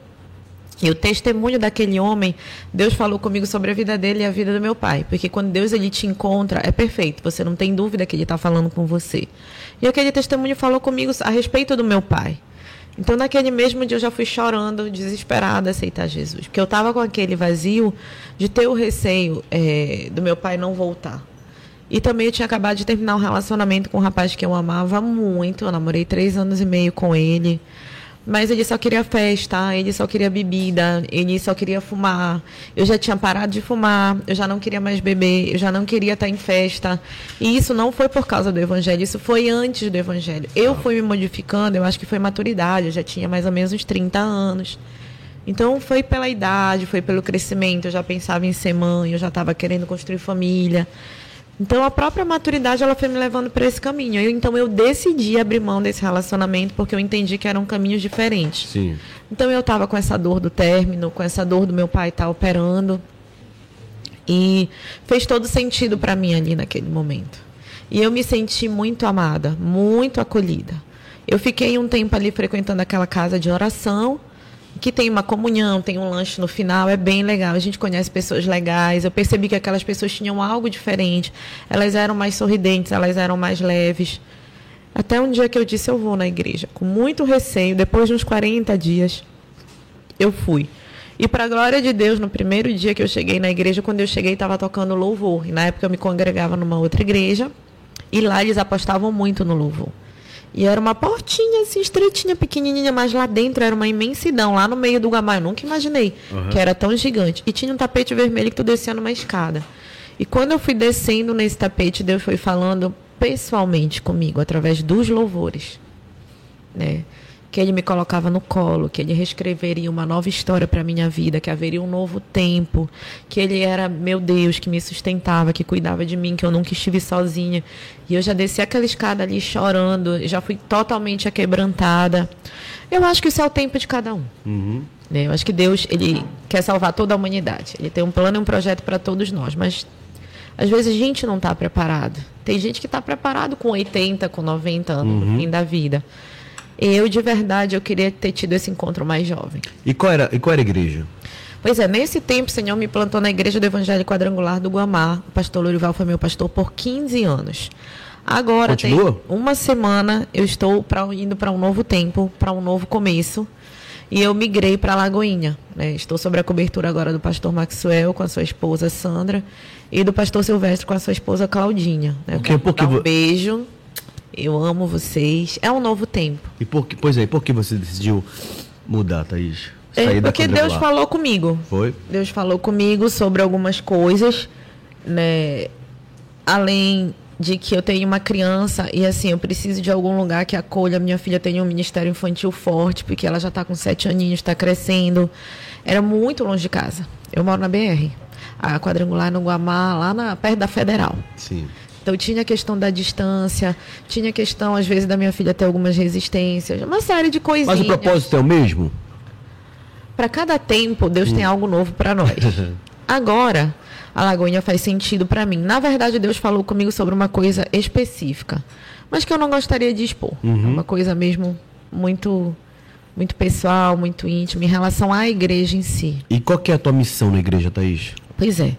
E o testemunho daquele homem, Deus falou comigo sobre a vida dele e a vida do meu pai. Porque quando Deus ele te encontra, é perfeito. Você não tem dúvida que ele está falando com você. E aquele testemunho falou comigo a respeito do meu pai. Então, naquele mesmo dia, eu já fui chorando, desesperada, aceitar Jesus. Porque eu estava com aquele vazio de ter o receio é, do meu pai não voltar. E também eu tinha acabado de terminar um relacionamento com um rapaz que eu amava muito. Eu namorei três anos e meio com ele. Mas ele só queria festa, ele só queria bebida, ele só queria fumar. Eu já tinha parado de fumar, eu já não queria mais beber, eu já não queria estar em festa. E isso não foi por causa do evangelho, isso foi antes do evangelho. Eu fui me modificando, eu acho que foi maturidade, eu já tinha mais ou menos uns 30 anos. Então foi pela idade, foi pelo crescimento, eu já pensava em ser mãe, eu já estava querendo construir família. Então a própria maturidade ela foi me levando para esse caminho. Eu, então eu decidi abrir mão desse relacionamento porque eu entendi que eram caminhos diferentes. Sim. Então eu estava com essa dor do término, com essa dor do meu pai estar tá operando. E fez todo sentido para mim ali naquele momento. E eu me senti muito amada, muito acolhida. Eu fiquei um tempo ali frequentando aquela casa de oração que tem uma comunhão, tem um lanche no final, é bem legal. A gente conhece pessoas legais. Eu percebi que aquelas pessoas tinham algo diferente. Elas eram mais sorridentes, elas eram mais leves. Até um dia que eu disse eu vou na igreja, com muito receio, depois de uns 40 dias, eu fui. E para a glória de Deus, no primeiro dia que eu cheguei na igreja, quando eu cheguei estava tocando louvor. E na época eu me congregava numa outra igreja, e lá eles apostavam muito no louvor. E era uma portinha assim, estreitinha, pequenininha, mas lá dentro era uma imensidão, lá no meio do Guamá. Eu nunca imaginei uhum. que era tão gigante. E tinha um tapete vermelho que tu descia numa escada. E quando eu fui descendo nesse tapete, Deus foi falando pessoalmente comigo, através dos louvores. Né? Que ele me colocava no colo, que ele reescreveria uma nova história para minha vida, que haveria um novo tempo, que ele era meu Deus, que me sustentava, que cuidava de mim, que eu nunca estive sozinha. E eu já desci aquela escada ali chorando, já fui totalmente aquebrantada. Eu acho que isso é o tempo de cada um. Uhum. Né? Eu acho que Deus ele quer salvar toda a humanidade. Ele tem um plano e um projeto para todos nós, mas às vezes a gente não está preparado. Tem gente que está preparado com 80, com 90 anos uhum. no fim da vida. Eu, de verdade, eu queria ter tido esse encontro mais jovem. E qual era, e qual era a igreja? Pois é, nesse tempo o Senhor me plantou na Igreja do Evangelho Quadrangular do Guamá. O pastor Lurival foi meu pastor por 15 anos. Agora Continua? tem uma semana eu estou pra, indo para um novo tempo, para um novo começo. E eu migrei para Lagoinha. Né? Estou sob a cobertura agora do pastor Maxwell com a sua esposa Sandra e do pastor Silvestre com a sua esposa Claudinha. Né? Porque... Um beijo eu amo vocês. É um novo tempo. E por que, pois é, por que você decidiu mudar, Thaís? é porque Deus falou comigo. Foi? Deus falou comigo sobre algumas coisas, né? Além de que eu tenho uma criança e assim, eu preciso de algum lugar que acolha. Minha filha tem um ministério infantil forte, porque ela já está com sete aninhos, está crescendo. Era muito longe de casa. Eu moro na BR. A quadrangular no Guamá, lá na, perto da Federal. Sim. Então tinha a questão da distância, tinha a questão, às vezes, da minha filha ter algumas resistências, uma série de coisinhas. Mas o propósito é o mesmo? Para cada tempo, Deus hum. tem algo novo para nós. Agora, a Lagoinha faz sentido para mim. Na verdade, Deus falou comigo sobre uma coisa específica, mas que eu não gostaria de expor. Uhum. É uma coisa mesmo muito muito pessoal, muito íntima em relação à igreja em si. E qual que é a tua missão na igreja, Thaís? Pois é.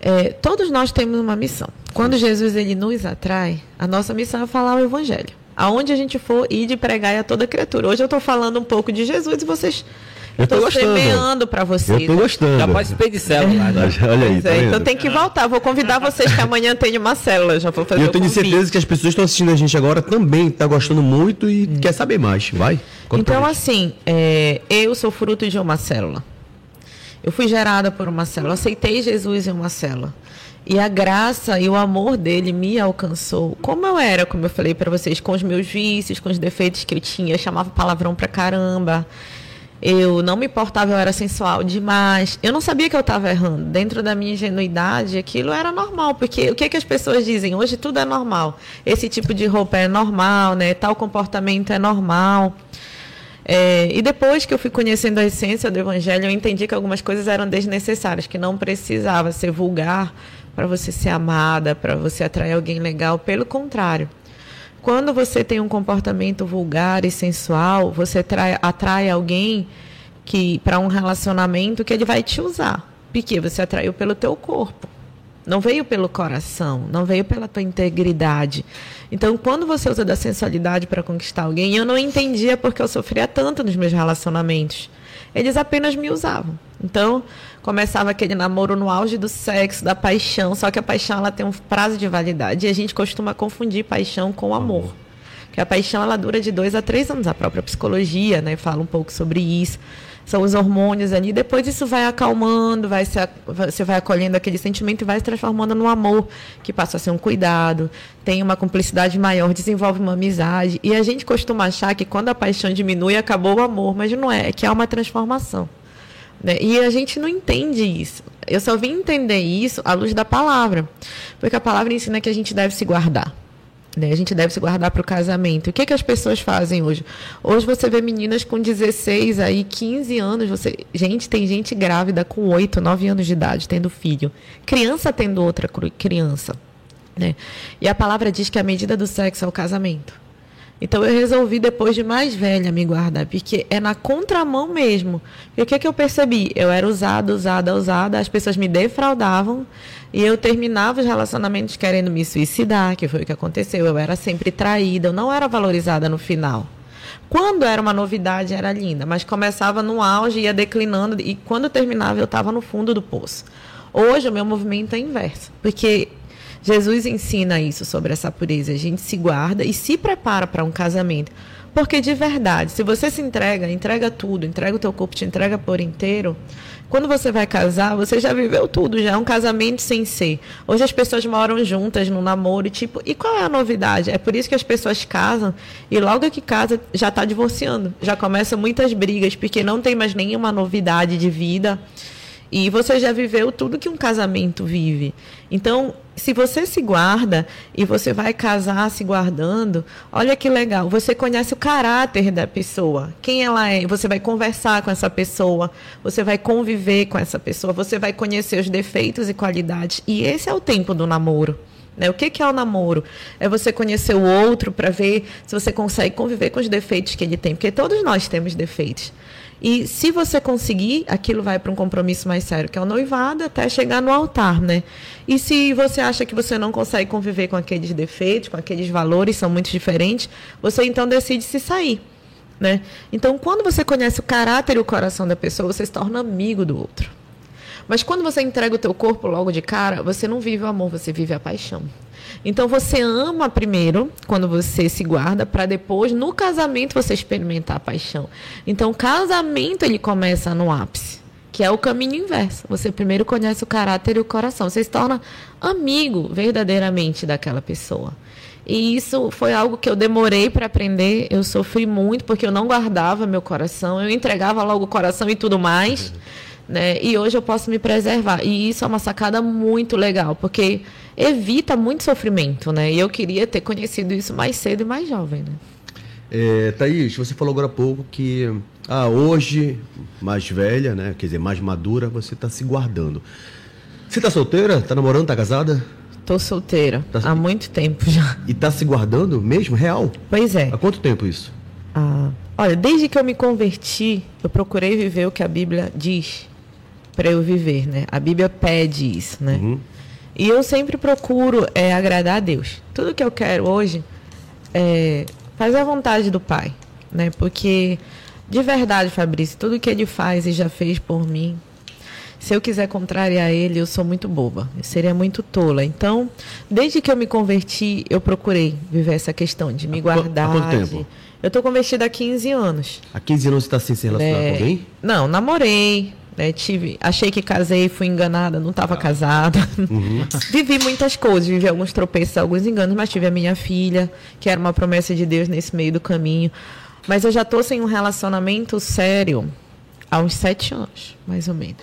É, todos nós temos uma missão. Quando Jesus ele nos atrai, a nossa missão é falar o evangelho. Aonde a gente for, ir de pregar a toda criatura. Hoje eu estou falando um pouco de Jesus e vocês eu tô, tô semeando para vocês. Eu tô gostando. Já participei de célula. É. Olha aí. Tá é, então tem que voltar. Vou convidar vocês que amanhã tem uma célula. Já vou fazer E eu tenho certeza que as pessoas que estão assistindo a gente agora também estão tá gostando muito e hum. quer saber mais. Vai. Então, assim, é, eu sou fruto de uma célula. Eu fui gerada por uma célula, aceitei Jesus em uma célula. E a graça e o amor dele me alcançou. Como eu era, como eu falei para vocês, com os meus vícios, com os defeitos que eu tinha, eu chamava palavrão pra caramba. Eu não me importava, eu era sensual demais. Eu não sabia que eu estava errando. Dentro da minha ingenuidade, aquilo era normal. Porque o que, que as pessoas dizem? Hoje tudo é normal. Esse tipo de roupa é normal, né? Tal comportamento é normal. É, e depois que eu fui conhecendo a essência do Evangelho, eu entendi que algumas coisas eram desnecessárias, que não precisava ser vulgar para você ser amada, para você atrair alguém legal. Pelo contrário. Quando você tem um comportamento vulgar e sensual, você atrai, atrai alguém que para um relacionamento que ele vai te usar. Porque você atraiu pelo teu corpo. Não veio pelo coração, não veio pela tua integridade. Então, quando você usa da sensualidade para conquistar alguém, eu não entendia porque eu sofria tanto nos meus relacionamentos. Eles apenas me usavam. Então, começava aquele namoro no auge do sexo, da paixão, só que a paixão ela tem um prazo de validade e a gente costuma confundir paixão com amor. Que a paixão ela dura de dois a três anos. A própria psicologia, né, fala um pouco sobre isso. São os hormônios ali. Depois isso vai acalmando, vai se, você vai acolhendo aquele sentimento e vai se transformando num amor, que passa a ser um cuidado, tem uma cumplicidade maior, desenvolve uma amizade. E a gente costuma achar que quando a paixão diminui, acabou o amor, mas não é, é que há uma transformação. Né? E a gente não entende isso. Eu só vim entender isso à luz da palavra. Porque a palavra ensina que a gente deve se guardar. Né? A gente deve se guardar para o casamento. O que, que as pessoas fazem hoje? Hoje você vê meninas com 16, aí 15 anos. Você... Gente, tem gente grávida com 8, 9 anos de idade, tendo filho. Criança tendo outra criança. Né? E a palavra diz que a medida do sexo é o casamento. Então eu resolvi, depois de mais velha, me guardar, porque é na contramão mesmo. E o que, é que eu percebi? Eu era usada, usada, usada, as pessoas me defraudavam e eu terminava os relacionamentos querendo me suicidar, que foi o que aconteceu. Eu era sempre traída, eu não era valorizada no final. Quando era uma novidade, era linda, mas começava no auge, ia declinando, e quando terminava, eu estava no fundo do poço. Hoje, o meu movimento é inverso, porque Jesus ensina isso sobre essa pureza. A gente se guarda e se prepara para um casamento. Porque de verdade, se você se entrega, entrega tudo, entrega o teu corpo, te entrega por inteiro, quando você vai casar, você já viveu tudo, já é um casamento sem ser. Hoje as pessoas moram juntas no namoro e tipo, e qual é a novidade? É por isso que as pessoas casam e logo que casa já está divorciando. Já começam muitas brigas, porque não tem mais nenhuma novidade de vida. E você já viveu tudo que um casamento vive. Então, se você se guarda e você vai casar se guardando, olha que legal. Você conhece o caráter da pessoa, quem ela é. Você vai conversar com essa pessoa, você vai conviver com essa pessoa, você vai conhecer os defeitos e qualidades. E esse é o tempo do namoro. Né? O que, que é o namoro? É você conhecer o outro para ver se você consegue conviver com os defeitos que ele tem, porque todos nós temos defeitos. E se você conseguir, aquilo vai para um compromisso mais sério, que é o noivado, até chegar no altar, né? E se você acha que você não consegue conviver com aqueles defeitos, com aqueles valores, são muito diferentes, você então decide se sair, né? Então, quando você conhece o caráter e o coração da pessoa, você se torna amigo do outro. Mas quando você entrega o teu corpo logo de cara, você não vive o amor, você vive a paixão. Então você ama primeiro, quando você se guarda, para depois, no casamento, você experimentar a paixão. Então o casamento ele começa no ápice, que é o caminho inverso. Você primeiro conhece o caráter e o coração. Você se torna amigo verdadeiramente daquela pessoa. E isso foi algo que eu demorei para aprender. Eu sofri muito porque eu não guardava meu coração. Eu entregava logo o coração e tudo mais. Né? E hoje eu posso me preservar. E isso é uma sacada muito legal, porque evita muito sofrimento, né? E eu queria ter conhecido isso mais cedo e mais jovem, né? É, Thaís, você falou agora há pouco que ah, hoje, mais velha, né? Quer dizer, mais madura, você está se guardando. Você está solteira? Está namorando? Está casada? Tô solteira. Tá... Há muito tempo já. E está se guardando mesmo? Real? Pois é. Há quanto tempo isso? Ah, olha, desde que eu me converti, eu procurei viver o que a Bíblia diz para eu viver, né? A Bíblia pede isso, né? Uhum. E eu sempre procuro é, agradar a Deus. Tudo que eu quero hoje é fazer a vontade do Pai, né? Porque de verdade, Fabrício, tudo que ele faz e já fez por mim, se eu quiser contrariar ele, eu sou muito boba. Eu seria muito tola. Então, desde que eu me converti, eu procurei viver essa questão de me guardar. Há quanto tempo? Eu tô convertida há 15 anos. Há 15 anos você está sem se relacionar é... com alguém? Não, namorei. Né? Tive, achei que casei, fui enganada, não estava casada. Uhum. vivi muitas coisas, vivi alguns tropeços, alguns enganos, mas tive a minha filha, que era uma promessa de Deus nesse meio do caminho. Mas eu já estou sem um relacionamento sério há uns sete anos, mais ou menos.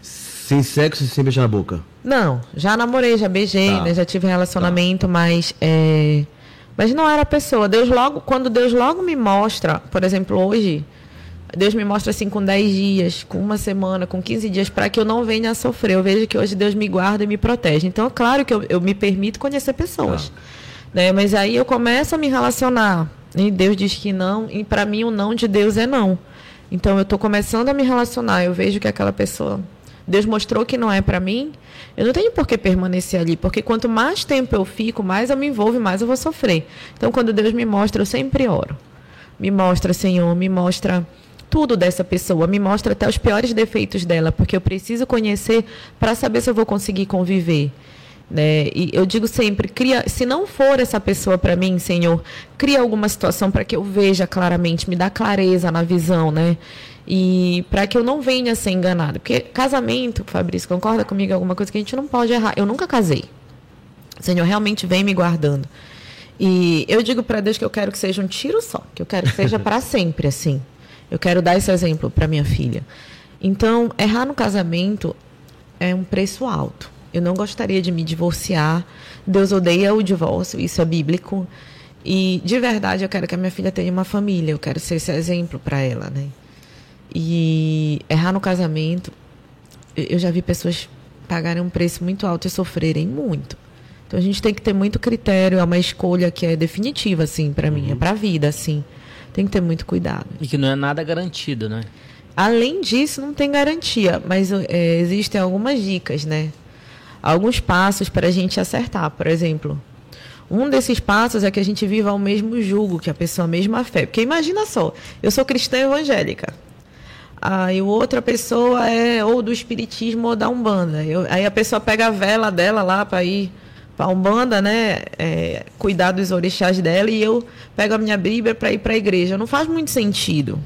Sem sexo e sem beijar na boca? Não, já namorei, já beijei, tá. né? Já tive relacionamento, tá. mas é... mas não era a pessoa. Deus logo, quando Deus logo me mostra, por exemplo, hoje, Deus me mostra assim com 10 dias, com uma semana, com 15 dias, para que eu não venha a sofrer. Eu vejo que hoje Deus me guarda e me protege. Então, é claro que eu, eu me permito conhecer pessoas. Né? Mas aí eu começo a me relacionar. E Deus diz que não, e para mim o não de Deus é não. Então eu estou começando a me relacionar, eu vejo que aquela pessoa Deus mostrou que não é para mim, eu não tenho por que permanecer ali, porque quanto mais tempo eu fico, mais eu me envolvo, mais eu vou sofrer. Então, quando Deus me mostra, eu sempre oro. Me mostra, Senhor, me mostra tudo dessa pessoa, me mostra até os piores defeitos dela, porque eu preciso conhecer para saber se eu vou conseguir conviver. Né? E eu digo sempre, cria, se não for essa pessoa para mim, Senhor, cria alguma situação para que eu veja claramente, me dá clareza na visão, né? E para que eu não venha a ser enganada. Porque casamento, Fabrício, concorda comigo? É alguma coisa que a gente não pode errar. Eu nunca casei. Senhor realmente vem me guardando. E eu digo para Deus que eu quero que seja um tiro só, que eu quero que seja para sempre assim. Eu quero dar esse exemplo para minha filha. Então, errar no casamento é um preço alto. Eu não gostaria de me divorciar. Deus odeia o divórcio, isso é bíblico. E de verdade eu quero que a minha filha tenha uma família, eu quero ser esse exemplo para ela, né? E errar no casamento, eu já vi pessoas pagarem um preço muito alto e sofrerem muito. Então a gente tem que ter muito critério, é uma escolha que é definitiva assim para mim, é uhum. para a vida assim. Tem que ter muito cuidado. E que não é nada garantido, né? Além disso, não tem garantia, mas é, existem algumas dicas, né? Alguns passos para a gente acertar. Por exemplo, um desses passos é que a gente viva o mesmo julgo, que a pessoa a mesma fé. Porque imagina só, eu sou cristã evangélica. Aí outra pessoa é ou do espiritismo ou da Umbanda. Eu, aí a pessoa pega a vela dela lá para ir a Umbanda, né? É, cuidar dos orixás dela e eu pego a minha Bíblia para ir para a igreja. Não faz muito sentido.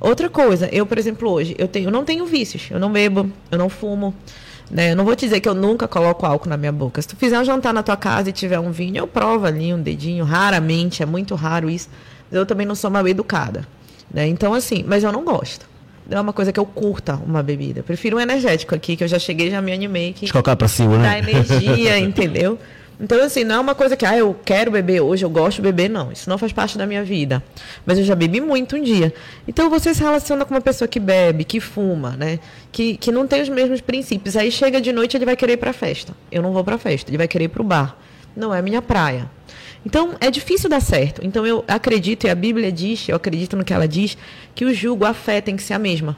Outra coisa, eu, por exemplo, hoje, eu, tenho, eu não tenho vícios. Eu não bebo, eu não fumo. Né? Eu não vou te dizer que eu nunca coloco álcool na minha boca. Se tu fizer um jantar na tua casa e tiver um vinho, eu provo ali um dedinho. Raramente, é muito raro isso. Eu também não sou mal educada. Né? Então, assim, mas eu não gosto é uma coisa que eu curta uma bebida. Eu prefiro um energético aqui, que eu já cheguei, já me animei. Que colocar pra cima, né? Dá energia, entendeu? Então, assim, não é uma coisa que, ah, eu quero beber hoje, eu gosto de beber, não. Isso não faz parte da minha vida. Mas eu já bebi muito um dia. Então, você se relaciona com uma pessoa que bebe, que fuma, né? Que, que não tem os mesmos princípios. Aí chega de noite, ele vai querer ir pra festa. Eu não vou pra festa, ele vai querer ir pro bar. Não é minha praia. Então, é difícil dar certo. Então, eu acredito, e a Bíblia diz, eu acredito no que ela diz, que o julgo, a fé tem que ser a mesma.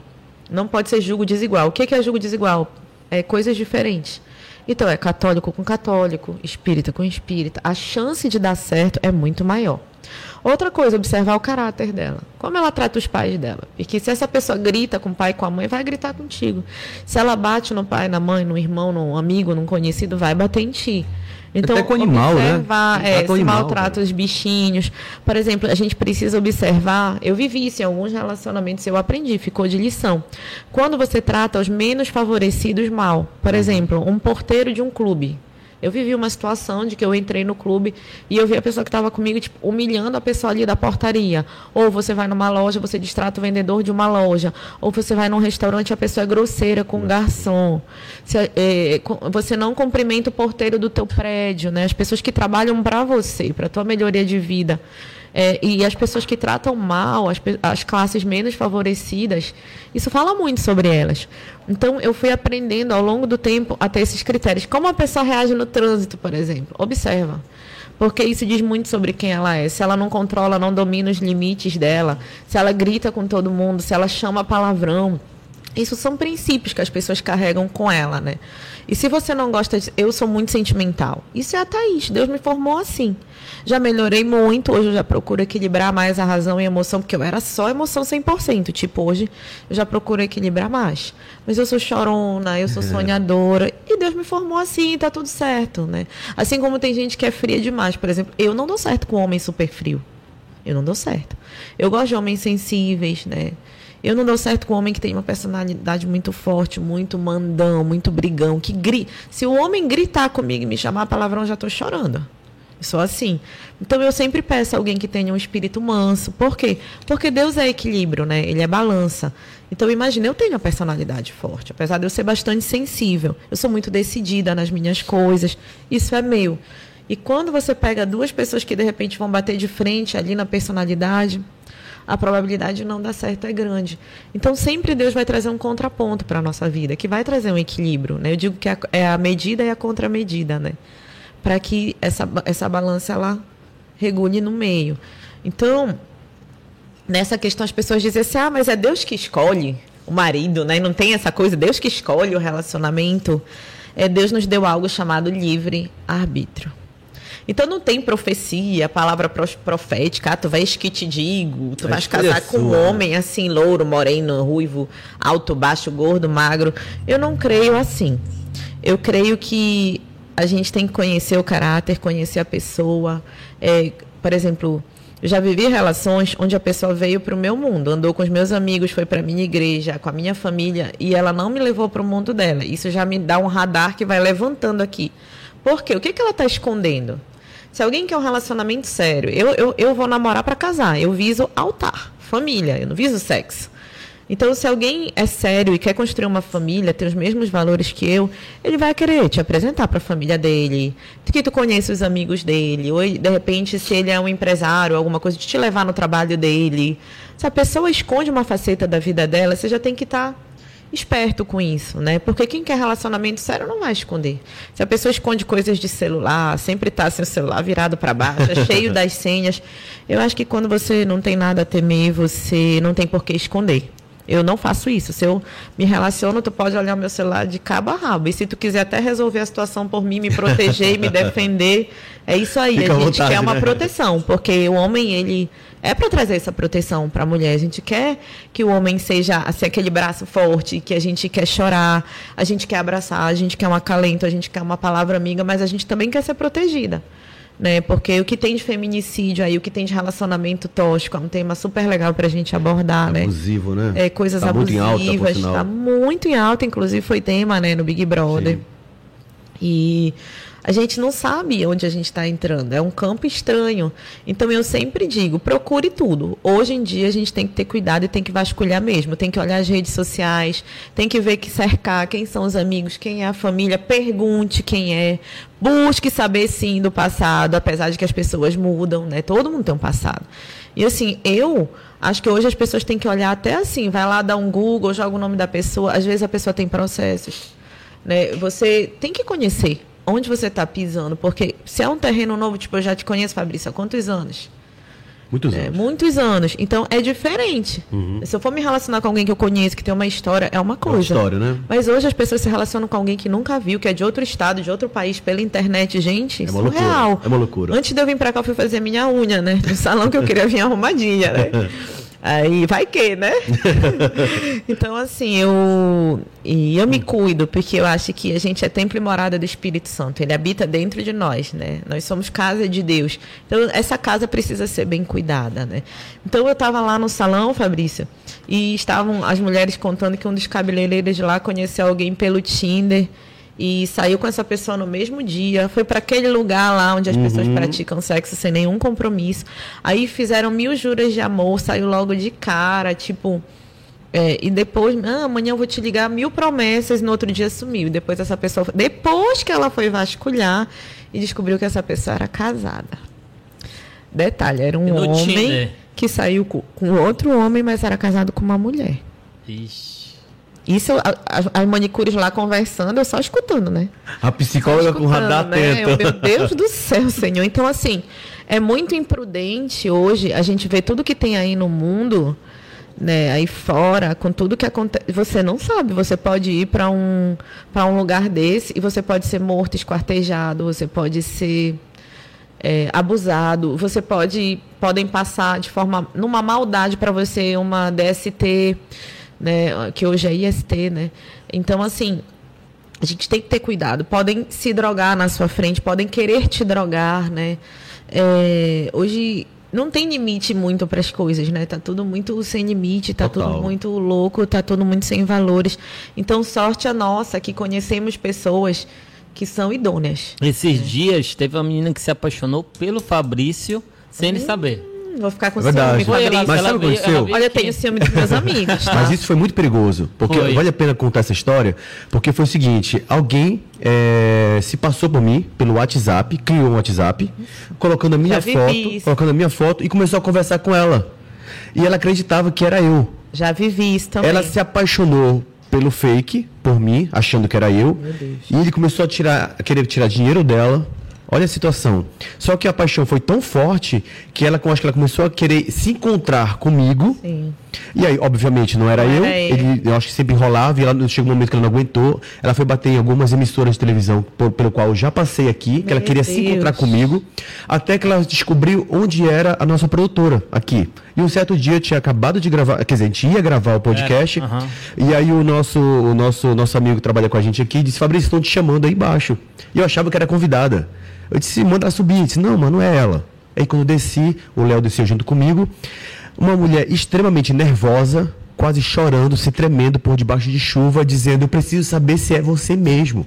Não pode ser julgo desigual. O que é julgo desigual? É coisas diferentes. Então, é católico com católico, espírita com espírita. A chance de dar certo é muito maior. Outra coisa, observar o caráter dela. Como ela trata os pais dela. Porque se essa pessoa grita com o pai e com a mãe, vai gritar contigo. Se ela bate no pai, na mãe, no irmão, no amigo, num conhecido, vai bater em ti. Então, Até com animal, né? observar, né? É, se animal, maltrata os bichinhos. Por exemplo, a gente precisa observar. Eu vivi isso em alguns relacionamentos, eu aprendi, ficou de lição. Quando você trata os menos favorecidos mal, por uhum. exemplo, um porteiro de um clube, eu vivi uma situação de que eu entrei no clube e eu vi a pessoa que estava comigo tipo, humilhando a pessoa ali da portaria. Ou você vai numa loja, você distrata o vendedor de uma loja. Ou você vai num restaurante, a pessoa é grosseira com o garçom. Você, é, você não cumprimenta o porteiro do teu prédio, né? As pessoas que trabalham para você, para tua melhoria de vida. É, e as pessoas que tratam mal, as, as classes menos favorecidas, isso fala muito sobre elas. Então, eu fui aprendendo ao longo do tempo a ter esses critérios. Como a pessoa reage no trânsito, por exemplo. Observa. Porque isso diz muito sobre quem ela é. Se ela não controla, não domina os limites dela, se ela grita com todo mundo, se ela chama palavrão. Isso são princípios que as pessoas carregam com ela, né? E se você não gosta de. Eu sou muito sentimental. Isso é a Thaís. Deus me formou assim. Já melhorei muito. Hoje eu já procuro equilibrar mais a razão e a emoção, porque eu era só emoção 100%. Tipo, hoje eu já procuro equilibrar mais. Mas eu sou chorona, eu sou sonhadora. E Deus me formou assim, tá tudo certo, né? Assim como tem gente que é fria demais. Por exemplo, eu não dou certo com homem super frio. Eu não dou certo. Eu gosto de homens sensíveis, né? Eu não dou certo com um homem que tem uma personalidade muito forte, muito mandão, muito brigão, que grita. Se o homem gritar comigo e me chamar palavrão, já estou chorando. Sou assim. Então eu sempre peço alguém que tenha um espírito manso. Por quê? Porque Deus é equilíbrio, né? Ele é balança. Então imagina, eu tenho uma personalidade forte, apesar de eu ser bastante sensível. Eu sou muito decidida nas minhas coisas. Isso é meu. E quando você pega duas pessoas que de repente vão bater de frente ali na personalidade, a probabilidade de não dar certo é grande. Então sempre Deus vai trazer um contraponto para a nossa vida, que vai trazer um equilíbrio. Né? Eu digo que é a medida e a contramedida, né? Para que essa, essa balança ela regule no meio. Então, nessa questão as pessoas dizem assim: ah, mas é Deus que escolhe o marido, né? Não tem essa coisa, Deus que escolhe o relacionamento. É, Deus nos deu algo chamado livre arbítrio. Então não tem profecia, palavra profética, ah, tu vais que te digo, tu vais casar com um homem assim, louro, moreno, ruivo, alto, baixo, gordo, magro. Eu não creio assim. Eu creio que a gente tem que conhecer o caráter, conhecer a pessoa. É, por exemplo, eu já vivi relações onde a pessoa veio para o meu mundo, andou com os meus amigos, foi para a minha igreja, com a minha família, e ela não me levou para o mundo dela. Isso já me dá um radar que vai levantando aqui. Por quê? O que, que ela está escondendo? Se alguém quer um relacionamento sério, eu, eu, eu vou namorar para casar. Eu viso altar, família, eu não viso sexo. Então, se alguém é sério e quer construir uma família, tem os mesmos valores que eu, ele vai querer te apresentar para a família dele, que tu conhece os amigos dele, ou de repente, se ele é um empresário, alguma coisa, de te levar no trabalho dele. Se a pessoa esconde uma faceta da vida dela, você já tem que estar tá esperto com isso, né? Porque quem quer relacionamento sério não vai esconder. Se a pessoa esconde coisas de celular, sempre está sem o celular virado para baixo, é cheio das senhas, eu acho que quando você não tem nada a temer, você não tem por que esconder. Eu não faço isso. Se eu me relaciono, tu pode olhar o meu celular de cabo a rabo. E se tu quiser até resolver a situação por mim, me proteger e me defender, é isso aí. Fica a gente vontade, quer uma né? proteção, porque o homem, ele é para trazer essa proteção para a mulher. A gente quer que o homem seja assim, aquele braço forte, que a gente quer chorar, a gente quer abraçar, a gente quer um acalento, a gente quer uma palavra amiga, mas a gente também quer ser protegida né? Porque o que tem de feminicídio aí, o que tem de relacionamento tóxico, é um tema super legal para a gente abordar, né? Abusivo, né? É, coisas tá abusivas. Muito em alta, tá muito em alta, inclusive foi tema, né, no Big Brother. Sim. E a gente não sabe onde a gente está entrando. É um campo estranho. Então eu sempre digo, procure tudo. Hoje em dia a gente tem que ter cuidado e tem que vasculhar mesmo. Tem que olhar as redes sociais, tem que ver que cercar quem são os amigos, quem é a família, pergunte quem é. Busque saber sim do passado, apesar de que as pessoas mudam, né? Todo mundo tem um passado. E assim, eu acho que hoje as pessoas têm que olhar até assim, vai lá dar um Google, joga o nome da pessoa. Às vezes a pessoa tem processos. Né? Você tem que conhecer onde você está pisando. Porque se é um terreno novo, tipo, eu já te conheço, Fabrício, há quantos anos? Muitos é, anos. muitos anos. Então é diferente. Uhum. Se eu for me relacionar com alguém que eu conheço, que tem uma história, é uma coisa. É uma história, né? Mas hoje as pessoas se relacionam com alguém que nunca viu, que é de outro estado, de outro país, pela internet. Gente, é uma surreal. Loucura. É uma loucura. Antes de eu vir para cá, eu fui fazer minha unha, né? No salão que eu queria vir arrumadinha, né? Aí vai que, né? então, assim, eu, e eu me cuido, porque eu acho que a gente é templo e morada do Espírito Santo. Ele habita dentro de nós, né? Nós somos casa de Deus. Então, essa casa precisa ser bem cuidada, né? Então, eu estava lá no salão, Fabrício, e estavam as mulheres contando que um dos cabeleireiros lá conheceu alguém pelo Tinder e saiu com essa pessoa no mesmo dia, foi para aquele lugar lá onde as uhum. pessoas praticam sexo sem nenhum compromisso. Aí fizeram mil juras de amor, saiu logo de cara, tipo. É, e depois, ah, amanhã eu vou te ligar mil promessas, no outro dia sumiu. Depois essa pessoa, depois que ela foi vasculhar e descobriu que essa pessoa era casada. Detalhe, era um homem que saiu com, com outro homem, mas era casado com uma mulher. Ixi. Isso, as manicures lá conversando, eu só escutando, né? A psicóloga com o radar né? atento. Meu Deus do céu, Senhor. Então, assim, é muito imprudente hoje a gente ver tudo que tem aí no mundo, né, aí fora, com tudo que acontece. Você não sabe, você pode ir para um, um lugar desse e você pode ser morto, esquartejado, você pode ser é, abusado, você pode podem passar de forma numa maldade para você uma DST né? Que hoje é IST, né? Então, assim, a gente tem que ter cuidado. Podem se drogar na sua frente, podem querer te drogar, né? É, hoje não tem limite muito para as coisas, né? Tá tudo muito sem limite, tá Total. tudo muito louco, tá tudo muito sem valores. Então, sorte a nossa que conhecemos pessoas que são idôneas. Esses dias teve uma menina que se apaixonou pelo Fabrício sem ele saber. Vou ficar com É verdade. ciúme, ela-. Mas sabe o que aconteceu? Olha, eu tenho ciúme dos meus amigos, tá? Mas isso foi muito perigoso, porque Foi. vale a pena contar essa história, porque foi o seguinte, alguém é, se passou por mim pelo WhatsApp, criou um WhatsApp, colocando a minha foto, isso. colocando a minha foto e começou a conversar com ela. E ela acreditava que era eu. Já vivi isso também. Ela se apaixonou pelo fake, por mim, achando que era eu. E ele começou a tirar, a querer tirar dinheiro dela. Olha a situação. Só que a paixão foi tão forte que ela, eu acho que ela começou a querer se encontrar comigo. Sim. E aí, obviamente, não era Não eu. era ele. Ele, eu acho que sempre enrolava e ela chegou um momento que ela não aguentou. Ela foi bater em algumas emissoras de televisão, por- pelo qual eu já passei aqui, que ela Meu queria se Deus. encontrar comigo. Até que ela descobriu onde era a nossa produtora aqui. E um certo dia eu tinha acabado de gravar, quer dizer, a gente ia gravar o podcast. É. E aí o nosso, o nosso, nosso amigo que trabalha com a gente aqui disse, Fabrício, estão te chamando aí embaixo. E eu achava que era convidada. Eu disse, manda ela subir. Eu disse, não, mas não é ela. Aí quando eu desci, o Léo desceu junto comigo. Uma mulher extremamente nervosa, quase chorando, se tremendo por debaixo de chuva, dizendo, eu preciso saber se é você mesmo.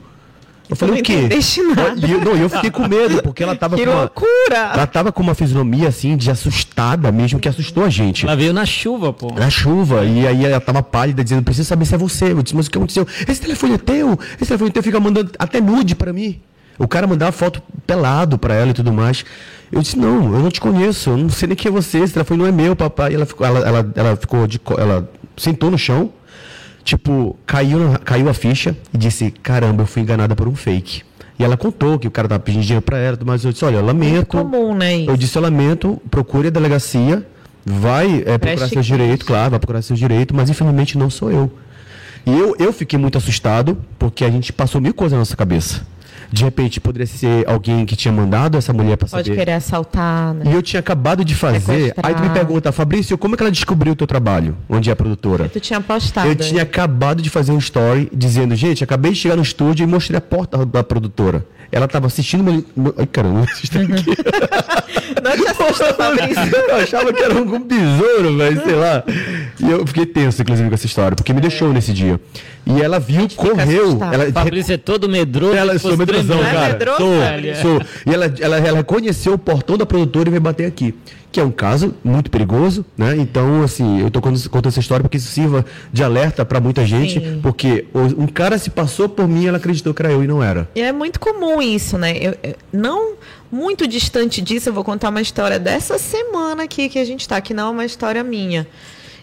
Eu falei, não o quê? nada. Eu, não, eu fiquei com medo, porque ela tava Que com uma, loucura! ela tava com uma fisionomia assim, de assustada mesmo, que assustou a gente Ela veio na chuva, pô. na chuva, e aí ela tava pálida, dizendo, preciso saber se é você. Eu disse, mas o que aconteceu? Esse telefone é teu? Esse telefone é teu, fica mandando até nude pra mim. O cara mandava foto pelado pra ela e tudo mais. Eu disse, não, eu não te conheço, eu não sei nem quem é você, esse telefone não é meu, papai. E ela ficou, ela, ela, ela ficou de ela sentou no chão, tipo, caiu, na- caiu a ficha e disse, caramba, eu fui enganada por um fake. E ela contou que o cara tava pedindo dinheiro pra ela, mas eu disse, olha, eu lamento. comum, né, isso? Eu disse, eu lamento, procure a delegacia, vai é, procurar seus direitos, claro, vai procurar seus direitos, mas infelizmente não sou eu. E eu, eu fiquei muito assustado, porque a gente passou mil coisas na nossa cabeça. De repente, poderia ser alguém que tinha mandado essa mulher pra Pode saber. querer assaltar, né? E eu tinha acabado de fazer. Aí tu me pergunta, Fabrício, como é que ela descobriu o teu trabalho? Onde é a produtora? Tu tinha postado. Eu tinha acabado de fazer um story dizendo, gente, acabei de chegar no estúdio e mostrei a porta da produtora. Ela estava assistindo meu- Ai, caramba, estão aqui. Não te assusta, Fabrício. Eu achava que era algum besouro, velho, sei lá. E eu fiquei tenso, inclusive, com essa história, porque me deixou nesse dia. E ela viu, correu. Ela, Fabrício é todo medroso. ela sou fosse medrosão, tremendo. Não é cara. sou, sou. E ela, ela, ela reconheceu o portão da produtora e veio bater aqui. Que é um caso muito perigoso, né? Então, assim, eu tô contando, essa história porque isso sirva de alerta pra muita gente. Sim. Porque um cara se passou por mim e ela acreditou que era eu e não era. E é muito comum isso, né? Eu, eu- não muito distante disso, eu vou contar uma história dessa semana aqui que a gente tá, que não é uma história minha.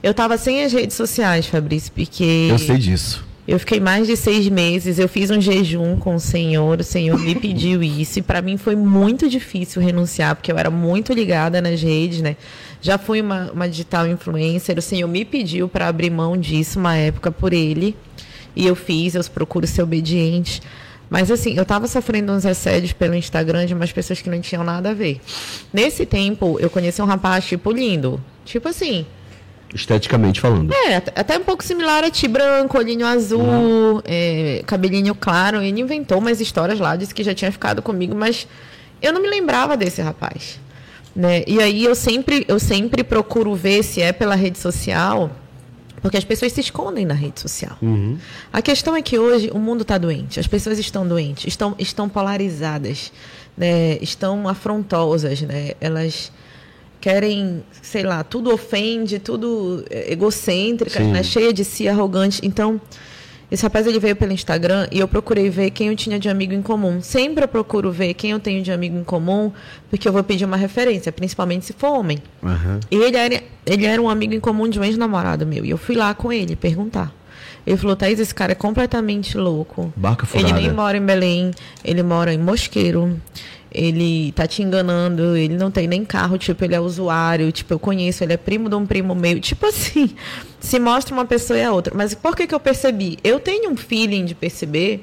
Eu tava sem as redes sociais, Fabrício, porque Eu sei disso. Eu fiquei mais de seis meses, eu fiz um jejum com o Senhor, o Senhor me pediu isso, e para mim foi muito difícil renunciar, porque eu era muito ligada nas redes, né? Já fui uma, uma digital influencer, o Senhor me pediu para abrir mão disso uma época por ele, e eu fiz, eu procuro ser obediente. Mas assim, eu tava sofrendo uns assédios pelo Instagram de umas pessoas que não tinham nada a ver. Nesse tempo, eu conheci um rapaz, tipo, lindo. Tipo assim, Esteticamente falando. é, at- até um pouco similar a ti branco, olhinho azul, é, cabelinho claro. Ele inventou umas histórias lá, disse que já tinha ficado comigo, mas eu não me lembrava desse rapaz. Né? E aí eu sempre, eu sempre procuro ver se é pela rede social, porque as pessoas se escondem na rede social. A questão é que hoje o mundo está doente, as pessoas estão doentes, estão, estão polarizadas, né? estão afrontosas, né? elas querem, sei lá, tudo ofende, tudo egocêntrica, né? cheia de si, arrogante. Então, esse rapaz ele veio pelo Instagram e eu procurei ver quem eu tinha de amigo em comum. Sempre eu procuro ver quem eu tenho de amigo em comum, porque eu vou pedir uma referência, principalmente se for homem. Aham. E ele era, ele era um amigo em comum de um ex-namorado meu. E eu fui lá com ele perguntar. Ele falou, Thaís, esse cara é completamente louco. Barca Ele furada. nem mora em Belém, ele mora em Mosqueiro. Ele tá te enganando, ele não tem nem carro, tipo, ele é usuário, tipo, eu conheço, ele é primo de um primo meu. Tipo assim, se mostra uma pessoa e a outra. Mas por que que eu percebi? Eu tenho um feeling de perceber,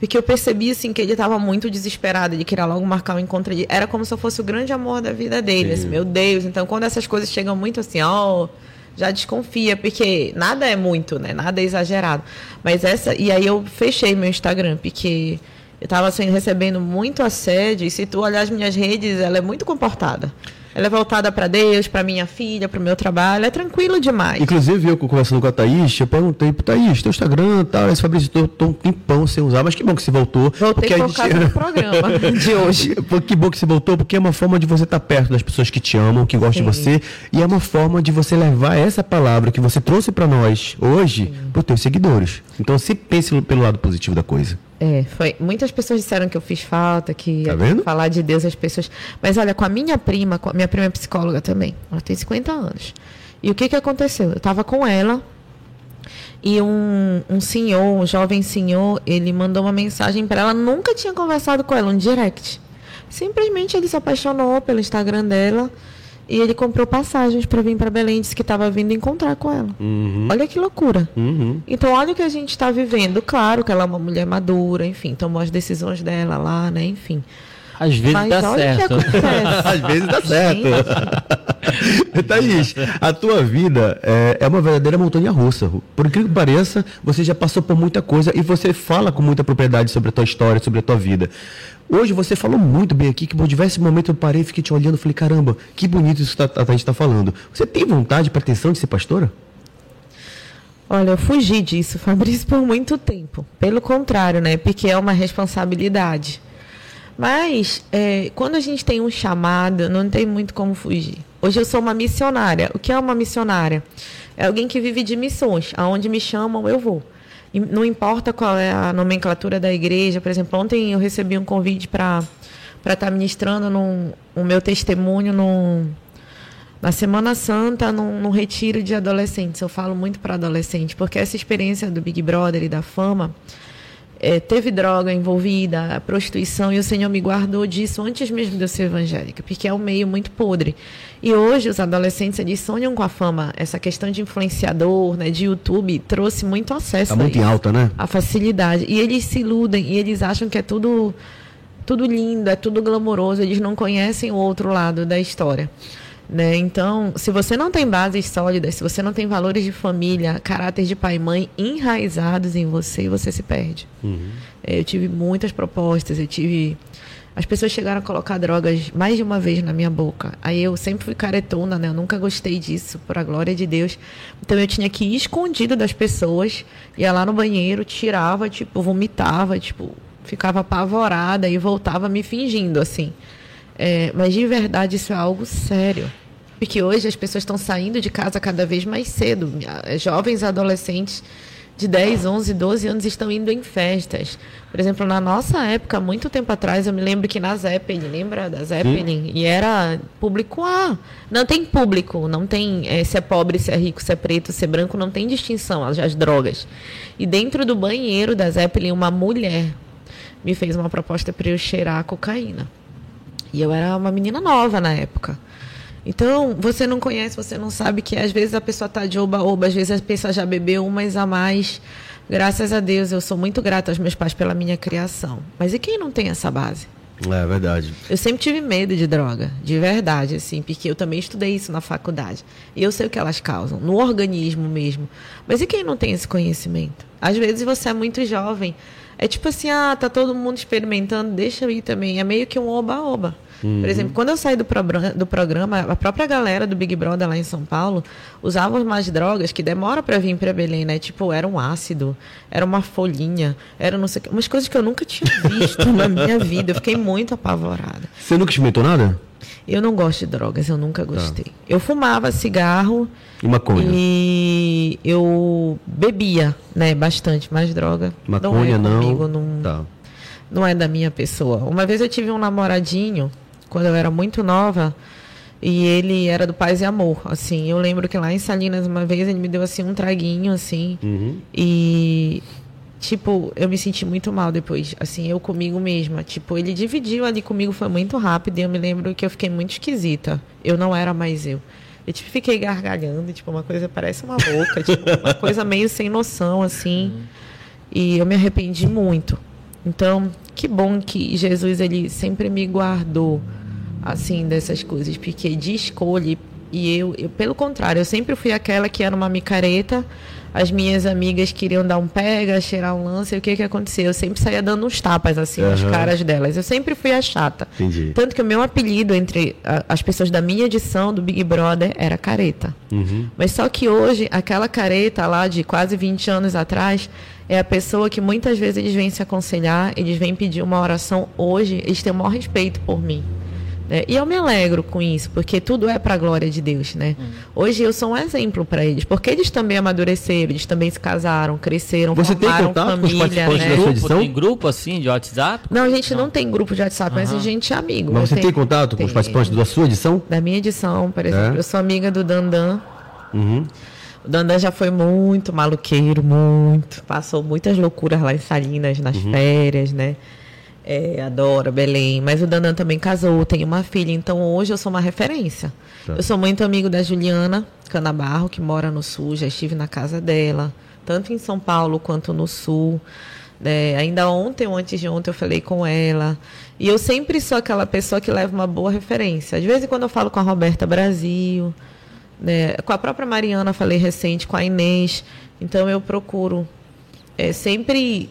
porque eu percebi, assim, que ele tava muito desesperado, ele queria logo marcar um encontro. Ele, era como se eu fosse o grande amor da vida dele, assim, meu Deus. Então, quando essas coisas chegam muito assim, ó já desconfia, porque nada é muito, né? Nada é exagerado. Mas essa. E aí eu fechei meu Instagram, porque eu tava assim, recebendo muito assédio, e se tu olhar as minhas redes, ela é muito comportada. ela é voltada para Deus, para minha filha, para o meu trabalho. É tranquilo demais. Inclusive, eu conversando com a Thaís, eu perguntei pro Thaís, teu Instagram tal, esse Fabrício, tô, tô um tempão sem usar, mas que bom que você voltou. Voltei por causa gente... do programa de hoje. que bom que você voltou, porque é uma forma de você estar tá perto das pessoas que te amam, que gostam Sim. de você, e é uma forma de você levar essa palavra que você trouxe para nós hoje para os teus seguidores. Então, se pense pelo lado positivo da coisa. É, foi. Muitas pessoas disseram que eu fiz falta, que tá falar de Deus as pessoas. Mas olha, com a minha prima, com a minha prima é psicóloga também. Ela tem 50 anos. E o que, que aconteceu? Eu estava com ela e um, um senhor, um jovem senhor, ele mandou uma mensagem para ela. Nunca tinha conversado com ela, um direct. Simplesmente ele se apaixonou pelo Instagram dela. E ele comprou passagens para vir para Belém, disse que estava vindo encontrar com ela. Uhum. Olha que loucura. Uhum. Então, olha o que a gente está vivendo. Claro que ela é uma mulher madura, enfim, tomou as decisões dela lá, né? Enfim. Às vezes Mas dá certo. Às vezes dá certo. Thaís, a tua vida é, é, uma verdadeira montanha russa. Por incrível que pareça, você já passou por muita coisa e você fala com muita propriedade sobre a tua história, sobre a tua vida. Hoje você falou muito bem aqui, que por diversos momentos eu parei e fiquei te olhando e falei, caramba, que bonito isso que a gente está falando. Você tem vontade, pretensão de ser pastora? Olha, eu fugi disso, Fabrício, por muito tempo. Pelo contrário, né? Porque é uma responsabilidade. Mas, é, quando a gente tem um chamado, não tem muito como fugir. Hoje eu sou uma missionária. O que é uma missionária? É alguém que vive de missões. Aonde me chamam, eu vou não importa qual é a nomenclatura da igreja. Por exemplo, ontem eu recebi um convite para estar tá ministrando num, o meu testemunho num, na Semana Santa, num, num retiro de adolescentes. Eu falo muito para adolescentes, porque essa experiência do Big Brother e da fama é, teve droga envolvida, prostituição, e o Senhor me guardou disso antes mesmo de eu ser evangélica, porque é um meio muito podre. E hoje os adolescentes eles sonham com a fama. Essa questão de influenciador, né, de YouTube, trouxe muito acesso. Está muito em alta, né? A facilidade. E eles se iludem e eles acham que é tudo, tudo lindo, é tudo glamouroso. Eles não conhecem o outro lado da história. Né? Então, se você não tem bases sólidas, se você não tem valores de família, caráter de pai e mãe enraizados em você, você se perde. Uhum. É, eu tive muitas propostas, eu tive. As pessoas chegaram a colocar drogas mais de uma vez na minha boca. Aí eu sempre fui caretona, né? Eu nunca gostei disso, por a glória de Deus. Então eu tinha que ir escondido das pessoas, ia lá no banheiro, tirava, tipo, vomitava, tipo, ficava apavorada e voltava me fingindo, assim. É, mas de verdade isso é algo sério. Porque hoje as pessoas estão saindo de casa cada vez mais cedo. Jovens adolescentes de 10, 11, 12 anos estão indo em festas. Por exemplo, na nossa época, muito tempo atrás, eu me lembro que na Zeppelin, lembra da Zeppelin? Sim. E era público A. Não tem público, não tem é, se é pobre, se é rico, se é preto, se é branco, não tem distinção, as, as drogas. E dentro do banheiro da Zeppelin, uma mulher me fez uma proposta para eu cheirar cocaína. E eu era uma menina nova na época. Então, você não conhece, você não sabe que às vezes a pessoa está de oba-oba, às vezes a pessoa já bebeu umas a mais. Graças a Deus, eu sou muito grata aos meus pais pela minha criação. Mas e quem não tem essa base? É verdade. Eu sempre tive medo de droga, de verdade, assim, porque eu também estudei isso na faculdade. E eu sei o que elas causam, no organismo mesmo. Mas e quem não tem esse conhecimento? Às vezes você é muito jovem, é tipo assim, ah, tá todo mundo experimentando, deixa eu ir também. É meio que um oba-oba. Uhum. Por exemplo, quando eu saí do, pro, do programa, a própria galera do Big Brother lá em São Paulo usava umas drogas que demora para vir para Belém, né? Tipo, era um ácido, era uma folhinha, era não sei o que, umas coisas que eu nunca tinha visto na minha vida. Eu fiquei muito apavorada. Você nunca experimentou nada? Eu não gosto de drogas, eu nunca gostei. Tá. Eu fumava cigarro. E maconha? E eu bebia, né, bastante, mas droga. Maconha não. É comigo, não, não, tá. não é da minha pessoa. Uma vez eu tive um namoradinho, quando eu era muito nova, e ele era do Paz e Amor, assim. Eu lembro que lá em Salinas, uma vez, ele me deu, assim, um traguinho, assim. Uhum. E tipo, eu me senti muito mal depois, assim, eu comigo mesma. Tipo, ele dividiu ali comigo, foi muito rápido, e eu me lembro que eu fiquei muito esquisita. Eu não era mais eu. Eu tipo, fiquei gargalhando, tipo, uma coisa parece uma louca, tipo, uma coisa meio sem noção, assim. E eu me arrependi muito. Então, que bom que Jesus, ele sempre me guardou, assim, dessas coisas, porque de escolha E eu, eu, pelo contrário, eu sempre fui aquela que era uma micareta. As minhas amigas queriam dar um pega, cheirar um lance. E o que que aconteceu? Eu sempre saía dando uns tapas assim nas Aham. caras delas. Eu sempre fui a chata. Entendi. Tanto que o meu apelido entre a- as pessoas da minha edição do Big Brother era careta. Uhum. Mas só que hoje, aquela careta lá de quase 20 anos atrás, é a pessoa que muitas vezes eles vêm se aconselhar, eles vêm pedir uma oração hoje, eles têm o maior respeito por mim. né? E eu me alegro com isso, porque tudo é para a glória de Deus, né? Hoje eu sou um exemplo para eles, porque eles também amadureceram, eles também se casaram, cresceram, Você tem formaram contato com os família, participantes né? da sua Grupo, edição? tem grupo assim de WhatsApp? Não, a gente não, tem grupo de WhatsApp, mas a gente é amigo. Mas você tenho- tem contato com os tenho. participantes da sua edição? Da minha edição, por exemplo. É? Eu sou amiga do Dandan. Uhum. Dandan já foi muito maluqueiro, muito. Passou muitas loucuras lá em Salinas, nas Uhum. férias, né? É, adora Belém. Mas o Dandan também casou, tem uma filha. Então hoje eu sou uma referência. Tá. Eu sou muito amigo da Juliana Canabarro, que mora no Sul. Já estive na casa dela, tanto em São Paulo quanto no Sul. É, ainda ontem ou antes de ontem eu falei com ela. E eu sempre sou aquela pessoa que leva uma boa referência. Às vezes, quando eu falo com a Roberta Brasil, né, com a própria Mariana, falei recente, com a Inês. Então, eu procuro é, sempre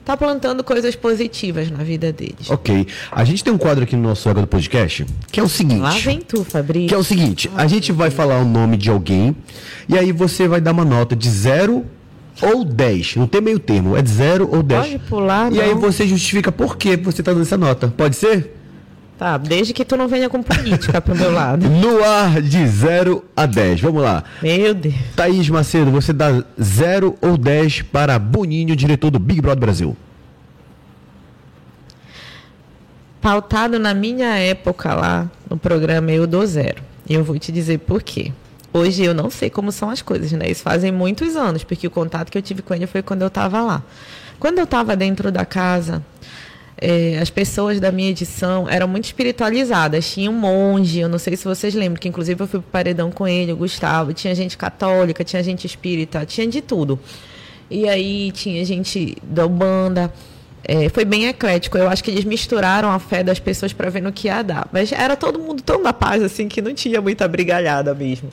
estar plantando coisas positivas na vida deles. Ok. A gente tem um quadro aqui no nosso Água do Podcast, que é o seguinte. Lá vem tu, Fabrício. Que é o seguinte, a gente vai falar o nome de alguém e aí você vai dar uma nota de 0 ou 10. Não tem meio termo, é de 0 ou 10. Pode pular, E aí não. você justifica por que você tá dando essa nota. Pode ser? Tá, desde que tu não venha com política pro meu lado. No ar de 0 a 10. Vamos lá. Meu Deus. Thaís Macedo, você dá 0 ou 10 para Boninho, diretor do Big Brother Brasil. Pautado na minha época lá no programa, eu dou zero. E eu vou te dizer por quê. Hoje eu não sei como são as coisas, né? Isso fazem muitos anos, porque o contato que eu tive com ele foi quando eu estava lá. Quando eu estava dentro da casa, eh, as pessoas da minha edição eram muito espiritualizadas. Tinha um monge, eu não sei se vocês lembram, que inclusive eu fui pro paredão com ele, o Gustavo. Tinha gente católica, tinha gente espírita, tinha de tudo. E aí tinha gente da Umbanda. É, foi bem eclético. Eu acho que eles misturaram a fé das pessoas para ver no que ia dar. Mas era todo mundo tão na paz, assim, que não tinha muita brigalhada mesmo.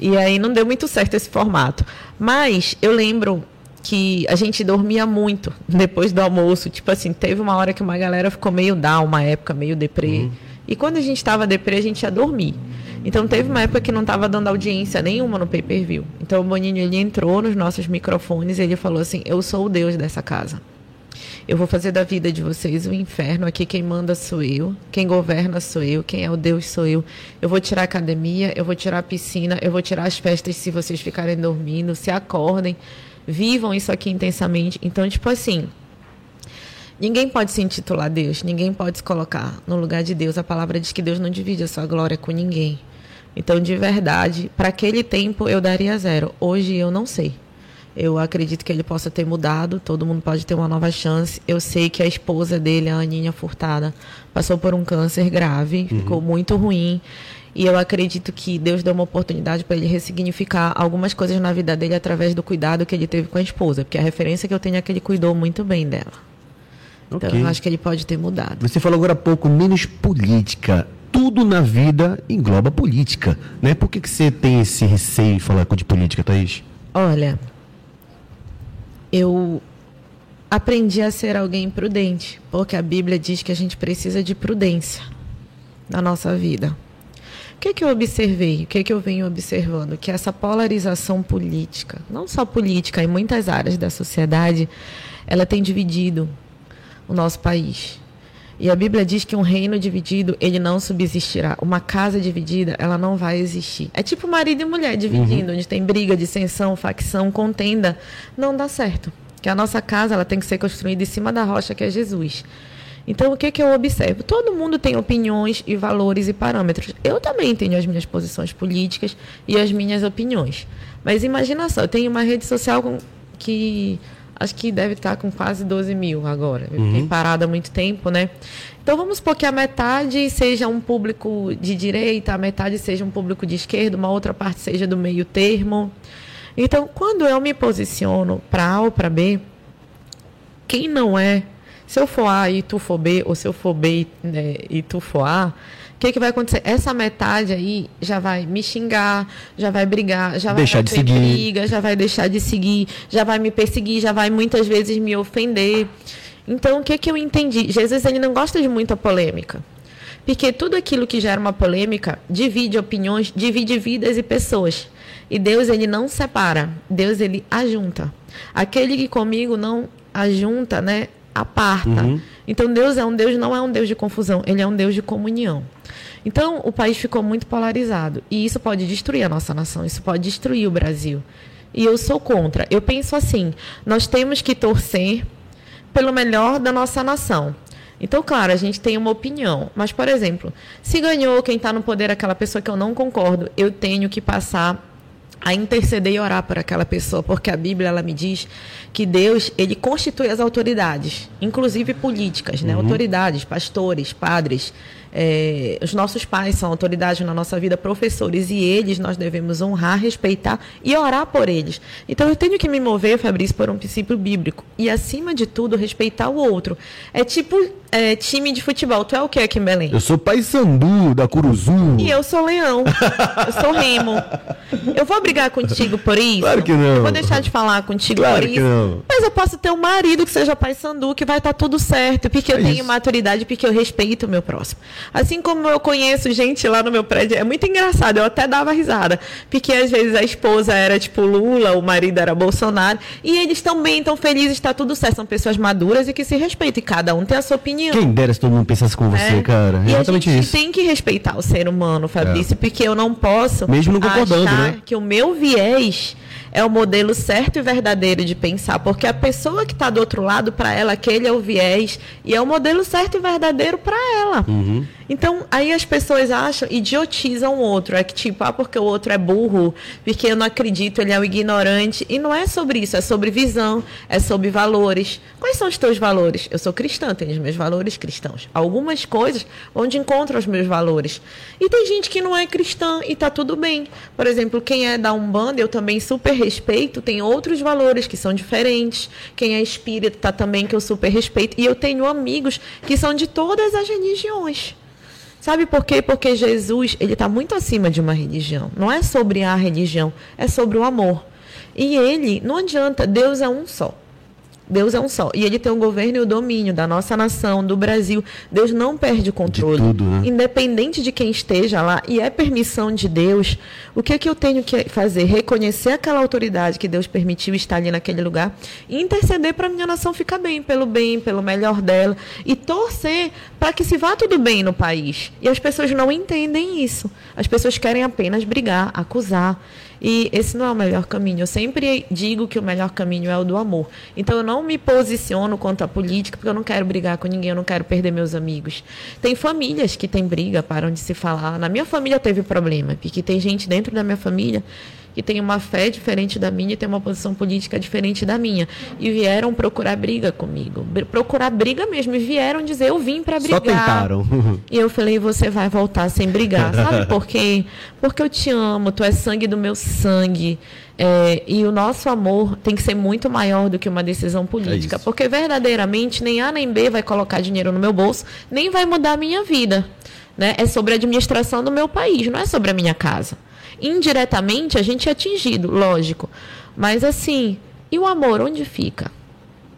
E aí não deu muito certo esse formato. Mas eu lembro que a gente dormia muito depois do almoço. Tipo assim, teve uma hora que uma galera ficou meio down, uma época meio deprê. E quando a gente estava deprê, a gente ia dormir. Então teve uma época que não estava dando audiência nenhuma no pay-per-view. Então o Boninho ele entrou nos nossos microfones e ele falou assim: "Eu sou o Deus dessa casa. Eu vou fazer da vida de vocês um inferno. Aqui quem manda sou eu, quem governa sou eu, quem é o Deus sou eu. Eu vou tirar a academia, eu vou tirar a piscina, eu vou tirar as festas se vocês ficarem dormindo, se acordem, vivam isso aqui intensamente. Então, tipo assim, Ninguém pode se intitular Deus, ninguém pode se colocar no lugar de Deus. A palavra diz que Deus não divide a sua glória com ninguém. Então, de verdade, para aquele tempo eu daria zero. Hoje eu não sei. Eu acredito que ele possa ter mudado, todo mundo pode ter uma nova chance. Eu sei que a esposa dele, a Aninha Furtada, passou por um câncer grave, ficou muito ruim. E eu acredito que Deus deu uma oportunidade para ele ressignificar algumas coisas na vida dele através do cuidado que ele teve com a esposa. Porque a referência que eu tenho é que ele cuidou muito bem dela. Então, eu acho que ele pode ter mudado. Você falou agora há pouco menos política. Tudo na vida engloba política, né? Por que, que você tem esse receio de falar de política, Thaís? Olha, eu aprendi a ser alguém prudente, porque a Bíblia diz que a gente precisa de prudência na nossa vida. O que, que eu observei? O que, que eu venho observando? Que essa polarização política, não só política, em muitas áreas da sociedade, ela tem dividido o nosso país. E a Bíblia diz que um reino dividido, ele não subsistirá. Uma casa dividida, ela não vai existir. É tipo marido e mulher dividindo, onde tem briga, dissensão, facção, contenda. Não dá certo. Que a nossa casa, ela tem que ser construída em cima da rocha que é Jesus. Então, o que, que eu observo? Todo mundo tem opiniões e valores e parâmetros. Eu também tenho as minhas posições políticas e as minhas opiniões. Mas imagina só, eu tenho uma rede social com- que acho que deve estar com quase 12 mil agora. Eu fiquei parada há muito tempo, né? Então vamos supor que a metade seja um público de direita, a metade seja um público de esquerda, uma outra parte seja do meio termo. Então, quando eu me posiciono para A ou para B, quem não é, se eu for A e tu for B, ou se eu for B né, e tu for A, o que, que vai acontecer? Essa metade aí já vai me xingar, já vai brigar, já Deixar vai de ter seguir. briga, já vai deixar de seguir, já vai me perseguir, já vai muitas vezes me ofender. Então, o que, que eu entendi? Jesus ele não gosta de muita polêmica. Porque tudo aquilo que gera uma polêmica divide opiniões, divide vidas e pessoas. E Deus ele não separa, Deus ele ajunta. Aquele que comigo não ajunta, né, aparta. Então Deus é um Deus não é um Deus de confusão, ele é um Deus de comunhão. Então o país ficou muito polarizado e isso pode destruir a nossa nação, isso pode destruir o Brasil. E eu sou contra. Eu penso assim, nós temos que torcer pelo melhor da nossa nação. Então, claro, a gente tem uma opinião. Mas, por exemplo, se ganhou quem está no poder aquela pessoa que eu não concordo, eu tenho que passar a interceder e orar por aquela pessoa, porque a Bíblia ela me diz que Deus ele constitui as autoridades, inclusive políticas, né? Autoridades, pastores, padres, é, os nossos pais são autoridades na nossa vida, professores, e eles nós devemos honrar, respeitar e orar por eles. Então eu tenho que me mover, Fabrício, por um princípio bíblico e, acima de tudo, respeitar o outro. É tipo é, time de futebol. Tu é o que aqui em Belém? Eu sou pai Sandu, da Curuzu. E eu sou leão. Eu sou remo. Eu vou brigar contigo por isso? Claro que não. Eu vou deixar de falar contigo Claro por que isso? não. Mas eu posso ter um marido que seja pai sandu, que vai estar tudo certo, porque eu É tenho isso. maturidade, porque eu respeito o meu próximo. Assim como eu conheço gente lá no meu prédio, é muito engraçado, eu até dava risada, porque às vezes a esposa era tipo Lula, o marido era Bolsonaro, e eles estão bem, estão felizes, está tudo certo, são pessoas maduras e que se respeitam, e cada um tem a sua opinião. Quem dera se todo mundo pensasse como você, É. cara. É E exatamente a gente isso. tem que respeitar o ser humano, Fabrício, porque eu não posso Mesmo não concordando, achar né? que o meu viés é o modelo certo e verdadeiro de pensar, porque a pessoa que está do outro lado, para ela, aquele é o viés e é o modelo certo e verdadeiro para ela. Uhum. Então, aí as pessoas acham, idiotizam o outro. É que tipo, ah, porque o outro é burro, porque eu não acredito, ele é um ignorante. E não é sobre isso, é sobre visão, é sobre valores. Quais são os teus valores? Eu sou cristã, tenho os meus valores cristãos. Algumas coisas onde encontro os meus valores. E tem gente que não é cristã e tá tudo bem. Por exemplo, quem é da Umbanda, eu também super respeito, tem outros valores que são diferentes. Quem é espírita também, que eu super respeito. E eu tenho amigos que são de todas as religiões. Sabe por quê? Porque Jesus, ele está muito acima de uma religião. Não é sobre a religião, é sobre o amor. E ele, não adianta, Deus é um só. Deus é um só. E ele tem o governo e o domínio da nossa nação, do Brasil. Deus não perde o controle. tudo, né? Independente de quem esteja lá, e é permissão de Deus, o que, é que eu tenho que fazer? Reconhecer aquela autoridade que Deus permitiu estar ali naquele lugar e interceder para a minha nação ficar bem, pelo bem, pelo melhor dela. E torcer para que se vá tudo bem no país. E as pessoas não entendem isso. As pessoas querem apenas brigar, acusar. E esse não é o melhor caminho. Eu sempre digo que o melhor caminho é o do amor. Então eu não me posiciono contra a política porque eu não quero brigar com ninguém, eu não quero perder meus amigos. Tem famílias que têm briga, param de se falar. Na minha família teve problema, porque tem gente dentro da minha família que tem uma fé diferente da minha e tem uma posição política diferente da minha. E vieram procurar briga comigo. Procurar briga mesmo. E vieram dizer, eu vim para brigar. Só tentaram. E eu falei, você vai voltar sem brigar. Sabe por quê? Porque eu te amo, tu é sangue do meu sangue. É, e o nosso amor tem que ser muito maior do que uma decisão política. isso. porque verdadeiramente nem A nem B vai colocar dinheiro no meu bolso, nem vai mudar a minha vida. Né? É sobre a administração do meu país, não é sobre a minha casa. Indiretamente a gente é atingido, lógico. Mas assim, e o amor, onde fica?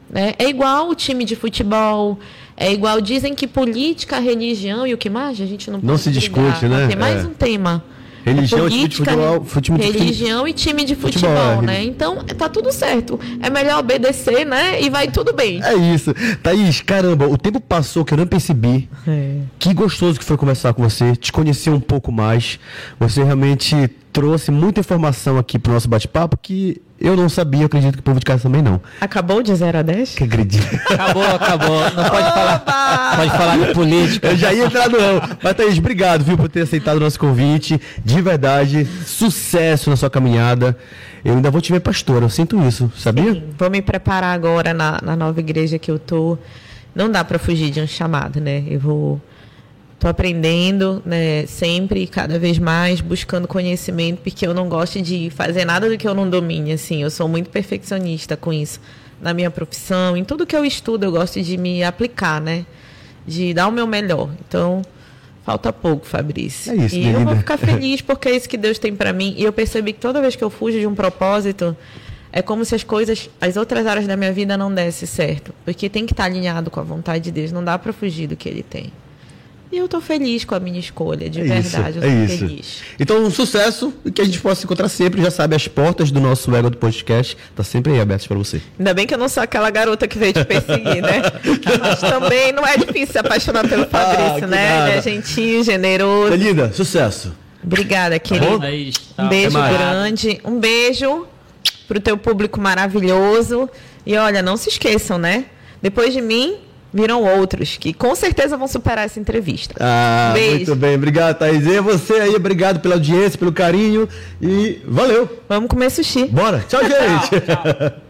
né? É igual o time de futebol, é igual. Dizem que política, religião e o que mais? A gente não Não pode se brigar. discute, né? Tem mais É. um tema. Religião, time de futebol, fu- time de fute- religião e time de Futebol, futebol, é, né? Então, tá tudo certo. É melhor obedecer, né? E vai tudo bem. É isso. Thaís, caramba, o tempo passou que eu não percebi. Que gostoso que foi conversar com você, te conhecer um pouco mais. Você realmente trouxe muita informação aqui pro nosso bate-papo que eu não sabia, acredito que o povo de casa também não. Acabou de 0 a 10? Que acredito. Acabou, acabou. Não pode falar. Pode falar de política. Eu já ia entrar no não. Mas, Thaís, obrigado, viu, por ter aceitado o nosso convite. De verdade, sucesso na sua caminhada. Eu ainda vou te ver pastora, eu sinto isso, sabia? Sim, Vou me preparar agora na, na nova igreja que eu tô. Não dá para fugir de um chamado, né? Eu vou tô aprendendo, né, sempre cada vez mais buscando conhecimento, porque eu não gosto de fazer nada do que eu não domine, assim. Eu sou muito perfeccionista com isso na minha profissão, em tudo que eu estudo, eu gosto de me aplicar, né? De dar o meu melhor. Então, Falta pouco, Fabrício. É isso, e eu vou ficar feliz porque é isso que Deus tem pra mim. E eu percebi que toda vez que eu fujo de um propósito, é como se as coisas, as outras áreas da minha vida não dessem certo. Porque tem que estar alinhado com a vontade de Deus. Não dá pra fugir do que Ele tem. E eu tô feliz com a minha escolha, de É verdade. isso, eu tô é isso. feliz. Então, um sucesso e que a gente possa se encontrar sempre. Já sabe, as portas do nosso Ego do Podcast tá sempre aí abertas para você. Ainda bem que eu não sou aquela garota que veio te perseguir, né? Mas também não é difícil se apaixonar pelo Fabrício, Ah, né? nada. Ele é gentil, generoso. Linda, sucesso. Obrigada, querido. É isso, Um tá. beijo grande. Um beijo pro teu público maravilhoso. E olha, não se esqueçam, né? Depois de mim, viram outros que com certeza vão superar essa entrevista. Ah, Beijo. muito bem. Obrigado, Thaís. E você aí, obrigado pela audiência, pelo carinho. E valeu. Vamos comer sushi. Bora. Tchau, gente. Tchau.